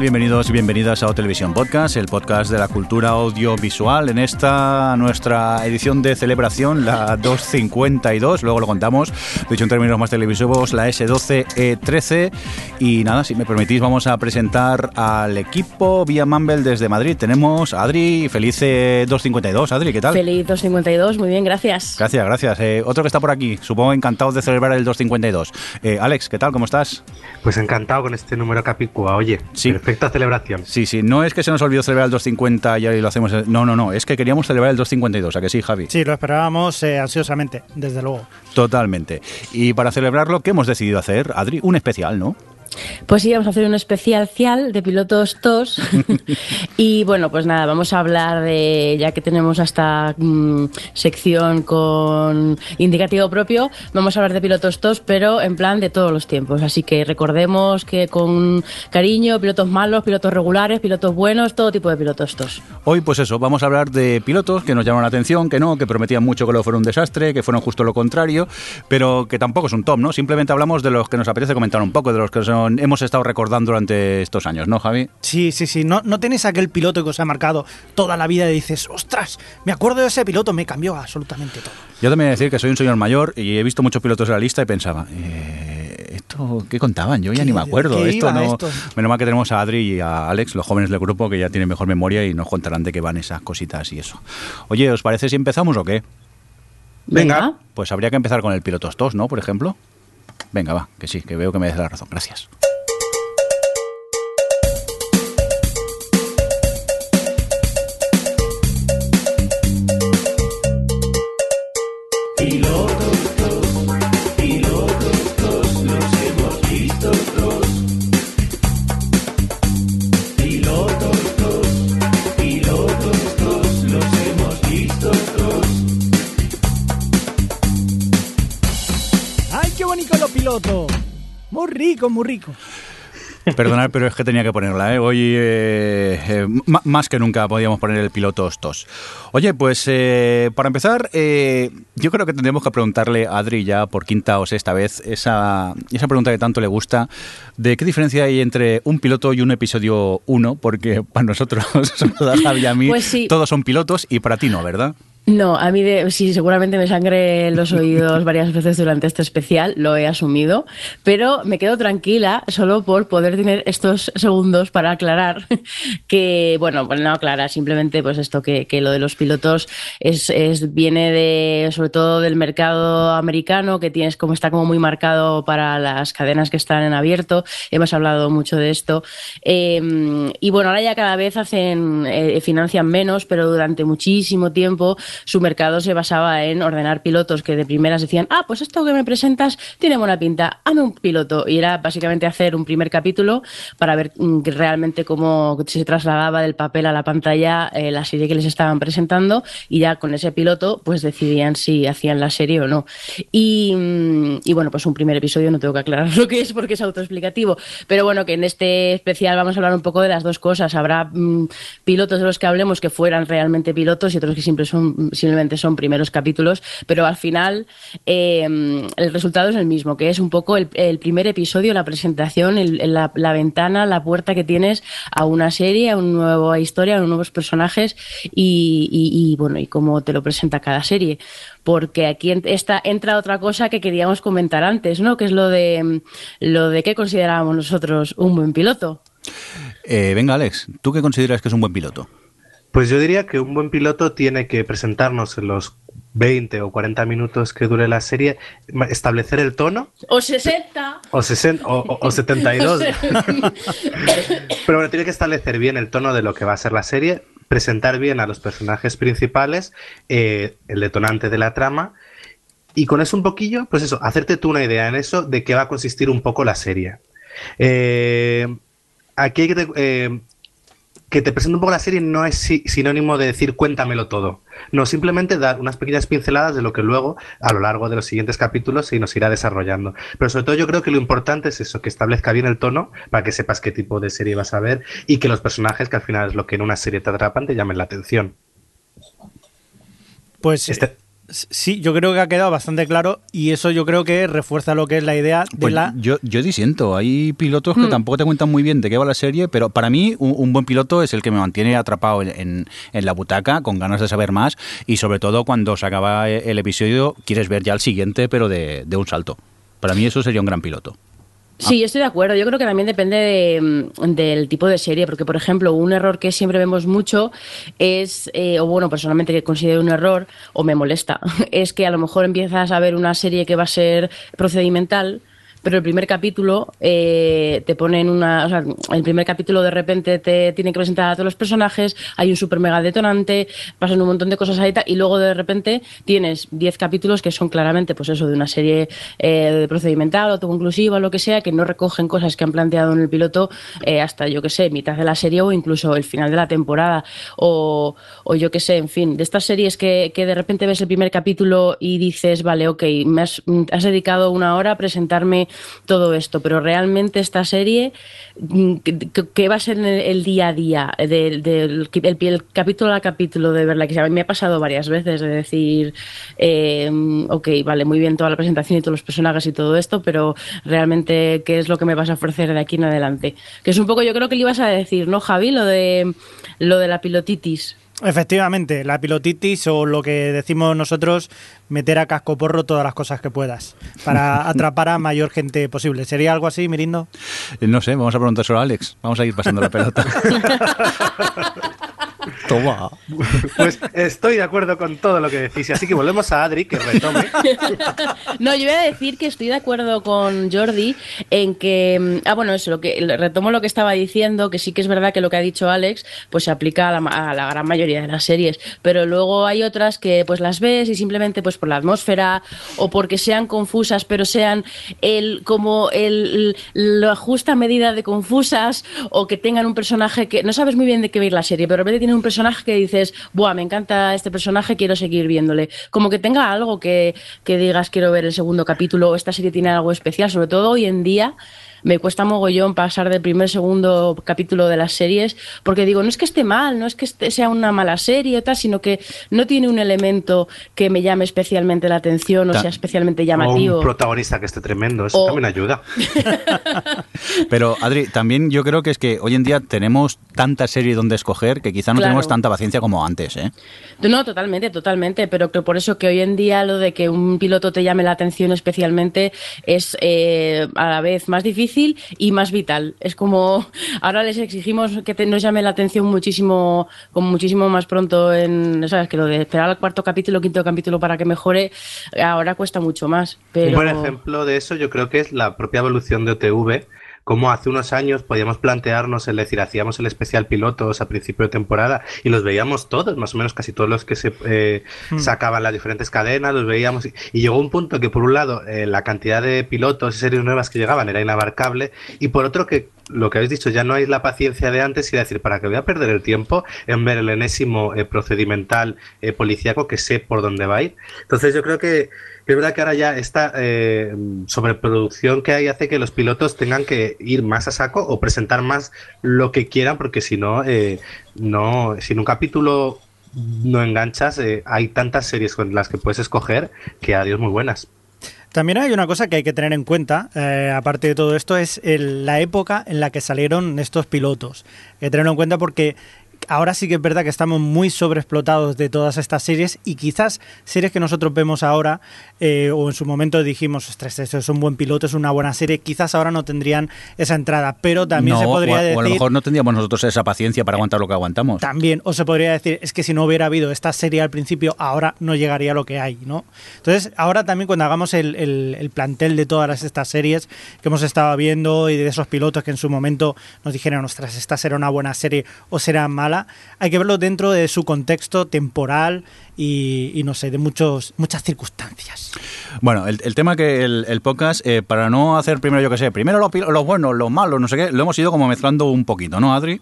Bienvenidos y bienvenidas a Televisión Podcast, el podcast de la cultura audiovisual. En esta nuestra edición de celebración, la 252, luego lo contamos, dicho en términos más televisivos, la S12E13. Y nada, si me permitís, vamos a presentar al equipo vía Mumble desde Madrid. Tenemos a Adri, feliz 252. Adri, ¿qué tal? Feliz 252, muy bien, gracias. Gracias, gracias. Eh, otro que está por aquí, supongo encantado de celebrar el 252. Eh, Alex, ¿qué tal? ¿Cómo estás? Pues encantado con este número capicúa, oye. Sí. Perfecta celebración. Sí, sí, no es que se nos olvidó celebrar el 250 y ahí lo hacemos. No, no, no, es que queríamos celebrar el 252, ¿a que sí, Javi? Sí, lo esperábamos eh, ansiosamente, desde luego. Totalmente. Y para celebrarlo, ¿qué hemos decidido hacer, Adri? Un especial, ¿no? Pues sí, vamos a hacer un especial de pilotos TOS. y bueno, pues nada, vamos a hablar de, ya que tenemos esta mm, sección con indicativo propio, vamos a hablar de pilotos TOS, pero en plan de todos los tiempos. Así que recordemos que con cariño, pilotos malos, pilotos regulares, pilotos buenos, todo tipo de pilotos TOS. Hoy, pues eso, vamos a hablar de pilotos que nos llaman la atención, que no, que prometían mucho que lo fuera un desastre, que fueron justo lo contrario, pero que tampoco es un top, ¿no? Simplemente hablamos de los que nos apetece comentar un poco, de los que hemos estado recordando durante estos años, ¿no, Javi? Sí, sí, sí. No, no tenéis aquel piloto que os ha marcado toda la vida y dices, ostras, me acuerdo de ese piloto, me cambió absolutamente todo. Yo también voy a decir que soy un señor mayor y he visto muchos pilotos en la lista y pensaba, eh, ¿esto qué contaban? Yo ya ni me acuerdo. Esto no. Menos mal que tenemos a Adri y a Alex, los jóvenes del grupo, que ya tienen mejor memoria y nos contarán de qué van esas cositas y eso. Oye, ¿os parece si empezamos o qué? Venga. Pues habría que empezar con el piloto TOS, ¿no? Por ejemplo. Venga, va, que sí, que veo que me des la razón. Gracias. Rico, muy rico. Perdonad, pero es que tenía que ponerla. ¿eh? Hoy, eh, eh, más que nunca, podíamos poner el piloto TOS. Oye, pues para empezar, yo creo que tendríamos que preguntarle a Adri ya por quinta o sexta vez esa, esa pregunta que tanto le gusta, de qué diferencia hay entre un piloto y un episodio 1, porque para nosotros, Javi a mí, pues todos son pilotos y para ti no, ¿verdad? No, a mí de, sí, seguramente me sangre los oídos varias veces durante este especial, lo he asumido, pero me quedo tranquila solo por poder tener estos segundos para aclarar que, bueno, pues no aclarar, simplemente pues esto, que, que lo de los pilotos es, es, viene de, sobre todo del mercado americano, que tienes como está como muy marcado para las cadenas que están en abierto, hemos hablado mucho de esto, em, y bueno, ahora ya cada vez hacen, eh, financian menos, pero durante muchísimo tiempo su mercado se basaba en ordenar pilotos que de primeras decían, ah, pues esto que me presentas tiene buena pinta, hazme un piloto. Y era básicamente hacer un primer capítulo para ver mm, realmente cómo se trasladaba del papel a la pantalla eh, la serie que les estaban presentando y ya con ese piloto pues decidían si hacían la serie o no. Y, mm, bueno, pues un primer episodio no tengo que aclarar lo que es porque es autoexplicativo, pero bueno, que en este especial vamos a hablar un poco de las dos cosas. Habrá mm, pilotos de los que hablemos que fueran realmente pilotos y otros que siempre son simplemente son primeros capítulos, pero al final em, el resultado es el mismo, que es un poco el, primer episodio, la presentación, la, ventana, la puerta que tienes a una serie, a una nueva historia, a nuevos personajes y, bueno, y cómo te lo presenta cada serie. Porque aquí entra otra cosa que queríamos comentar antes, ¿no? Que es lo de lo de qué considerábamos nosotros un buen piloto. Eh, venga, Alex, ¿tú qué consideras que es un buen piloto? Pues yo diría que un buen piloto tiene que presentarnos en los 20 o 40 minutos que dure la serie, establecer el tono. O 60. O, 60, o, 72. Pero bueno, tiene que establecer bien el tono de lo que va a ser la serie, presentar bien a los personajes principales, eh, el detonante de la trama y con eso un poquillo, pues eso, hacerte tú una idea en eso de qué va a consistir un poco la serie. Eh, aquí hay que, eh, que te presente un poco la serie no es sinónimo de decir cuéntamelo todo. No, simplemente dar unas pequeñas pinceladas de lo que luego, a lo largo de los siguientes capítulos, se nos irá desarrollando. Pero sobre todo yo creo que lo importante es eso, que establezca bien el tono para que sepas qué tipo de serie vas a ver y que los personajes, que al final es lo que en una serie te atrapan, te llamen la atención. Pues este, Sí, yo creo que ha quedado bastante claro y eso yo creo que refuerza lo que es la idea de pues la... Yo, yo disiento, hay pilotos que hmm. tampoco te cuentan muy bien de qué va la serie, pero para mí un, buen piloto es el que me mantiene atrapado en, en, la butaca, con ganas de saber más y sobre todo cuando se acaba el episodio quieres ver ya el siguiente, pero de, de un salto. Para mí eso sería un gran piloto. Sí, estoy de acuerdo. Yo creo que también depende mm, del tipo de serie, porque, por ejemplo, un error que siempre vemos mucho es, eh, o bueno, personalmente que considero un error, o me molesta, es que a lo mejor empiezas a ver una serie que va a ser procedimental pero el primer capítulo eh, te ponen una. O sea, el primer capítulo de repente te tiene que presentar a todos los personajes, hay un super mega detonante, pasan un montón de cosas ahí y luego de repente tienes 10 capítulos que son claramente, pues eso, de una serie eh, procedimental, autoconclusiva, lo que sea, que no recogen cosas que han planteado en el piloto eh, hasta, yo que sé, mitad de la serie o incluso el final de la temporada, o, o yo que sé, en fin, de estas series que, que de repente ves el primer capítulo y dices, vale, ok, me has, has dedicado una hora a presentarme todo esto, pero realmente esta serie, mm, ¿qué va a ser el, día a día? Del, el, capítulo a capítulo de verla, que a mí me ha pasado varias veces, de decir, eh, ok, vale, muy bien toda la presentación y todos los personajes y todo esto, pero realmente, ¿qué es lo que me vas a ofrecer de aquí en adelante? Que es un poco, yo creo que le ibas a decir, ¿no, Javi? Lo de, lo de la pilotitis. Efectivamente, la pilotitis o lo que decimos nosotros, meter a casco porro todas las cosas que puedas para atrapar a mayor gente posible. ¿Sería algo así, Mirindo? Eh, no sé, vamos a preguntar solo a Alex. Vamos a ir pasando la pelota. Toma. Pues estoy de acuerdo con todo lo que decís. Así que volvemos a Adri, que retome. No, yo voy a decir que estoy de acuerdo con Jordi en que. Mm, ah, bueno, eso, lo que retomo lo que estaba diciendo, que sí que es verdad que lo que ha dicho Alex, pues se aplica a la, gran mayoría de las series. Pero luego hay otras que pues las ves y simplemente pues por la atmósfera o porque sean confusas, pero sean el como el, la justa medida de confusas o que tengan un personaje que no sabes muy bien de qué ver la serie, pero de repente tiene un personaje que dices, Buah, me encanta este personaje, quiero seguir viéndole. Como que tenga algo que, que digas, quiero ver el segundo capítulo, esta serie tiene algo especial, sobre todo hoy en día me cuesta mogollón pasar del primer segundo capítulo de las series, porque digo, no es que esté mal, no es que sea una mala serie o tal, sino que no tiene un elemento que me llame especialmente la atención o sea especialmente llamativo. O un protagonista que esté tremendo, eso también ayuda. Pero Adri, también yo creo que es que hoy en día tenemos tanta serie donde escoger que quizá no tenemos tanta paciencia como antes, ¿eh? No, totalmente, totalmente, pero que por eso que hoy en día lo de que un piloto te llame la atención especialmente es eh, a la vez más difícil y más vital. Es como ahora les exigimos que nos llame la atención muchísimo, con muchísimo más pronto en, ¿sabes? Que lo de esperar al cuarto capítulo, quinto capítulo para que mejore, ahora cuesta mucho más. Pero... Un buen ejemplo de eso yo creo que es la propia evolución de OTV como hace unos años podíamos plantearnos, es decir, hacíamos el especial pilotos a principio de temporada y los veíamos todos, más o menos casi todos los que se eh, hmm. sacaban las diferentes cadenas, los veíamos y, llegó un punto que por un lado eh, la cantidad de pilotos y series nuevas que llegaban era inabarcable y por otro que lo que habéis dicho, ya no hay la paciencia de antes y decir, ¿para qué voy a perder el tiempo en ver el enésimo eh, procedimental policíaco que sé por dónde va a ir? Entonces yo creo que es verdad que ahora ya esta eh, sobreproducción que hay hace que los pilotos tengan que ir más a saco o presentar más lo que quieran, porque si no, eh, no, si un capítulo no enganchas, eh, hay tantas series con las que puedes escoger que adiós muy buenas. También hay una cosa que hay que tener en cuenta, aparte de todo esto, es la época en la que salieron estos pilotos. Hay que tenerlo en cuenta porque ahora sí que es verdad que estamos muy sobreexplotados de todas estas series y quizás series que nosotros vemos ahora eh, o en su momento dijimos, ostras, esto es un buen piloto, es una buena serie, quizás ahora no tendrían esa entrada, pero también se podría decir... O a lo mejor no tendríamos nosotros esa paciencia para aguantar lo que aguantamos. También, o se podría decir, es que si no hubiera habido esta serie al principio, ahora no llegaría lo que hay, ¿no? Entonces, ahora también cuando hagamos el, el plantel de todas estas series que hemos estado viendo y de esos pilotos que en su momento nos dijeron, ostras, esta será una buena serie o será mala, hay que verlo dentro de su contexto temporal y, no sé, de muchos, muchas circunstancias. Bueno, el, tema que el, podcast, eh, para no hacer primero, yo que sé, primero los buenos, los malos, no sé qué, lo hemos ido como mezclando un poquito, ¿no, Adri?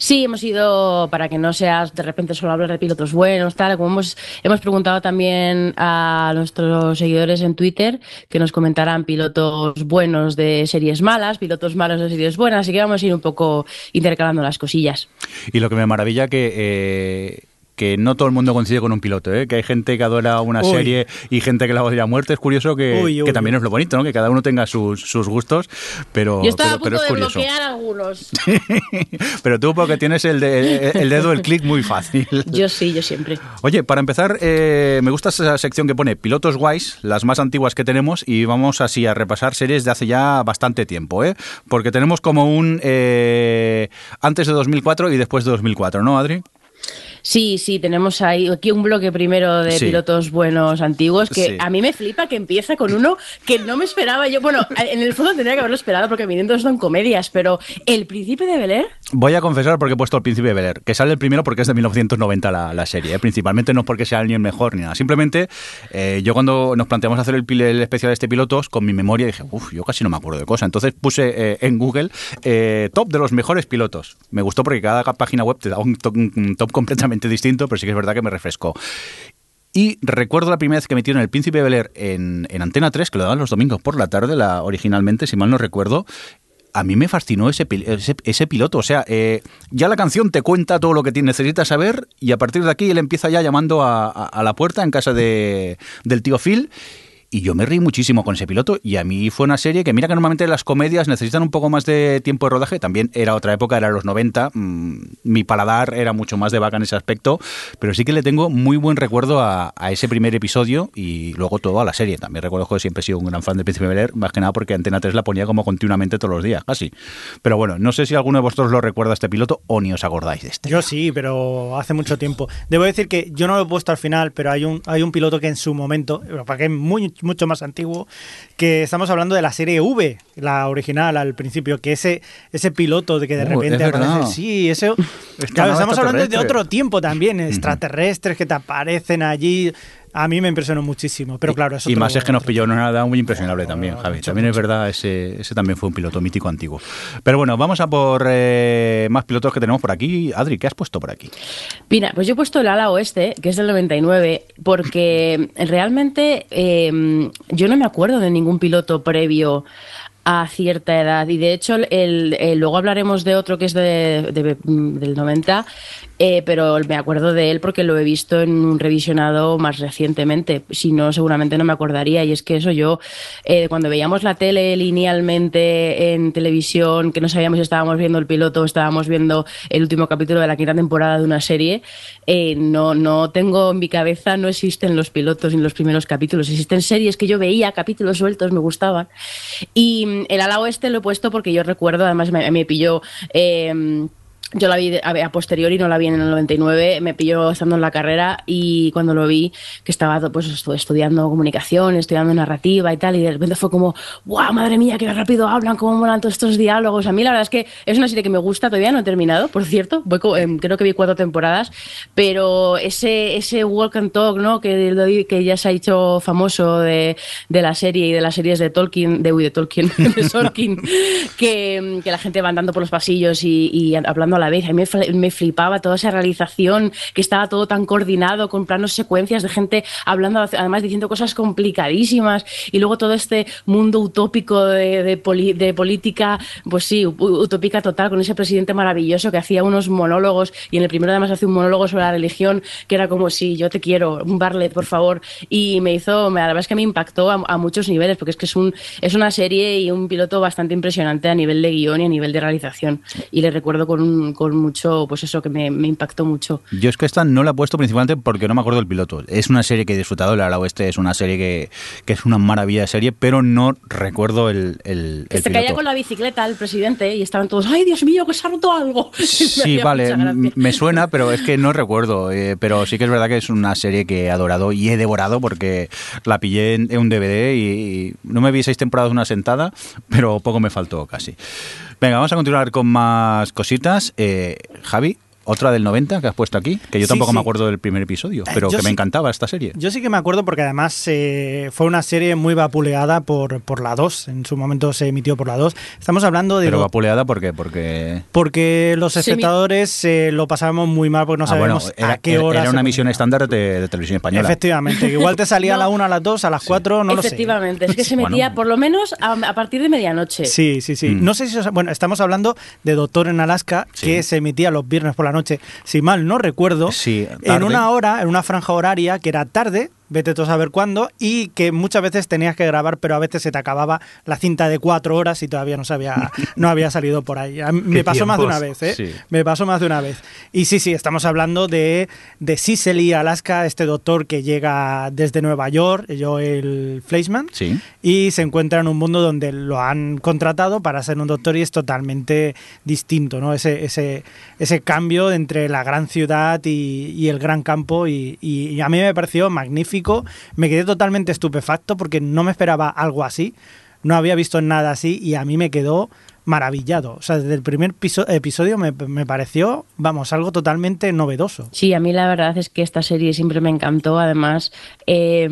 Sí, hemos ido, para que no seas de repente solo hablar de pilotos buenos, tal, como hemos, hemos preguntado también a nuestros seguidores en Twitter que nos comentaran pilotos buenos de series malas, pilotos malos de series buenas, así que vamos a ir un poco intercalando las cosillas. Y lo que me maravilla que eh, que no todo el mundo coincide con un piloto, ¿eh? que hay gente que adora una serie y gente que la odia a muerte. Es curioso que, que también es lo bonito, ¿no? que cada uno tenga sus, sus gustos, pero, Yo estaba pero, a punto de bloquear algunos. pero tú porque tienes el, el dedo, el clic muy fácil. Yo sí, yo siempre. Oye, para empezar, eh, me gusta esa sección que pone pilotos guays, las más antiguas que tenemos, y vamos así a repasar series de hace ya bastante tiempo, ¿eh? porque tenemos como un eh, antes de 2004 y después de 2004, ¿no, Adri? Sí, sí, tenemos ahí aquí un bloque primero de pilotos buenos antiguos que a mí me flipa que empieza con uno que no me esperaba yo. Bueno, en el fondo tendría que haberlo esperado porque viniendo son comedias, pero El Príncipe de Bel Voy a confesar porque he puesto El Príncipe de Bel que sale el primero porque es de 1990 la, la serie, ¿eh? principalmente no porque sea ni el mejor ni nada. Simplemente eh, yo cuando nos planteamos hacer el, el, especial de este pilotos, con mi memoria dije, uff, yo casi no me acuerdo de cosas. Entonces puse eh, en Google top de los mejores pilotos. Me gustó porque cada página web te da un top completamente distinto, pero sí que es verdad que me refrescó. Y recuerdo la primera vez que metieron El Príncipe Bel en, en, Antena 3, que lo daban los domingos por la tarde, la, originalmente, si mal no recuerdo. A mí me fascinó ese, ese, piloto. O sea, eh, ya la canción te cuenta todo lo que necesitas saber y a partir de aquí él empieza ya llamando a, a la puerta en casa de, del tío Phil y yo me reí muchísimo con ese piloto y a mí fue una serie que mira que normalmente las comedias necesitan un poco más de tiempo de rodaje, también era otra época, era los 90, mm, mi paladar era mucho más de vaca en ese aspecto, pero sí que le tengo muy buen recuerdo a, ese primer episodio y luego todo a la serie. También recuerdo que siempre he sido un gran fan de Príncipe Bel más que nada porque Antena 3 la ponía como continuamente todos los días, casi. Pero bueno, no sé si alguno de vosotros lo recuerda este piloto o ni os acordáis de este. Yo sí, pero hace mucho tiempo. Debo decir que yo no lo he puesto al final, pero hay un, hay un piloto que en su momento, para que es muy mucho más antiguo, que estamos hablando de la serie V, la original al principio, que ese, ese piloto de que de uh, repente aparece. Sí, ese. Claro, estamos hablando de otro tiempo también, extraterrestres que te aparecen allí. A mí me impresionó muchísimo, pero claro, Y más es que nos pilló una edad muy impresionable también, Javi. También es verdad, ese, ese también fue un piloto mítico antiguo. Pero bueno, vamos a por eh, más pilotos que tenemos por aquí. Adri, ¿qué has puesto por aquí? Mira, pues yo he puesto el ala oeste, que es del 99, porque realmente em, yo no me acuerdo de ningún piloto previo a cierta edad. Y de hecho, el, luego hablaremos de otro que es de, del 90, eh, pero me acuerdo de él porque lo he visto en un revisionado más recientemente. Si no, seguramente no me acordaría. Y es que eso yo, eh, cuando veíamos la tele linealmente en televisión, que no sabíamos si estábamos viendo el piloto o estábamos viendo el último capítulo de la quinta temporada de una serie, eh, no, no tengo en mi cabeza, no existen los pilotos ni los primeros capítulos. Existen series que yo veía, capítulos sueltos, me gustaban. Y mm, el ala oeste lo he puesto porque yo recuerdo, además me, me pilló yo la vi a, posteriori, no la vi en el 99, me pilló estando en la carrera y cuando lo vi, que estaba pues estudiando comunicación, estudiando narrativa y tal, y de repente fue como, ¡guau, madre mía, qué rápido hablan, cómo molan todos estos diálogos! A mí la verdad es que es una serie que me gusta, todavía no he terminado, por cierto, voy, em, creo que vi cuatro temporadas, pero ese, ese walk and talk, ¿no?, que, que ya se ha hecho famoso de, de la serie y de las series de Tolkien, de, uy, de Tolkien, de Sorkin, que, que, la gente va andando por los pasillos y, y hablando la vez. A mí me, flipaba toda esa realización, que estaba todo tan coordinado, con planos secuencias de gente hablando, además diciendo cosas complicadísimas, y luego todo este mundo utópico de, de, política, pues sí, utópica total, con ese presidente maravilloso que hacía unos monólogos, y en el primero además hace un monólogo sobre la religión, que era como, sí, yo te quiero, un Barlet, por favor, y me hizo, la verdad es que me impactó a, muchos niveles, porque es que es, un, es una serie y un piloto bastante impresionante a nivel de guion y a nivel de realización, y le recuerdo con un con mucho, pues eso que me, impactó mucho. Yo es que esta no la he puesto principalmente porque no me acuerdo del piloto. Es una serie que he disfrutado, La Oeste es una serie que, es una maravilla de serie, pero no recuerdo el, el, Se caía con la bicicleta el presidente y estaban todos, ¡ay, Dios mío, que se ha roto algo! Sí, vale, me suena, pero es que no recuerdo. Eh, pero sí que es verdad que es una serie que he adorado y he devorado porque la pillé en, un DVD y, no me vi seis temporadas una sentada, pero poco me faltó casi. Venga, vamos a continuar con más cositas. Eh, Javi, otra del 90 que has puesto aquí, que yo Sí, tampoco me acuerdo del primer episodio, pero yo que me encantaba esta serie. Yo sí que me acuerdo porque además eh, fue una serie muy vapuleada por, por la 2. En su momento se emitió por la 2. Estamos hablando de... Pero lo- vapuleada, ¿por qué? Porque... porque los Sí, mi- espectadores eh, lo pasábamos muy mal porque no Ah, bueno, sabíamos era, a qué era- hora era una emisión estándar de, de televisión española. Efectivamente, que igual te salía a la No. 1, a las 2, a las 4, no lo sé. Efectivamente, es que se Bueno. metía por lo menos a, a partir de medianoche. Sí, sí, sí. Mm. No sé si os- bueno, estamos hablando de Doctor en Alaska Sí. que se emitía los viernes por la noche, si mal no recuerdo, Sí, en una hora, en una franja horaria que era tarde, vete tú a saber cuándo, y que muchas veces tenías que grabar, pero a veces se te acababa la cinta de cuatro horas y todavía no se había, no había salido por ahí. Me pasó más de una tiempos. vez, ¿eh? Sí. Me pasó más de una vez. Y sí, sí, estamos hablando de, de Cicely, Alaska, este doctor que llega desde Nueva York, Joel Fleischman, Sí. y se encuentra en un mundo donde lo han contratado para ser un doctor y es totalmente distinto, ¿no? Ese, ese, ese cambio entre la gran ciudad y, y el gran campo y, y- y a mí me pareció magnífico, me quedé totalmente estupefacto porque no me esperaba algo así, no había visto nada así y a mí me quedó maravillado, o sea, desde el primer piso- episodio me, me pareció, vamos, algo totalmente novedoso. Sí, a mí la verdad es que esta serie siempre me encantó. Además, eh,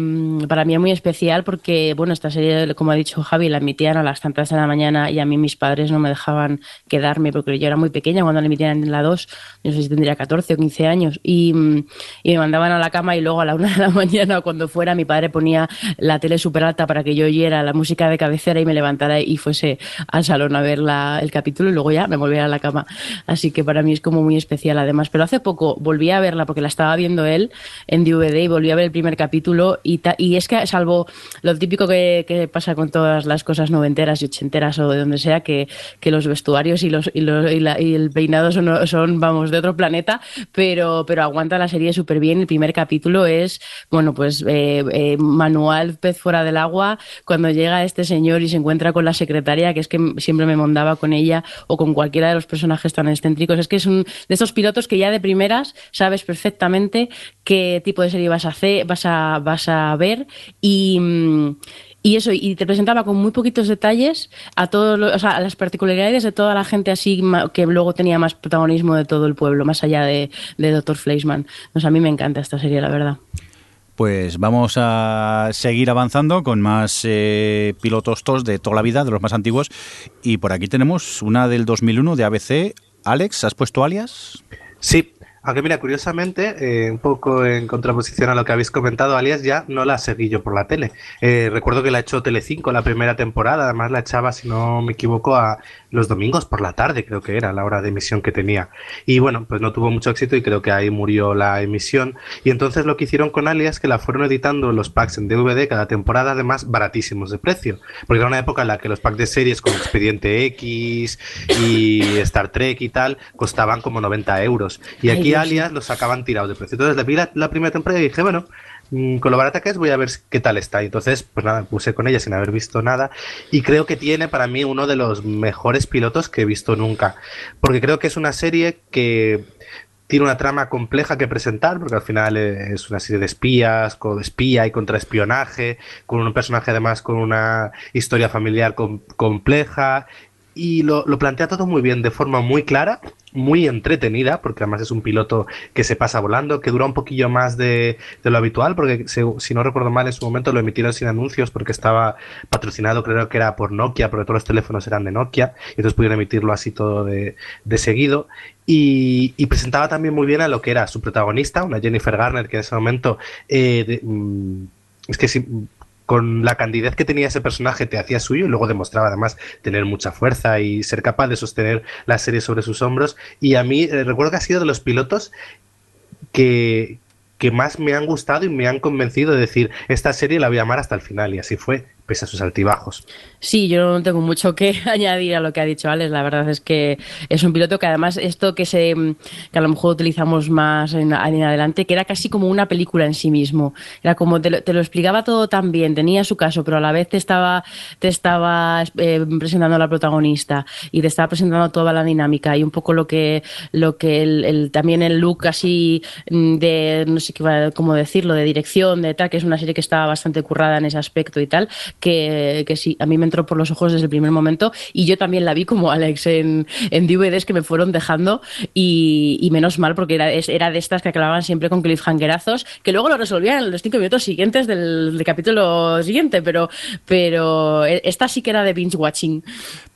para mí es muy especial porque, bueno, esta serie, como ha dicho Javi, la emitían a las tantas de la mañana y a mí mis padres no me dejaban quedarme porque yo era muy pequeña cuando la emitían en la 2. No sé si tendría 14 o 15 años. Y, mm, y me mandaban a la cama y luego a la una de la mañana, cuando fuera, mi padre ponía la tele súper alta para que yo oyera la música de cabecera y me levantara y fuese al salón a ver la- el capítulo y luego ya me volviera a la cama. Así que para mí es como muy especial además. Pero hace poco volví a verla porque la estaba viendo él en DVD y volví a ver el primer capítulo y, es que salvo lo típico que, pasa con todas las cosas noventeras y ochenteras o de donde sea, que, los vestuarios y, los, y, los- y la- y el peinado son, vamos, de otro planeta, pero, pero aguanta la serie súper bien. El primer capítulo es, bueno, pues eh, eh, manual pez fuera del agua, cuando llega este señor y se encuentra con la secretaria, que es que siempre me mondaba con ella o con cualquiera de los personajes tan excéntricos. Es que es un de estos pilotos que ya de primeras sabes perfectamente qué tipo de serie vas a hacer, vas a, vas a ver y. mm, y eso, y te presentaba con muy poquitos detalles a todos los- o sea, a las particularidades de toda la gente así que luego tenía más protagonismo de todo el pueblo, más allá de, de Dr. Fleischman. Pues a mí me encanta esta serie, la verdad. Pues vamos a seguir avanzando con más eh, pilotos TOS de toda la vida, de los más antiguos. Y por aquí tenemos una del 2001 de ABC. Alex, ¿has puesto alias? Sí, aunque mira, curiosamente, eh, un poco en contraposición a lo que habéis comentado, Alias ya no la seguí yo por la tele. Eh, recuerdo que la echó Telecinco la primera temporada, además la echaba, si no me equivoco, a los domingos por la tarde, creo que era la hora de emisión que tenía. Y bueno, pues no tuvo mucho éxito y creo que ahí murió la emisión. Y entonces lo que hicieron con Alias, que la fueron editando los packs en DVD cada temporada, además baratísimos de precio. Porque era una época en la que los packs de series como Expediente X y Star Trek y tal costaban como 90 euros. Y aquí. Los sacaban tirados de precio. Entonces le vi la, primera temporada y dije, bueno, mm, con lo barata que es voy a ver qué tal está. Y entonces, pues nada, puse con ella sin haber visto nada. Y creo que tiene para mí uno de los mejores pilotos que he visto nunca. Porque creo que es una serie que tiene una trama compleja que presentar, porque al final es una serie de espías, con espía y contraespionaje, con un personaje además con una historia familiar com- compleja, y lo, lo plantea todo muy bien, de forma muy clara, muy entretenida, porque además es un piloto que se pasa volando, que dura un poquillo más de, de lo habitual, porque si no recuerdo mal, en su momento lo emitieron sin anuncios porque estaba patrocinado, creo que era por Nokia, porque todos los teléfonos eran de Nokia, y entonces pudieron emitirlo así todo de, de seguido. Y, presentaba también muy bien a lo que era su protagonista, una Jennifer Garner, que en ese momento eh, mm, es que sí, con la candidez que tenía ese personaje te hacía suyo y luego demostraba además tener mucha fuerza y ser capaz de sostener la serie sobre sus hombros. Y a mí eh, recuerdo que ha sido de los pilotos que, que más me han gustado y me han convencido de decir, esta serie la voy a amar hasta el final. Y así fue, pese a sus altibajos. Sí, yo no tengo mucho que añadir a lo que ha dicho Alex. La verdad es que es un piloto que además esto que se que a lo mejor utilizamos más en, en adelante, que era casi como una película en sí mismo. Era como te lo, te lo explicaba todo tan bien, tenía su caso, pero a la vez te estaba te estaba eh, presentando a la protagonista y te estaba presentando toda la dinámica y un poco lo que lo que el, también el look así mm, de no sé qué cómo decirlo, de dirección, de tal, que es una serie que estaba bastante currada en ese aspecto y tal, que, que sí, a mí me entró por los ojos desde el primer momento y yo también la vi como Alex en, en DVDs que me fueron dejando y, y menos mal porque era, era de estas que acababan siempre con cliffhangerazos que luego lo resolvían en los cinco minutos siguientes del, del capítulo siguiente, pero, pero e, esta sí que era de binge watching.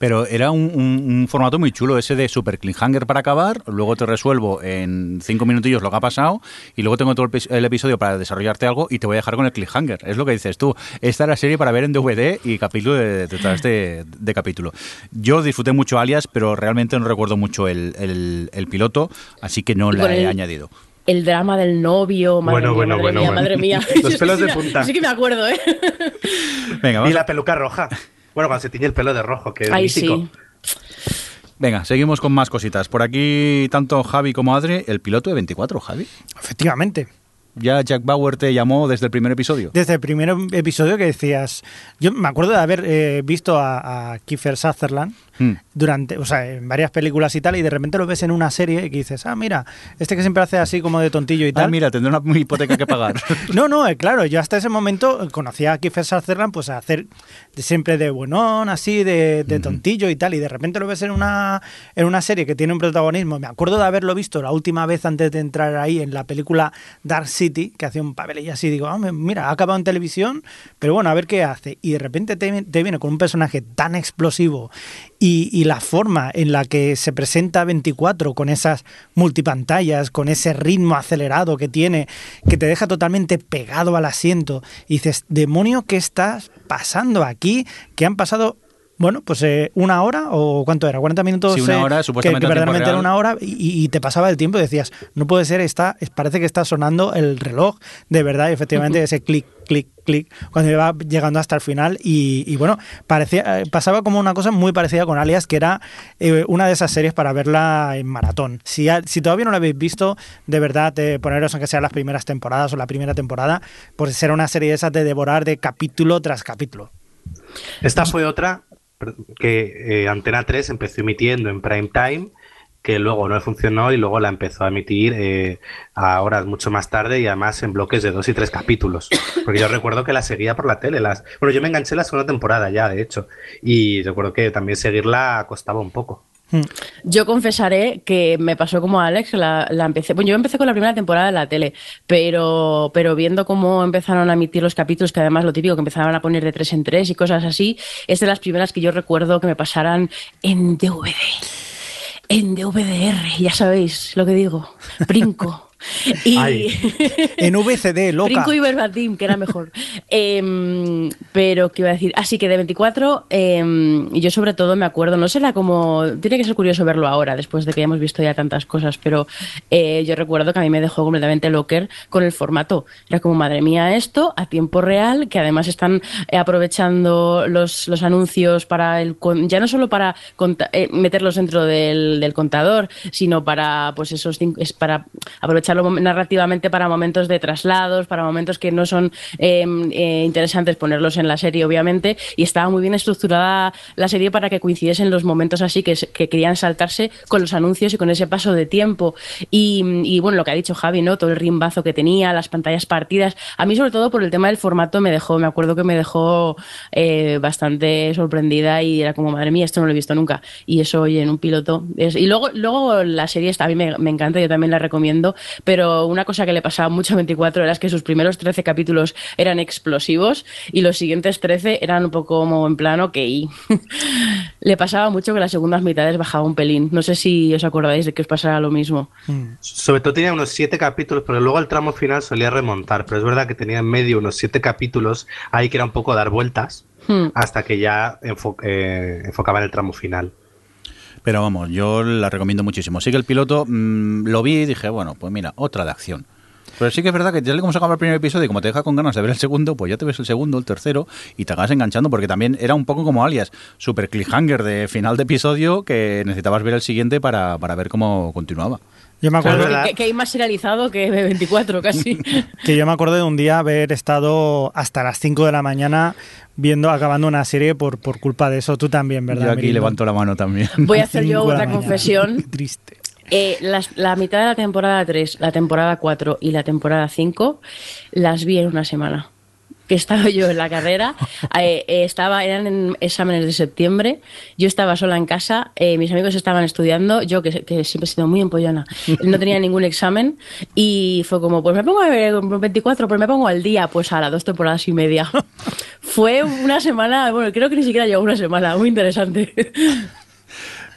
Pero era un, un- un formato muy chulo, ese de super cliffhanger para acabar, luego te resuelvo en cinco minutillos lo que ha pasado y luego tengo todo el, pis- el episodio para desarrollarte algo y te voy a dejar con el cliffhanger. Es lo que dices tú. Esta era serie para ver en DVD y capítulo de- detrás de, de capítulo. Yo disfruté mucho Alias, pero realmente no recuerdo mucho el, el- el piloto, así que no Y la he el- añadido. El drama del novio, madre Bueno, mía, bueno, madre bueno, mía, bueno. madre mía. Los pelos sí de punta. Sí que me acuerdo, ¿eh? Venga, Y vamos. la peluca roja. Bueno, cuando se tiñe el pelo de rojo, que es Ay, mítico. sí. Venga, seguimos con más cositas. Por aquí, tanto Javi como Adri, el piloto de 24, Javi. Efectivamente. Ya Jack Bauer te llamó desde el primer episodio. Desde el primer episodio que decías, yo me acuerdo de haber eh, visto a, a Kiefer Sutherland Hmm. Durante, o sea, en varias películas y tal, y de repente lo ves en una serie y que dices, ah, mira, este que siempre hace así como de tontillo y Ah, tal. mira, tendré una hipoteca que pagar. No, no, eh, claro, yo hasta ese momento conocía a Kiefer Sutherland pues a hacer de- siempre de buenón, así, de, de tontillo y tal, y de repente lo ves en una, en una serie que tiene un protagonismo. Me acuerdo de haberlo visto la última vez antes de entrar ahí en la película Dark City, que hacía un papel y así, digo, ah, mira, ha acabado en televisión, pero bueno, a ver qué hace. Y de repente te, te viene con un personaje tan explosivo y, la forma en la que se presenta 24 con esas multipantallas, con ese ritmo acelerado que tiene, que te deja totalmente pegado al asiento. Y dices, demonio, ¿qué estás pasando aquí? Que han pasado... Bueno, pues eh, una hora o cuánto era, 40 minutos. Sí, una eh, hora, que- supuestamente verdaderamente era una hora y, y te pasaba el tiempo y decías, no puede ser, está, es- parece que está sonando el reloj de verdad y efectivamente ese clic, clic, clic, cuando iba llegando hasta el final y, y bueno, parecía, eh, pasaba como una cosa muy parecida con Alias, que era eh, una de esas series para verla en maratón. Si todavía no la habéis visto, de verdad, eh, poneros aunque sean las primeras temporadas o la primera temporada, pues será una serie de esas de devorar de capítulo tras capítulo. Esta fue otra que eh, Antena 3 empezó emitiendo en prime time, que luego no funcionó y luego la empezó a emitir eh, a horas mucho más tarde y además en bloques de dos y tres capítulos. Porque yo recuerdo que la seguía por la tele. Las... Bueno, yo me enganché en la segunda temporada ya, de hecho, y recuerdo que también seguirla costaba un poco. Yo confesaré que me pasó como a Alex, la, la empecé. Bueno, yo empecé con la primera temporada de la tele, pero, pero viendo cómo empezaron a emitir los capítulos, que además lo típico que empezaban a poner de tres en tres y cosas así, es de las primeras que yo recuerdo que me pasaran en DVD. En DVDR, ya sabéis lo que digo. Brinco. Y. Ay. En VCD, loca. Brinco y verbatim, que era mejor. Em, pero, ¿qué iba a decir? Así que de 24, em, y yo sobre todo me acuerdo, no será como. Tiene que ser curioso verlo ahora, después de que hayamos visto ya tantas cosas, pero eh, yo recuerdo que a mí me dejó completamente locker con el formato. Era como, madre mía, esto a tiempo real, que además están eh, aprovechando los, los anuncios para el. Ya no solo para eh, meterlos dentro del, del contador, sino para, pues esos para narrativamente para momentos de traslados, para momentos que no son eh, eh, interesantes ponerlos en la serie, obviamente, y estaba muy bien estructurada la serie para que coincidiesen los momentos así que, querían saltarse con los anuncios y con ese paso de tiempo. Y, bueno, lo que ha dicho Javi, ¿no? Todo el rimbazo que tenía, las pantallas partidas. A mí, sobre todo por el tema del formato, me dejó, me acuerdo que me dejó eh, bastante sorprendida y era como, madre mía, esto no lo he visto nunca. Y eso, oye, en un piloto. y luego, luego la serie está, a mí me encanta, yo también la recomiendo, pero una cosa que le pasaba mucho a 24 era que sus primeros 13 capítulos eran explosivos y los siguientes 13 eran un poco como en plano ok. le pasaba mucho que las segundas mitades bajaba un pelín. No sé si os acordáis de que os pasara lo mismo. Sobre todo tenía unos siete capítulos, pero luego el tramo final solía remontar. Pero es verdad que tenía en medio unos siete capítulos ahí que era un poco dar vueltas Hmm. hasta que ya enfo- eh, enfocaba en el tramo final. Pero vamos, yo la recomiendo muchísimo. Sí que el piloto mm, lo vi y dije, bueno, pues mira, otra de acción. Pero sí que es verdad que ya le como se acaba el primer episodio y como te deja con ganas de ver el segundo, pues ya te ves el segundo, el tercero y te acabas enganchando porque también era un poco como alias, super cliffhanger de final de episodio que necesitabas ver el siguiente para, para ver cómo continuaba. Yo me acuerdo Es verdad. Que, que hay más serializado que 24 casi. que yo me acuerdo de un día haber estado hasta las 5 de la mañana viendo, acabando una serie por, por culpa de eso. Tú también, ¿verdad? Yo aquí levanto la mano también. Voy a hacer yo otra mañana. confesión. Qué triste. Eh, las- la mitad de la temporada 3, la temporada 4 y la temporada 5 las vi en una semana. Que estaba yo en la carrera, eh, eh, estaba, eran en exámenes de septiembre, yo estaba sola en casa, eh, mis amigos estaban estudiando, yo que, que siempre he sido muy empollona, no tenía ningún examen y fue como, pues me pongo a ver 24, pues me pongo al día, pues a las dos temporadas y media. fue una semana, bueno, creo que ni siquiera llegó una semana, muy interesante.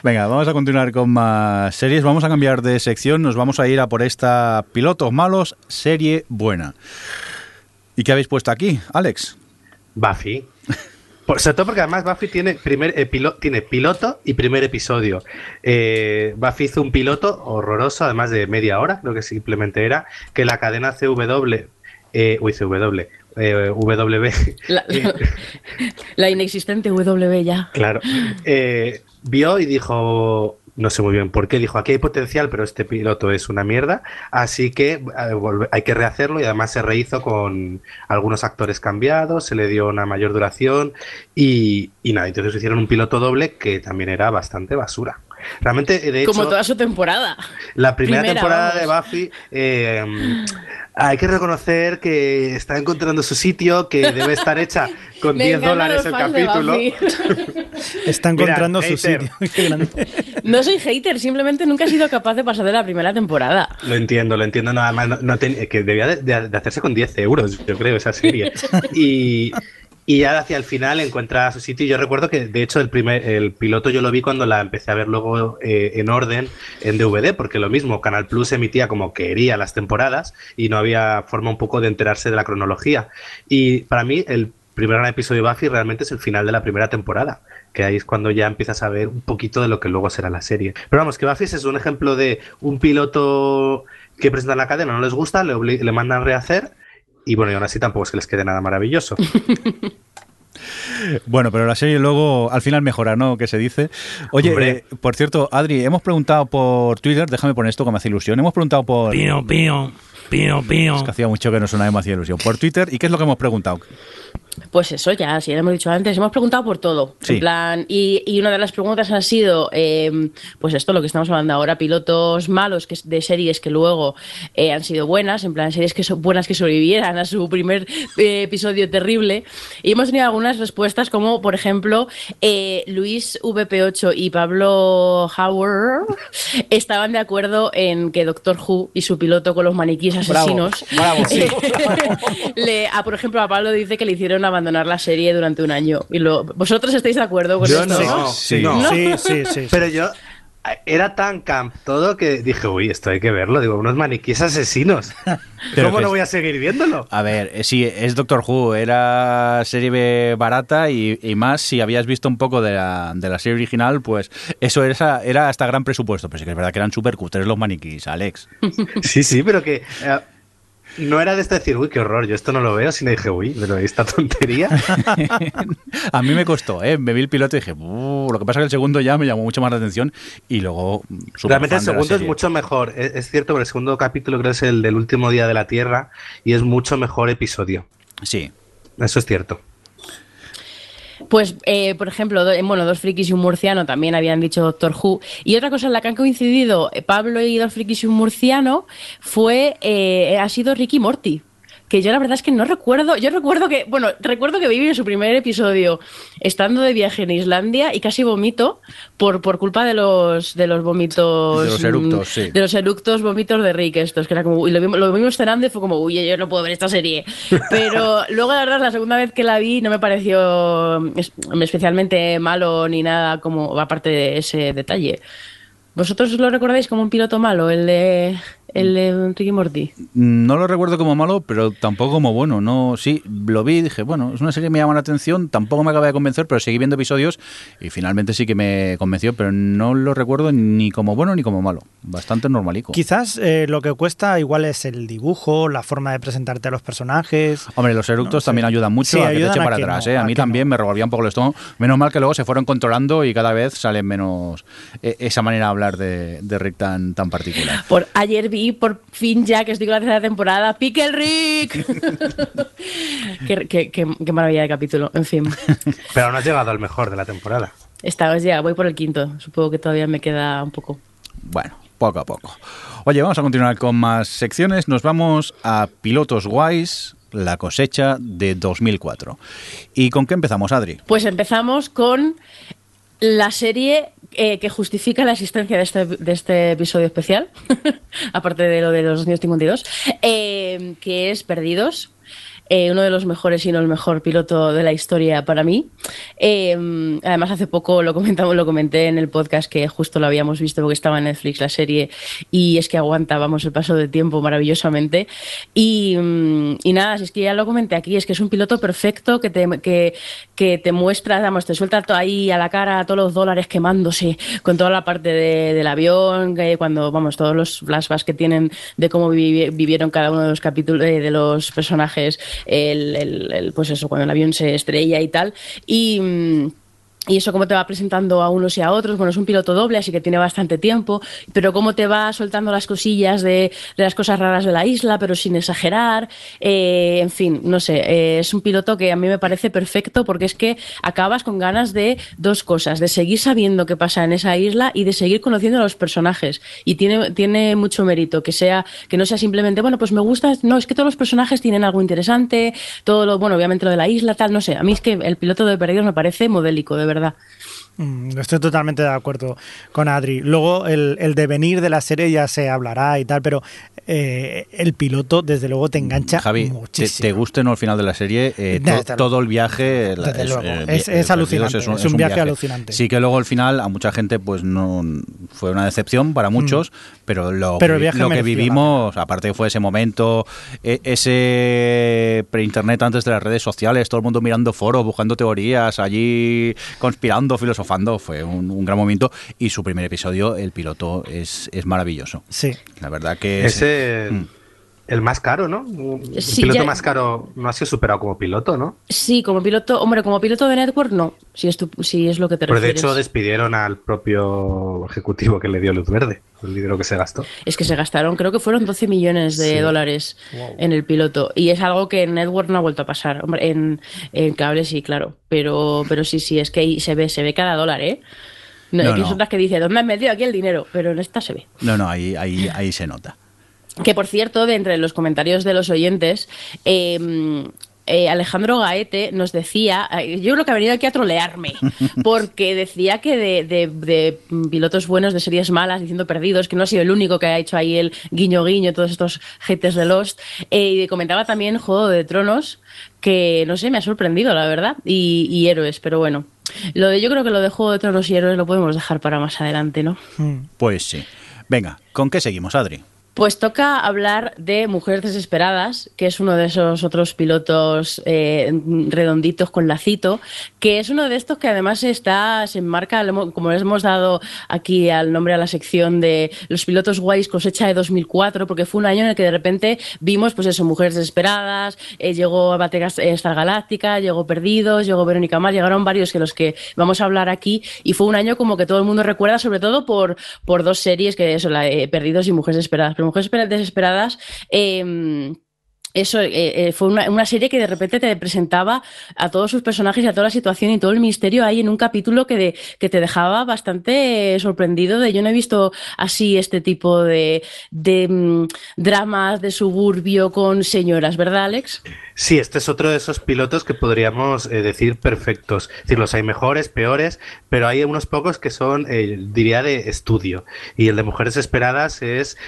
Venga, vamos a continuar con más series. Vamos a cambiar de sección. Nos vamos a ir a por esta Pilotos Malos, serie buena. ¿Y qué habéis puesto aquí, Alex? Buffy. Por, sobre todo porque además Buffy tiene, primer, eh, pilo- tiene piloto y primer episodio. Eh, Buffy hizo un piloto horroroso, además de media hora, creo que simplemente era, que la cadena CW, eh, uy, CW, eh, W, La, eh, la inexistente W ya. Claro. Eh, vio y dijo, no sé muy bien por qué, dijo, aquí hay potencial, pero este piloto es una mierda, así que eh, hay que rehacerlo y además se rehizo con algunos actores cambiados, se le dio una mayor duración y nada, entonces hicieron un piloto doble que también era bastante basura. Realmente, de hecho, Como toda su temporada. la primera, Primera, temporada vamos. de Buffy, eh, hay que reconocer que está encontrando su sitio, que debe estar hecha con Me 10 encantan dólares el capítulo. Está Mira, encontrando su hater. sitio. No soy hater, simplemente nunca he sido capaz de pasar de la primera temporada. Lo entiendo, lo entiendo. Nada más, no, no ten- que debía de, de- de hacerse con 10 euros, yo creo, esa serie. Y, y ya hacia el final encuentra su sitio. Yo recuerdo que, de hecho, el primer el piloto yo lo vi cuando la empecé a ver luego eh, en orden en DVD, porque lo mismo, Canal Plus emitía como quería las temporadas y no había forma un poco de enterarse de la cronología. Y para mí, el primer gran episodio de Buffy realmente es el final de la primera temporada, que ahí es cuando ya empiezas a ver un poquito de lo que luego será la serie. Pero vamos, que Buffy es un ejemplo de un piloto que presentan la cadena, no les gusta, le, le mandan rehacer. Y bueno, y aún así tampoco es que les quede nada maravilloso. Bueno, pero la serie luego al final mejora, ¿no? Que se dice. Oye, eh, por cierto, Adri, hemos preguntado por Twitter, déjame poner esto que me hace ilusión. Hemos preguntado por. Pío, pío, pío, pío. Es que hacía mucho que no sonaba demasiada ilusión. Por Twitter, ¿y qué es lo que hemos preguntado? Pues eso, ya, si ya lo hemos dicho antes, hemos preguntado por todo. Sí. En plan, y, y una de las preguntas ha sido, eh, pues esto, lo que estamos hablando ahora, pilotos malos que, de series que luego eh, han sido buenas, en plan, series que son buenas que sobrevivieran a su primer eh, episodio terrible. Y hemos tenido algunas respuestas, como por ejemplo, eh, Luis VP8 y Pablo Howard estaban de acuerdo en que Doctor Who y su piloto con los maniquíes Bravo, asesinos. bravo, sí. le, a, por ejemplo, a Pablo dice que le hicieron abandonar la serie durante un año. Y lo, ¿Vosotros estáis de acuerdo con Yo esto? no. Sí. no. Sí, sí, sí. sí. Pero yo era tan camp todo que dije, uy, esto hay que verlo. Digo, unos maniquíes asesinos. Pero ¿Cómo no es- voy a seguir viéndolo? A ver, eh, sí, es Doctor Who, era serie barata y, y más si habías visto un poco de la, de la serie original, pues eso era, era hasta gran presupuesto. Pero sí que es verdad que eran súper cutres los maniquís, Alex. Sí, sí, pero que eh, no era de esto decir, uy, qué horror, yo esto no lo veo, sino dije, uy, pero esta tontería. A mí me costó, ¿eh? Me vi el piloto y dije, lo que pasa es que el segundo ya me llamó mucho más la atención y luego... Realmente el segundo es mucho mejor. Es, es cierto, pero el segundo capítulo creo que es el del último día de la Tierra y es mucho mejor episodio. Sí. Eso es cierto. Pues, eh, por ejemplo, do- bueno, dos frikis y un murciano también habían dicho Doctor Who. Y otra cosa en la que han coincidido eh, Pablo y dos frikis y un murciano fue, eh, ha sido Ricky Morty. Que yo la verdad es que no recuerdo, yo recuerdo que, bueno, recuerdo que viví en su primer episodio estando de viaje en Islandia y casi vomito por, por culpa de los, de los vómitos. De los eructos, mm, sí. De los eructos vómitos de Rick estos, que era como, y lo vimos, lo vimos cenando y fue como, uy, yo no puedo ver esta serie. Pero luego, la verdad, la segunda vez que la vi no me pareció es- especialmente malo ni nada como, aparte de ese detalle. ¿Vosotros lo recordáis como un piloto malo, el de, el de Ricky Morty? No lo recuerdo como malo, pero tampoco como bueno. No, sí, lo vi y dije, bueno, es una serie que me llama la atención, tampoco me acaba de convencer, pero seguí viendo episodios y finalmente sí que me convenció, pero no lo recuerdo ni como bueno ni como malo. Bastante normalico. Quizás eh, lo que cuesta igual es el dibujo, la forma de presentarte a los personajes. Hombre, los eructos No sé. también ayudan mucho Sí, a que te eche a para atrás. no, ¿eh? A a mí que también no. me revolvía un poco el estómago. Menos mal que luego se fueron controlando y cada vez sale menos eh, esa manera de hablar de, de Rick tan, tan particular. Por, ayer vi por fin ya que estoy con la tercera temporada, ¡Pickle Rick! qué, qué- qué- qué maravilla de capítulo, en fin. Pero no has llegado al mejor de la temporada. Esta vez ya voy por el quinto, supongo que todavía me queda un poco. Bueno, poco a poco. Oye, vamos a continuar con más secciones. Nos vamos a Pilotos Guays, La cosecha de 2004. ¿Y con qué empezamos, Adri? Pues empezamos con la serie eh, que justifica la existencia de este, de este episodio especial, aparte de lo de los 252, eh, que es Perdidos. Eh, uno de los mejores, si no el mejor piloto de la historia para mí. Eh, además, hace poco lo comentamos, lo comenté en el podcast que justo lo habíamos visto porque estaba en Netflix la serie y es que aguanta, vamos, el paso del tiempo maravillosamente. Y, mm, y nada, es que ya lo comenté aquí, es que es un piloto perfecto que te, que, que te muestra, vamos, te suelta ahí a la cara todos los dólares quemándose con toda la parte de- del avión, que cuando, vamos, todos los flashbacks que tienen de cómo vivi- vivieron cada uno de los capítulos eh, de los personajes, el, el- el, pues eso, cuando el avión se estrella y tal. Y. y eso cómo te va presentando a unos y a otros. Bueno, es un piloto doble, así que tiene bastante tiempo, pero cómo te va soltando las cosillas de, de las cosas raras de la isla, pero sin exagerar. Eh, en fin, no sé, eh, es un piloto que a mí me parece perfecto porque es que acabas con ganas de dos cosas, de seguir sabiendo qué pasa en esa isla y de seguir conociendo a los personajes. Y tiene, tiene mucho mérito que sea, que no sea simplemente, bueno, pues me gusta, no, es que todos los personajes tienen algo interesante, todo lo, bueno, obviamente lo de la isla, tal, no sé. A mí es que el piloto de Perdidos me parece modélico, de verdad. Mm, Estoy totalmente de acuerdo con Adri. Luego el, el devenir de la serie ya se hablará y tal, pero eh, el piloto desde luego te engancha Javi, te, muchísimo. te guste o no al final de la serie, eh, Desde to- luego. todo el viaje la- luego. eh, Es- es alucinante, es un viaje alucinante. Sí que luego al final a mucha gente pues no fue una decepción para muchos, pero lo, Mm. Pero el lo que vivimos, aparte que fue ese momento, e- ese pre-internet antes de las redes sociales, todo el mundo mirando foros, buscando teorías, allí conspirando, filosofando, fue un, un gran momento y su primer episodio, el piloto, es, es maravilloso. Sí. La verdad que es... Ese Mm. El más caro, ¿no? El Sí, piloto ya- más caro no ha sido superado como piloto, ¿no? Sí, como piloto, hombre, como piloto de network no, si es, tu- si es lo que te Pero de refieres. hecho despidieron al propio ejecutivo que le dio luz verde, el dinero que se gastó. Es que se gastaron, creo que fueron 12 millones de Sí. dólares en el piloto. Y es algo que en Network no ha vuelto a pasar. Hombre, en, en cable sí, claro. Pero, pero sí, sí, es que ahí se ve, se ve cada dólar, ¿eh? No, No, hay no. otras que dicen, ¿dónde has metido aquí el dinero? Pero en esta se ve. No, no, ahí, ahí, ahí se nota. Que por cierto, de entre los comentarios de los oyentes, eh, eh, Alejandro Gaete nos decía, eh, yo creo que ha venido aquí a trolearme, porque decía que de, de- de pilotos buenos de series malas, diciendo perdidos, que no ha sido el único que ha hecho ahí el guiño guiño, todos estos haters de Lost, eh, y comentaba también Juego de Tronos, que no sé, me ha sorprendido, la verdad, y, y héroes, pero bueno. Lo de, yo creo que lo de Juego de Tronos y héroes lo podemos dejar para más adelante, ¿no? Mm. Pues sí. Venga, ¿con qué seguimos, Adri? Pues toca hablar de Mujeres Desesperadas, que es uno de esos otros pilotos eh, redonditos con lacito, que es uno de estos que además está, se enmarca, como les hemos dado aquí al nombre a la sección de los pilotos guays cosecha de 2004, porque fue un año en el que de repente vimos, pues eso, Mujeres Desesperadas, eh, llegó Batega Star Galáctica, llegó Perdidos, llegó Verónica Mar, llegaron varios que los que vamos a hablar aquí, y fue un año como que todo el mundo recuerda, sobre todo por, por dos series, que son la, eh, Perdidos y Mujeres Desesperadas. Mujeres Esper- Desesperadas... eh, eso eh, eh, fue una, serie que de repente te presentaba a todos sus personajes y a toda la situación y todo el misterio ahí en un capítulo que, te dejaba bastante eh, sorprendido de yo no he visto así este tipo de, mm, dramas de suburbio con señoras, ¿verdad, Alex? Sí, este es otro de esos pilotos que podríamos decir perfectos. Es decir, los hay mejores, peores, pero hay unos pocos que son, diría, de estudio. Y el de Mujeres Esperadas es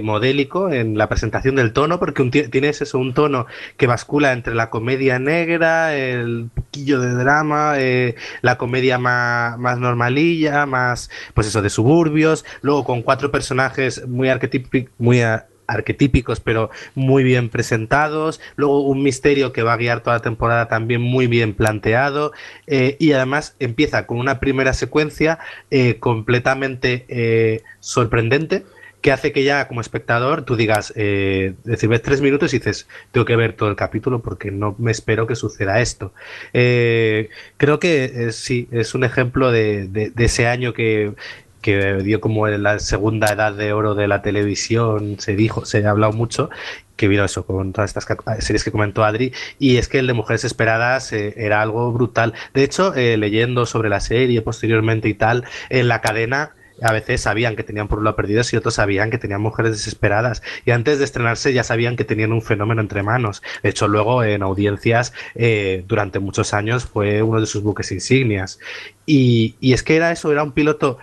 modélico en la presentación del tono, porque un ti- tienes un tono que bascula entre la comedia negra, el poquillo de drama, eh, la comedia más, más normalilla, más, pues eso, de suburbios, luego con cuatro personajes muy arquetípicos, muy... arquetípicos pero muy bien presentados luego un misterio que va a guiar toda la temporada también muy bien planteado eh, y además empieza con una primera secuencia eh, completamente sorprendente que hace que ya como espectador tú digas, eh, decir, ves tres minutos y dices, tengo que ver todo el capítulo porque no me espero que suceda esto. Eh, creo que eh, sí, es un ejemplo de, de- de ese año que, que dio como la segunda edad de oro de la televisión, se dijo, se ha hablado mucho, que vino eso con todas estas series que comentó Adri, y es que el de Mujeres Esperadas eh, era algo brutal. De hecho, eh, leyendo sobre la serie posteriormente y tal, en la cadena a veces sabían que tenían lado perdidos y otros sabían que tenían mujeres desesperadas. Y antes de estrenarse ya sabían que tenían un fenómeno entre manos. De hecho, luego en audiencias eh, durante muchos años fue uno de sus buques insignias. Y, y es que era eso, era un piloto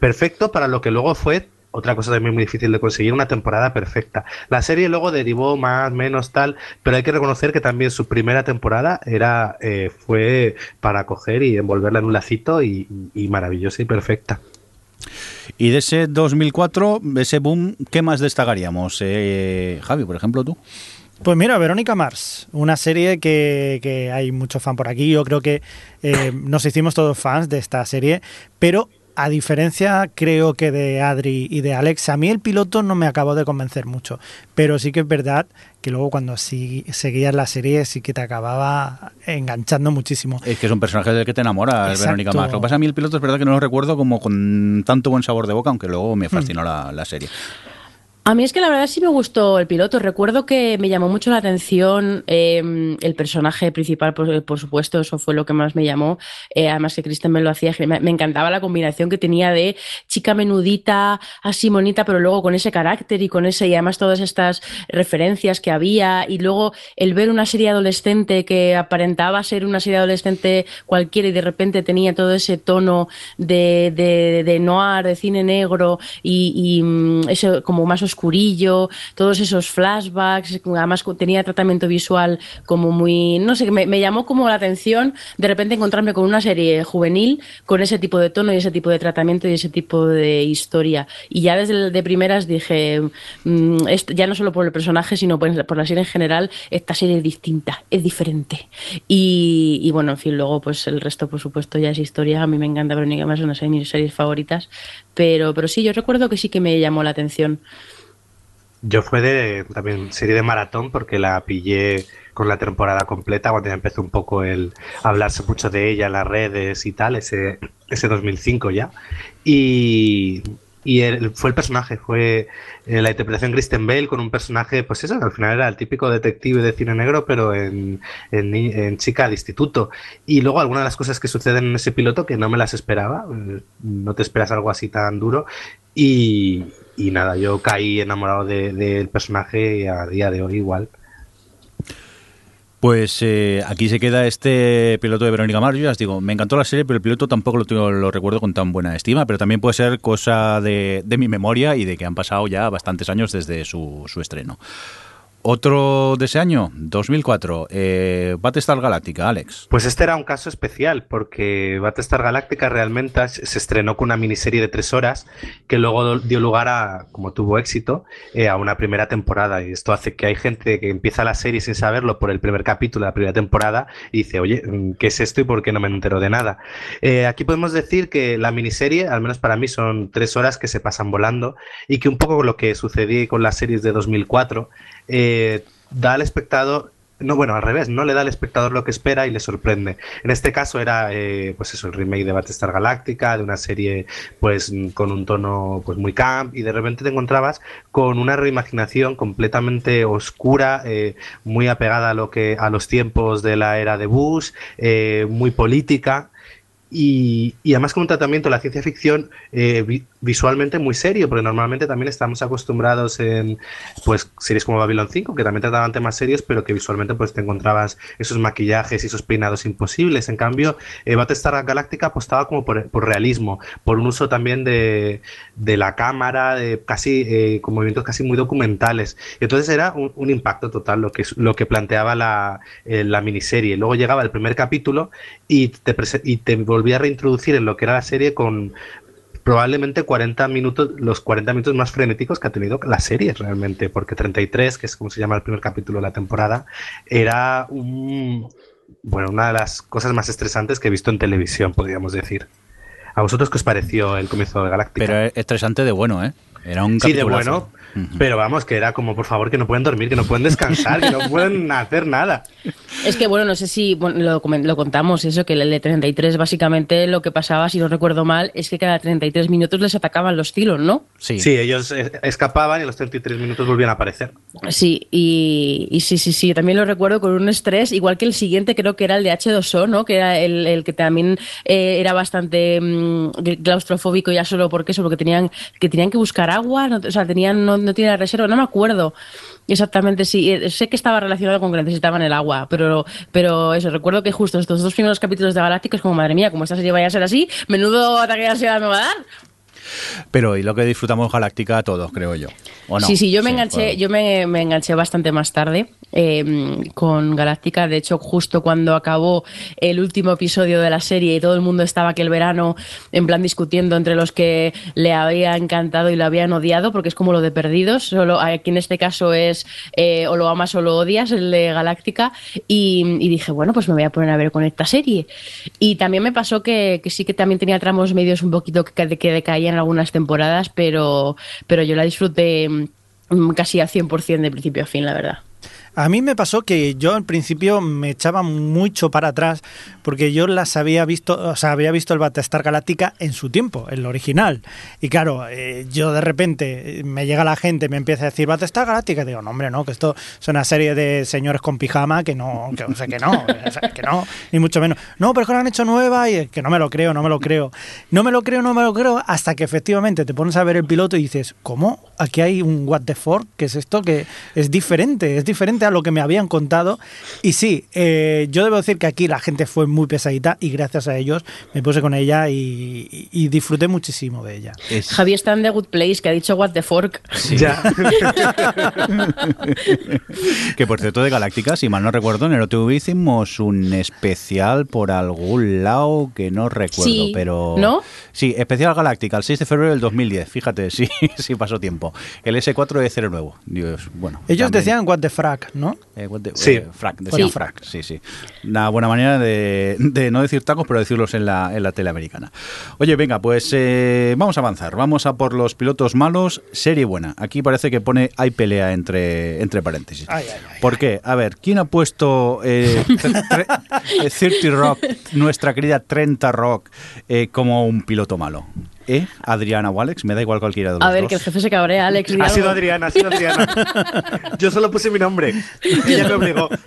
perfecto para lo que luego fue otra cosa también muy difícil de conseguir, una temporada perfecta. La serie luego derivó más, menos tal, pero hay que reconocer que también su primera temporada era eh, fue para coger y envolverla en un lacito y maravillosa y perfecta. Y de ese 2004, ese boom, ¿qué más destacaríamos? Eh, Javi, por ejemplo, tú. Pues mira, Verónica Mars, una serie que, que hay mucho fan por aquí. Yo creo que eh, nos hicimos todos fans de esta serie, pero a diferencia creo que de Adri y de Alex, a mí el piloto no me acabó de convencer mucho, pero sí que es verdad que luego cuando sí, seguías la serie sí que te acababa enganchando muchísimo. Es que es un personaje del que te enamora, Exacto. Verónica Mars. Lo que pasa a mí el piloto es verdad que no lo recuerdo como con tanto buen sabor de boca, aunque luego me fascinó la, la serie. A mí es que la verdad sí me gustó el piloto. Recuerdo que me llamó mucho la atención eh, el personaje principal, por, por, supuesto, eso fue lo que más me llamó. Eh, además que Kristen me lo hacía, me, encantaba la combinación que tenía de chica menudita, así bonita, pero luego con ese carácter y con ese, y además todas estas referencias que había, y luego el ver una serie adolescente que aparentaba ser una serie adolescente cualquiera y de repente tenía todo ese tono de, de, de noir, de cine negro y, y ese como más oscurillo, todos esos flashbacks, además tenía tratamiento visual como muy, no sé, me, me, llamó como la atención de repente encontrarme con una serie juvenil con ese tipo de tono y ese tipo de tratamiento y ese tipo de historia. Y ya desde de primeras dije, mmm, ya no solo por el personaje, sino por, por, la serie en general, esta serie es distinta, es diferente. Y, bueno, en fin, luego pues el resto, por supuesto, ya es historia. A mí me encanta Verónica más, una de mis series favoritas. Pero, pero sí, yo recuerdo que sí que me llamó la atención. Yo fue de también serie de maratón porque la pillé con la temporada completa cuando ya empezó un poco el hablarse mucho de ella en las redes y tal, ese, ese 2005 ya. Y, y fue el personaje, fue eh, la interpretación Kristen Bale con un personaje, pues eso, al final era el típico detective de cine negro, pero en, en, en, chica de instituto. Y luego algunas de las cosas que suceden en ese piloto que no me las esperaba, eh, no te esperas algo así tan duro. Y, y nada, yo caí enamorado del de, personaje a día de hoy igual. Pues eh, aquí se queda este piloto de Verónica Mars. Ya os digo, me encantó la serie, pero el piloto tampoco lo, lo recuerdo con tan buena estima. Pero también puede ser cosa de, de, mi memoria y de que han pasado ya bastantes años desde su, su estreno. Otro de ese año, 2004, eh, Battlestar Galáctica, Alex. Pues este era un caso especial porque Battlestar Galáctica realmente se estrenó con una miniserie de tres horas que luego dio lugar a, como tuvo éxito, eh, a una primera temporada. Y esto hace que hay gente que empieza la serie sin saberlo por el primer capítulo de la primera temporada y dice, oye, ¿qué es esto y por qué no me entero de nada? Eh, aquí podemos decir que la miniserie, al menos para mí, son tres horas que se pasan volando y que un poco lo que sucedía con las series de 2004 eh, da al espectador no, bueno, al revés, no le da al espectador lo que espera y le sorprende. En este caso era, eh, pues eso, el remake de Battlestar Galáctica, de una serie, pues, con un tono, pues, muy camp, y de repente te encontrabas con una reimaginación completamente oscura, eh, muy apegada a lo que, a los tiempos de la era de Bush, eh, muy política, y, además con un tratamiento de la ciencia ficción eh, visualmente muy serio, porque normalmente también estamos acostumbrados en pues series como Babylon 5, que también trataban temas serios, pero que visualmente pues te encontrabas esos maquillajes y esos peinados imposibles. En cambio, eh, Battlestar Galáctica apostaba como por, por, realismo, por un uso también de, de la cámara, de casi eh, con movimientos casi muy documentales. Entonces era un, impacto total lo que, lo que planteaba la, eh, la miniserie. Luego llegaba el primer capítulo y te, y te volví a reintroducir en lo que era la serie con probablemente 40 minutos, los 40 minutos más frenéticos que ha tenido la serie realmente, porque 33, que es como se llama el primer capítulo de la temporada, era un, bueno, una de las cosas más estresantes que he visto en televisión, podríamos decir. ¿A vosotros qué os pareció el comienzo de Galáctica? Pero estresante de bueno, ¿eh? Era un Sí, de bueno. Pero vamos, que era como, por favor, que no pueden dormir, que no pueden descansar, que no pueden hacer nada. Es que, bueno, no sé si bueno, lo, lo contamos, eso, que el de 33 básicamente lo que pasaba, si no recuerdo mal, es que cada 33 minutos les atacaban los tilos, ¿no? Sí. Sí, ellos eh, escapaban y a los 33 minutos volvían a aparecer. Sí, y, y sí, sí, sí, también lo recuerdo con un estrés, igual que el siguiente creo que era el de H2O, ¿no? Que era el, el que también eh, era bastante mm, claustrofóbico ya solo porque eso, porque tenían que tenían que buscar agua, no- o sea, tenían no, no tenían reserva, no me acuerdo exactamente sí, eh, sé que estaba relacionado con que necesitaban el agua, pero pero eso, recuerdo que justo estos dos primeros capítulos de Galáctica es como, madre mía, como esta serie vaya a ser así, menudo ataque de me va a dar. Pero y lo que disfrutamos Galáctica todos, creo yo. ¿O no? Sí, sí, yo me enganché, yo me, me enganché bastante más tarde eh, con Galáctica. De hecho, justo cuando acabó el último episodio de la serie y todo el mundo estaba aquel verano en plan discutiendo entre los que le había encantado y lo habían odiado, porque es como lo de Perdidos. Solo aquí en este caso es eh, o lo amas o lo odias, el de Galáctica. Y, y dije, bueno, pues me voy a poner a ver con esta serie. Y también me pasó que, que sí que también tenía tramos medios un poquito que, que decaían algunas temporadas, pero, pero yo la disfruté mm, casi al 100% de principio a fin, la verdad. A mí me pasó que yo al principio me echaba mucho para atrás porque yo las había visto, o sea, había visto el Battlestar Galáctica en su tiempo, el original. Y claro, eh, yo de repente eh, me llega la gente, me empieza a decir Battlestar Galáctica, digo, no, hombre, no, que esto es una serie de señores con pijama, que no, que, o sea, que no, o sea, que no, ni mucho menos. No, pero es que la han hecho nueva y que no me lo creo, no me lo creo. No me lo creo, no me lo creo, hasta que efectivamente te pones a ver el piloto y dices, ¿cómo? Aquí hay un what the fuck, que es esto que es diferente, es diferente a lo que me habían contado. Y sí, eh, yo debo decir que aquí la gente fue muy pesadita y gracias a ellos me puse con ella y, y- y disfruté muchísimo de ella. Es- Javier está en The Good Place, que ha dicho What the Fork. Ya. que por cierto de Galáctica, si mal no recuerdo, en el OTV hicimos un especial por algún lado que no recuerdo, Sí, pero... ¿no? Sí, especial Galáctica, el 6 de febrero del 2010, fíjate, sí, sí pasó tiempo. El S4 de Cero Nuevo. Dios, bueno. Ellos también- decían what the frack, ¿no? Eh, the- Sí. eh, frac, decían Sí. frac, sí, sí. Una buena manera de, de no decir tacos, pero decirlos en la, en la tele americana. Oye, venga, pues eh, vamos a avanzar. Vamos a por los pilotos malos, serie buena. Aquí parece que pone hay pelea entre, entre paréntesis. Ay, ay, ay, ¿Por qué? A ver, ¿quién ha puesto eh, tre- tre- eh, 30 Rock, nuestra querida 30 Rock, eh, como un piloto malo? ¿Eh? ¿Adriana o Alex? Me da igual cualquiera de los A ver, dos. que el jefe se cabrea, Alex. Ha algo. sido Adriana, ha sido Adriana. Yo solo puse mi nombre. Ella me obligó.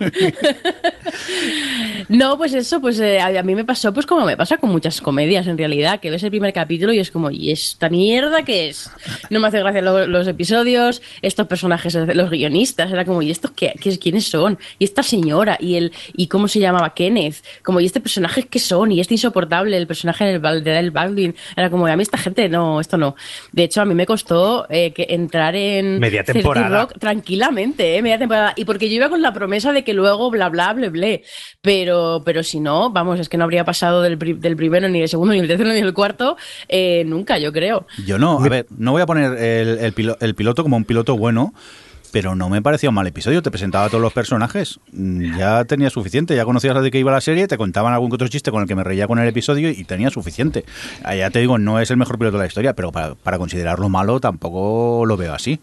No, pues eso, pues eh, a mí me pasó, pues como me pasa con muchas comedias en realidad, que ves el primer capítulo y es como, ¿y esta mierda qué es? No me hace gracia lo- los episodios, estos personajes, los guionistas, era como, ¿y estos qué, qué- quiénes son? ¿Y esta señora? ¿Y el y cómo se llamaba Kenneth? Como, ¿y este personaje qué son? ¿Y este insoportable, el personaje del Del Baldwin? Era como, a mí esta gente, no, esto no. De hecho, a mí me costó eh, que entrar en Media 30 temporada. Rock tranquilamente, ¿eh? media temporada. Y porque yo iba con la promesa de que luego bla bla bla bla. Pero, pero si no, vamos, es que no habría pasado del, del primero, ni del segundo, ni del tercero, ni del cuarto, eh, nunca, yo creo. Yo no, a ver, no voy a poner el, el pilo- el piloto como un piloto bueno, pero no me parecía un mal episodio. Te presentaba a todos los personajes. Mm, Ya tenía suficiente. Ya conocías de qué iba la serie, te contaban algún otro chiste con el que me reía con el episodio y tenía suficiente. Ah, Ya te digo, no es el mejor piloto de la historia, pero para considerarlo malo tampoco lo veo así.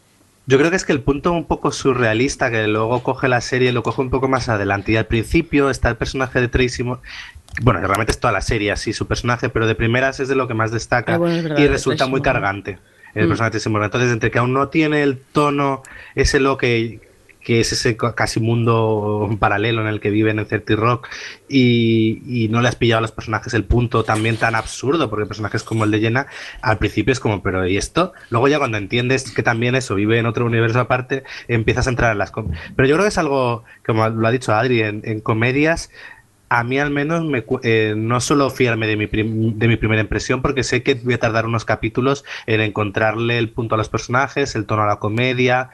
Yo creo que es que el punto un poco surrealista que luego coge la serie lo coge un poco más adelante. Y al principio está el personaje de Tracy Bueno, realmente es toda la serie así, su personaje, pero de primeras es de lo que más destaca Ah, bueno, es verdad, y resulta muy cargante el Mm. personaje de Tracy Morgan. Entonces, entre que aún no tiene el tono, ese lo que, que es ese ca- casi mundo paralelo en el que viven en Certi Rock y, no le has pillado a los personajes el punto también tan absurdo, porque personajes como el de Jenna al principio es como, pero ¿y esto? Luego ya cuando entiendes que también eso vive en otro universo aparte, empiezas a entrar en las... Pero yo creo que es algo, como lo ha dicho Adri, en, comedias a mí al menos me eh, no suelo fiarme de mi, de mi primera impresión porque sé que voy a tardar unos capítulos en encontrarle el punto a los personajes, el tono a la comedia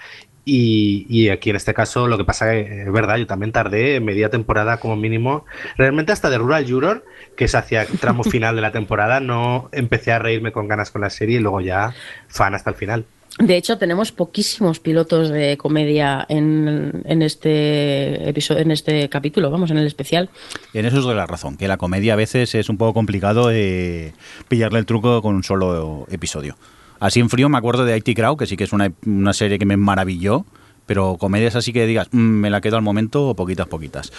y, y aquí en este caso lo que pasa que es verdad, yo también tardé media temporada como mínimo, realmente hasta de Rural Juror, que es hacia el tramo final de la temporada, no empecé a reírme con ganas con la serie y luego ya fan hasta el final. De hecho, tenemos poquísimos pilotos de comedia en, en este episodio, en este capítulo, vamos, en el especial. En eso es de la razón, que la comedia a veces es un poco complicado eh, pillarle el truco con un solo episodio. Así en frío me acuerdo de IT Crowd, que sí que es una, una serie que me maravilló, pero comedias así que digas, "Mm, me la quedo al momento o poquitas, poquitas.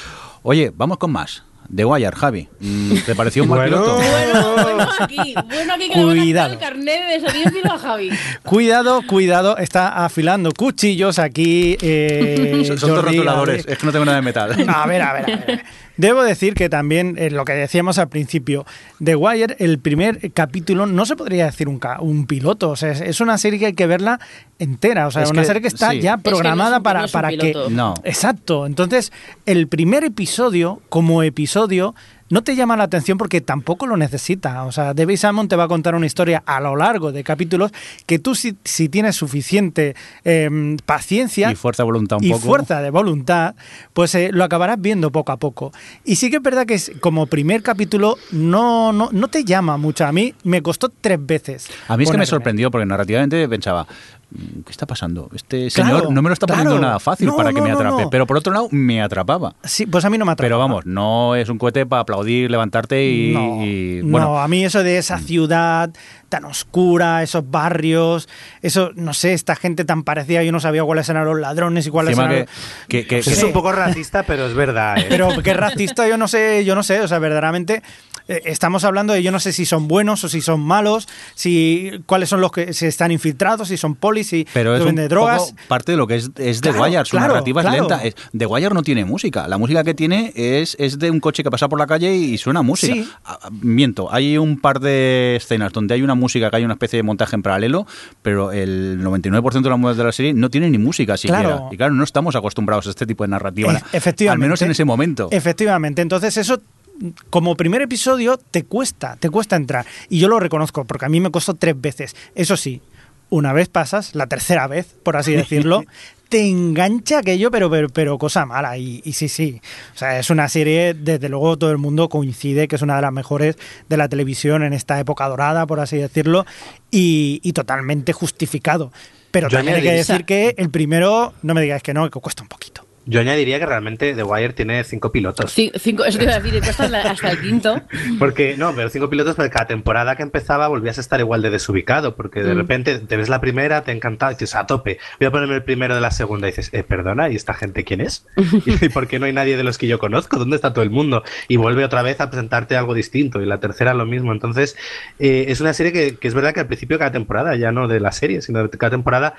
Oye, vamos con más. The Wire, Javi. Mm, ¿Te pareció un mal Bueno. piloto? Bueno, bueno aquí, bueno aquí que le van a Cuidado. quitar el carnet de a Javi. Cuidado, cuidado, está afilando cuchillos aquí. eh, Son, son dos Jordi, rotuladores, es que no tengo nada de metal. A ver, a ver, a ver. Debo decir que también eh, lo que decíamos al principio, The Wire, el primer capítulo, no se podría decir un, ca- un piloto. O sea, es, es una serie que hay que verla entera. O sea, Es una que, serie que está sí. ya que no es programada un- para, no es un para que. piloto. No. Exacto. Entonces, el primer episodio, como episodio, no te llama la atención porque tampoco lo necesita. O sea, David Salmon te va a contar una historia a lo largo de capítulos que tú, si, si tienes suficiente em, paciencia Y fuerza de voluntad un y poco. fuerza de voluntad, pues eh, lo acabarás viendo poco a poco. Y sí que es verdad que es- como primer capítulo no, no, no te llama mucho. A mí me costó tres veces. A mí es que me sorprendió porque narrativamente pensaba, "Mm, ¿qué está pasando? Este Claro, señor no me lo está poniendo claro. nada fácil No, para que no, me atrape. no. Pero por otro lado, me atrapaba. Sí, pues a mí no me atrapa. Pero vamos, no es un cohete para aplaudir, levantarte y, no, y, no, bueno, a mí eso de esa ciudad tan oscura, esos barrios, eso, no sé, esta gente tan parecida, yo no sabía cuáles eran los ladrones y cuáles eran que, los- que- que-. Es un poco racista, pero es verdad. ¿eh? Pero qué racista, yo no sé, yo no sé, o sea, verdaderamente eh, estamos hablando de yo no sé si son buenos o si son malos, si cuáles son los que se están infiltrados, si son polis, si pero es un venden drogas. poco parte de lo que es, es The Claro, Wire. Su claro, narrativa claro. es lenta. Es- The Wire no tiene música. La música que tiene es, es de un coche que pasa por la calle y suena música. Sí. Ah, ah, Miento, hay un par de escenas donde hay una música, que hay una especie de montaje en paralelo, pero el 99% de las de la serie no tiene ni música siquiera. Claro. Y claro, no estamos acostumbrados a este tipo de narrativa. E- efectivamente. Al menos en ese momento. Efectivamente. Entonces, eso como primer episodio te cuesta, te cuesta entrar. Y yo lo reconozco, porque a mí me costó tres veces. Eso sí, una vez pasas, la tercera vez, por así decirlo, te engancha aquello, pero, pero, pero cosa mala. Y, y sí, sí. O sea, es una serie, desde luego todo el mundo coincide que es una de las mejores de la televisión en esta época dorada, por así decirlo, y, y totalmente justificado. Pero Yo también hay que decir que el primero, no me digáis que no, que cuesta un poquito. Yo añadiría que realmente The Wire tiene cinco pilotos. Ci- Cinco, eso te iba a decir, hasta, hasta el quinto. Porque, no, pero cinco pilotos, porque cada temporada que empezaba volvías a estar igual de desubicado, porque de Mm. repente te ves la primera, te ha encantado, y dices, a tope, voy a ponerme el primero de la segunda, y dices, eh, perdona, ¿y esta gente quién es? ¿Y por qué no hay nadie de los que yo conozco? ¿Dónde está todo el mundo? Y vuelve otra vez a presentarte algo distinto, y la tercera lo mismo. Entonces, eh, es una serie que, que es verdad que al principio de cada temporada, ya no de la serie, sino de cada temporada,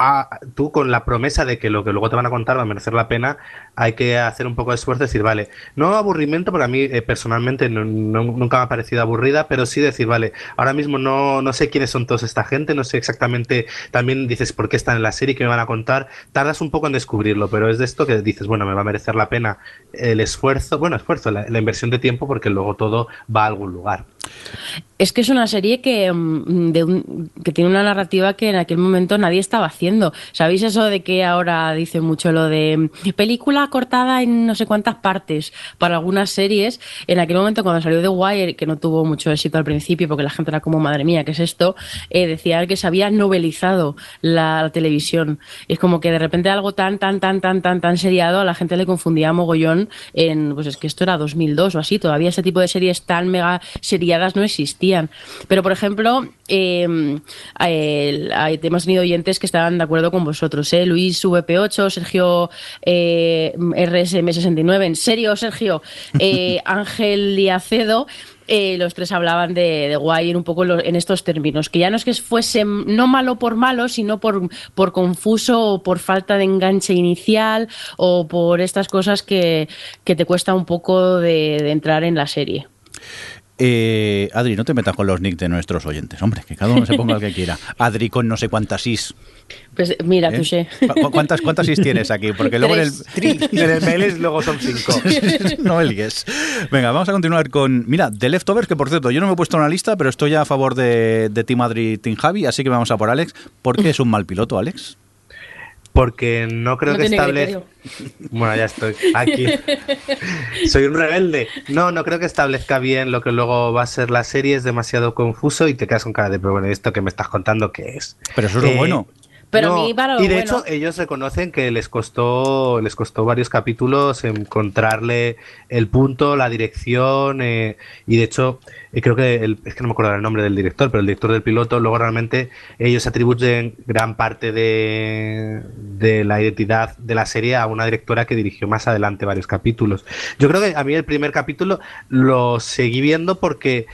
ah, tú con la promesa de que lo que luego te van a contar va a merecer la pena, hay que hacer un poco de esfuerzo y decir, vale, no aburrimiento, porque a mí eh, personalmente no- nunca me ha parecido aburrida, pero sí decir, vale, ahora mismo no, no sé quiénes son todos esta gente, no sé exactamente, también dices por qué están en la serie, qué me van a contar, tardas un poco en descubrirlo, pero es de esto que dices, bueno, me va a merecer la pena el esfuerzo, bueno, esfuerzo, la inversión de tiempo, porque luego todo va a algún lugar. Es que es una serie que, mm, de un- que tiene una narrativa que en aquel momento nadie estaba haciendo. ¿Sabéis eso de que ahora dice mucho lo de mm, película cortada en no sé cuántas partes para algunas series? En aquel momento cuando salió The Wire, que no tuvo mucho éxito al principio porque la gente era como, madre mía, ¿qué es esto? Eh, decía que se había novelizado la, la televisión. Es como que de repente algo tan, tan, tan, tan, tan, tan seriado a la gente le confundía mogollón en, pues es que esto era 2002 o así, todavía ese tipo de series tan mega seriadas no existían. Pero, por ejemplo, eh, eh, hay- hemos tenido oyentes que estaban de acuerdo con vosotros, ¿eh? Luis VP8, Sergio eh, RSM69, en serio, Sergio, eh, Ángel Diacedo. eh, los tres hablaban de, de Wire un poco en lo- en estos términos, que ya no es que fuese no malo por malo, sino por, por confuso o por falta de enganche inicial o por estas cosas que, que te cuesta un poco de, de entrar en la serie. Eh, Adri, no te metas con los nick de nuestros oyentes, hombre, que cada uno se ponga el que quiera. Adri con no sé cuántas is. Pues mira, ¿eh? touché. ¿Cu- ¿Cuántas, ¿Cuántas is tienes aquí? Porque luego en el. En el mail es- luego son cinco. no me líes. Venga, vamos a continuar con. Mira, The Leftovers, que por cierto, yo no me he puesto en la lista, pero estoy a favor de, de Team Adri Team Javi, así que vamos a por Alex. ¿Por qué es un mal piloto, Alex? Porque no creo No que establezca. Bueno, ya estoy aquí. Soy un rebelde. No, no creo que establezca bien lo que luego va a ser la serie. Es demasiado confuso y te quedas con cara de, pero bueno, ¿esto que me estás contando qué es? Pero eso es lo Eh, bueno. Pero No, a mí para lo y de bueno- hecho ellos reconocen que les costó les costó varios capítulos encontrarle el punto, la dirección eh, y de hecho eh, creo que el- es que no me acuerdo el nombre del director, pero el director del piloto luego realmente ellos atribuyen gran parte de, de la identidad de la serie a una directora que dirigió más adelante varios capítulos. Yo creo que a mí el primer capítulo lo seguí viendo porque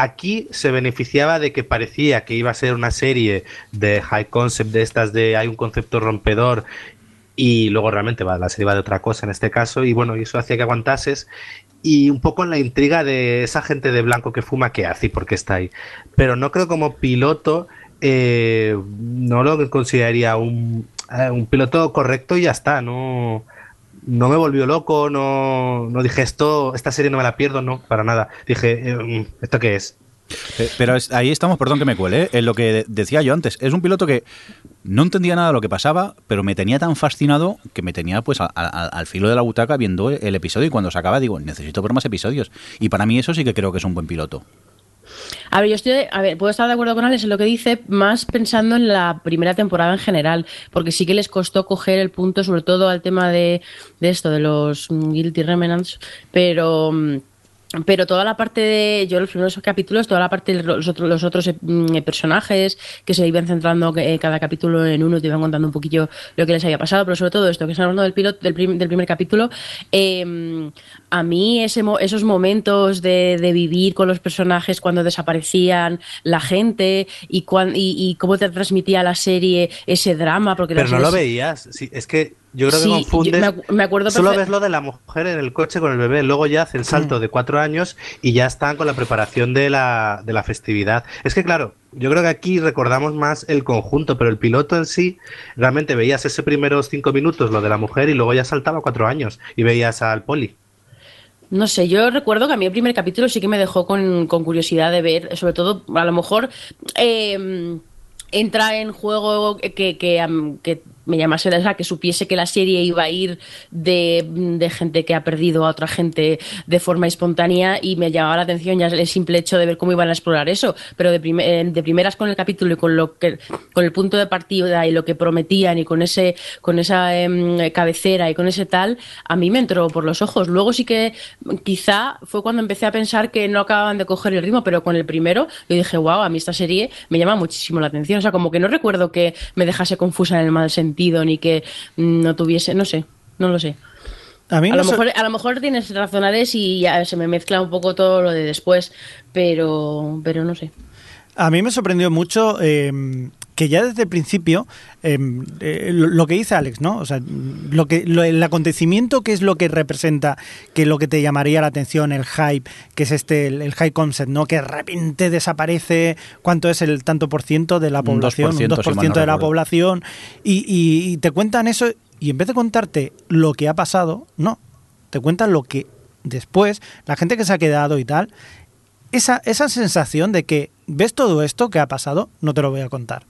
Aquí se beneficiaba de que parecía que iba a ser una serie de high concept, de estas de hay un concepto rompedor y luego realmente la serie va de otra cosa en este caso y bueno, y eso hacía que aguantases y un poco en la intriga de esa gente de blanco que fuma, qué hace y por qué está ahí. Pero no creo como piloto, eh, no lo consideraría eh, un piloto correcto y ya está, no... No me volvió loco, no, no dije esto, esta serie no me la pierdo, no, para nada. Dije, eh, ¿esto qué es? Eh, Pero ahí estamos, perdón que me cuele, ¿eh? en lo que de- decía yo antes. Es un piloto que no entendía nada de lo que pasaba, pero me tenía tan fascinado que me tenía pues al filo de la butaca viendo el episodio y cuando se acaba digo, necesito ver más episodios. Y para mí eso sí que creo que es un buen piloto. A ver, yo estoy, a ver, puedo estar de acuerdo con Alex en lo que dice, más pensando en la primera temporada en general, porque sí que les costó coger el punto, sobre todo al tema de, de esto, de los mm, Guilty Remnants, pero... pero toda la parte de yo los primeros capítulos toda la parte de los otros los otros eh, mm, personajes que se iban centrando eh, cada capítulo en uno te iban contando un poquillo lo que les había pasado pero sobre todo esto que están hablando del piloto del, prim- del primer capítulo eh, a mí ese esos momentos de, de vivir con los personajes cuando desaparecían la gente y, cuan- y, y cómo te transmitía la serie ese drama porque Pero no lo veías. Sí, es que yo creo Sí, que me me acuerdo Solo ves lo de la mujer en el coche con el bebé. Luego ya hace el salto de cuatro años y ya están con la preparación de la, de la festividad. Es que, claro, yo creo que aquí recordamos más el conjunto, pero el piloto en sí, realmente veías ese primeros cinco minutos lo de la mujer y luego ya saltaba cuatro años y veías al poli. No sé, yo recuerdo que a mí el primer capítulo sí que me dejó con, con curiosidad de ver, sobre todo, a lo mejor eh, entra en juego que, que me llamase, sea, que supiese que la serie iba a ir de, de gente que ha perdido a otra gente de forma espontánea y me llamaba la atención ya el simple hecho de ver cómo iban a explorar eso, pero de, prim- eh, de primeras con el capítulo y con lo que con el punto de partida y lo que prometían y con ese con esa em, cabecera y con ese tal, a mí me entró por los ojos. Luego sí que quizá fue cuando empecé a pensar que no acababan de coger el ritmo, pero con el primero yo dije, wow, a mí esta serie me llama muchísimo la atención. O sea, como que no recuerdo que me dejase confusa en el mal sentido ni que mm, no tuviese, no sé, no lo sé. A mí A me lo, mejor, a lo mejor tienes razón, Alex, y ya se me mezcla un poco todo lo de después, pero, pero no sé. A mí me sorprendió mucho eh, que ya desde el principio, eh, eh, lo, que dice Alex, ¿no? O sea, lo que, lo- el acontecimiento que es lo que representa, que lo que te llamaría la atención, el hype, que es este, el, el high concept, ¿no? Que de repente desaparece, ¿cuánto es el tanto por ciento de la Un población? 2%, Un si 2% mal no de la población. Y, y- y te cuentan eso, y en vez de contarte lo que ha pasado, no. Te cuentan lo que después, la gente que se ha quedado y tal, esa, esa sensación de que ves todo esto que ha pasado, no te lo voy a contar.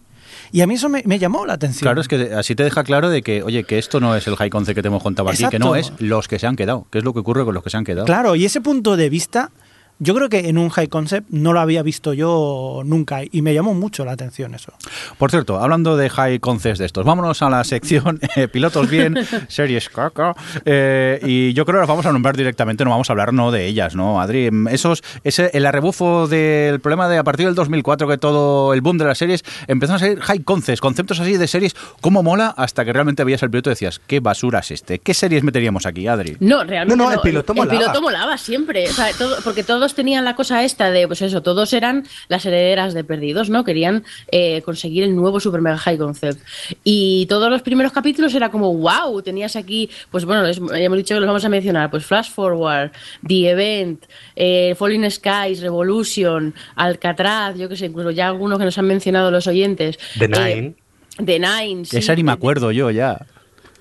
Y a mí eso me, me llamó la atención. Claro, es que así te deja claro de que, oye, que esto no es el high concept que te hemos contado aquí, que no es los que se han quedado, que es lo que ocurre con los que se han quedado. Claro, y ese punto de vista, yo creo que en un high concept no lo había visto yo nunca y me llamó mucho la atención eso. Por cierto, hablando de high concepts de estos, vámonos a la sección eh, pilotos bien, series caca. eh, y yo creo que las vamos a nombrar directamente, no vamos a hablar no de ellas, ¿no, Adri? Esos, ese, el arrebufo del problema de a partir del 2004 que todo el boom de las series empezó a salir high concepts, conceptos así de series, cómo mola, hasta que realmente veías el piloto y decías, ¿qué basura es este? ¿Qué series meteríamos aquí, Adri? No, realmente No, no. no, el piloto molaba. El piloto molaba siempre. O sea, todo- porque todos tenían la cosa esta de, pues eso, todos eran las herederas de Perdidos, ¿no? Querían eh, conseguir el nuevo Super Mega High Concept. Y todos los primeros capítulos era como, wow, tenías aquí, pues bueno, les- ya hemos dicho que los vamos a mencionar, pues Flash Forward, The Event, eh, Falling Skies, Revolution, Alcatraz, yo qué sé, incluso ya algunos que nos han mencionado los oyentes. The Eh, Nine. The Nine, sí. Esa ni me acuerdo yo ya.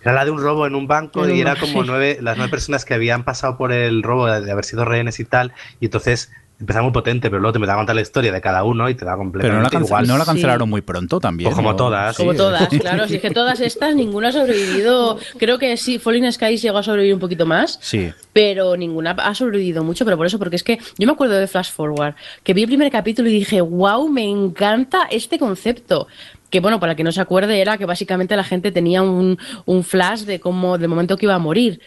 Era la de un robo en un banco En un y era como nueve, las nueve personas que habían pasado por el robo de, haber sido rehenes y tal. Y entonces empezaba muy potente, pero luego te empezaba a contar la historia de cada uno y te da Pero no la, completamente igual. no la Sí. cancelaron muy pronto también. Pues como ¿no? todas. Como Sí. todas, claro. Si es que todas estas, ninguna ha sobrevivido. Creo que sí, Falling Skies llegó a sobrevivir un poquito más. Sí. Pero ninguna ha sobrevivido mucho, pero por eso, porque es que yo me acuerdo de Flash Forward, que vi el primer capítulo y dije, wow, me encanta este concepto. Que bueno, para que no se acuerde, era que básicamente la gente tenía un, un flash de cómo, del momento que iba a morir.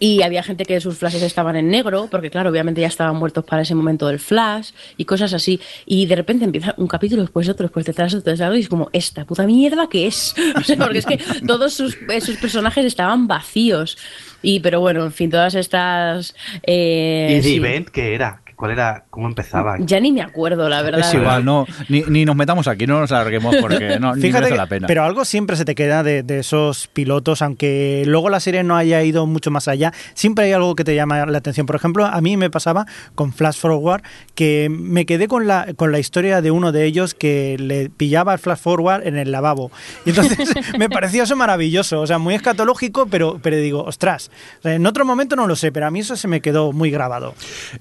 Y había gente que sus flashes estaban en negro, porque claro, obviamente ya estaban muertos para ese momento del flash y cosas así. Y de repente empieza un capítulo después otro, después detrás otro, detrás otro, y es como, ¿esta puta mierda qué es? O sea, porque es que todos sus, eh, sus personajes estaban vacíos. Y, pero bueno, en fin, todas estas. eh, ¿Y sí. Event qué era? ¿Cuál era? ¿Cómo empezaba? Ya ni me acuerdo, la verdad. Es igual, no, ni, ni nos metamos aquí, no nos alarguemos porque no, ni Fíjate, merece que- la pena. pero algo siempre se te queda de, de esos pilotos, aunque luego la serie no haya ido mucho más allá, siempre hay algo que te llama la atención. Por ejemplo, a mí me pasaba con Flash Forward que me quedé con la, con la historia de uno de ellos que le pillaba el Flash Forward en el lavabo. Y entonces me pareció eso maravilloso, o sea, muy escatológico, pero, pero digo, ostras, en otro momento no lo sé, pero a mí eso se me quedó muy grabado.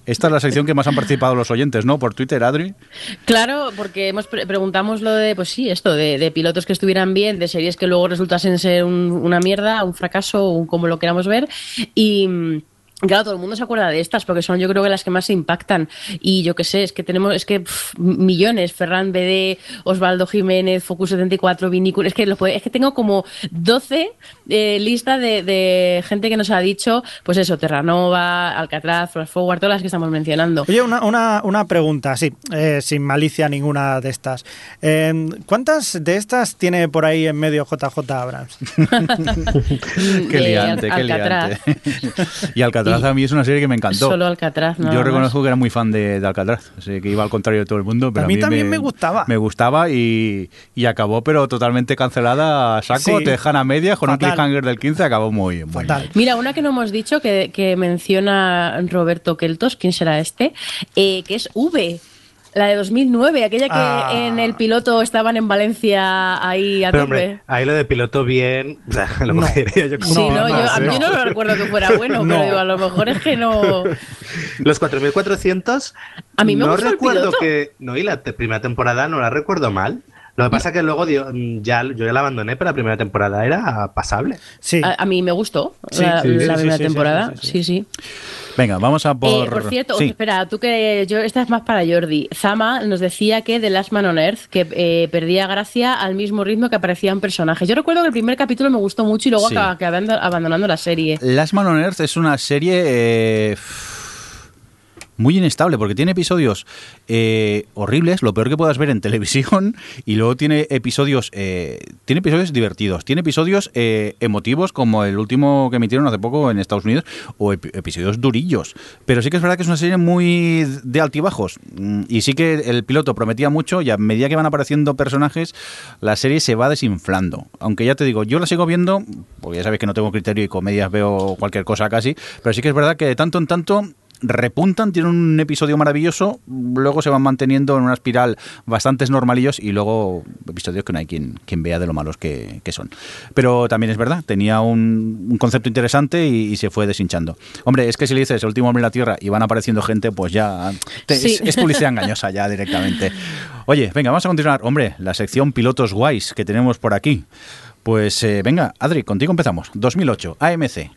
Esta es la sección que más han participado los oyentes, ¿no? Por Twitter, Adri. Claro, porque hemos pre- preguntamos lo de, pues sí, esto, de, de pilotos que estuvieran bien, de series que luego resultasen ser un- una mierda, un fracaso, un como lo queramos ver. Y. Claro, todo el mundo se acuerda de estas porque son yo creo que las que más se impactan. Y yo qué sé, es que tenemos, es que pff, millones, Ferran BD, Osvaldo Jiménez, Focus 74, Vinícola, es que, lo puede- es que tengo como 12 eh, listas de, de gente que nos ha dicho, pues eso, Terranova, Alcatraz, Flash Forward, todas las que estamos mencionando. Oye, una, una, una pregunta, sí, eh, sin malicia ninguna de estas. Eh, ¿Cuántas de estas tiene por ahí en medio JJ Abrams? Qué Eh, liante, qué liante. y Alcatraz a mí es una serie que me encantó. Solo Alcatraz, nada Yo reconozco que era muy fan de, de Alcatraz, así que iba al contrario de todo el mundo. Pero A mí también me gustaba. Me gustaba y, y acabó, pero totalmente cancelada saco. Sí. Te dejan a medias con Fatal. un cliffhanger del 15, acabó muy, muy Fatal. mal. Mira, una que no hemos dicho, que, que menciona Roberto Keltos, ¿quién será este? Eh, que es V, la de 2009, aquella que Ah. en el piloto estaban en Valencia ahí a Pero tope. hombre, ahí lo de piloto bien, lo No. cogería yo como Sí, no, yo, a mí yo no lo recuerdo que fuera bueno, No. pero digo, a lo mejor es que no. Los 4400. A mí me no el recuerdo piloto. que. No, y la te- primera temporada no la recuerdo mal. Lo que pasa que luego dio- ya, yo ya la abandoné, pero la primera temporada era pasable. Sí. A, a mí me gustó Sí, la, sí, la sí, primera temporada. sí, sí, Sí, sí. Venga, vamos a por. Eh, por cierto, Sí. espera, tú que yo esta es más para Jordi. Zama nos decía que The Last Man on Earth que eh, perdía gracia al mismo ritmo que aparecían personajes. Yo recuerdo que el primer capítulo me gustó mucho y luego Sí. acabé abandonando la serie. Last Man on Earth es una serie eh, muy inestable porque tiene episodios eh, horribles, lo peor que puedas ver en televisión, y luego tiene episodios eh, tiene episodios divertidos, tiene episodios eh, emotivos como el último que emitieron hace poco en Estados Unidos, o epi- episodios durillos. Pero sí que es verdad que es una serie muy de altibajos, Mm, y sí que el piloto prometía mucho, y a medida que van apareciendo personajes, la serie se va desinflando. Aunque ya te digo, yo la sigo viendo, porque ya sabéis que no tengo criterio y comedias veo cualquier cosa casi, pero sí que es verdad que de tanto en tanto repuntan, tienen un episodio maravilloso, luego se van manteniendo en una espiral bastantes normalillos y luego episodios que no hay quien, quien vea de lo malos que, que son. Pero también es verdad, tenía un, un concepto interesante y, y se fue deshinchando. Hombre, es que si le dices el último hombre en la Tierra y van apareciendo gente, pues ya te- Sí. es, es publicidad engañosa ya directamente. Oye, venga, vamos a continuar. Hombre, la sección pilotos guays que tenemos por aquí. Pues eh, venga, Adri, contigo empezamos. 2008, AMC.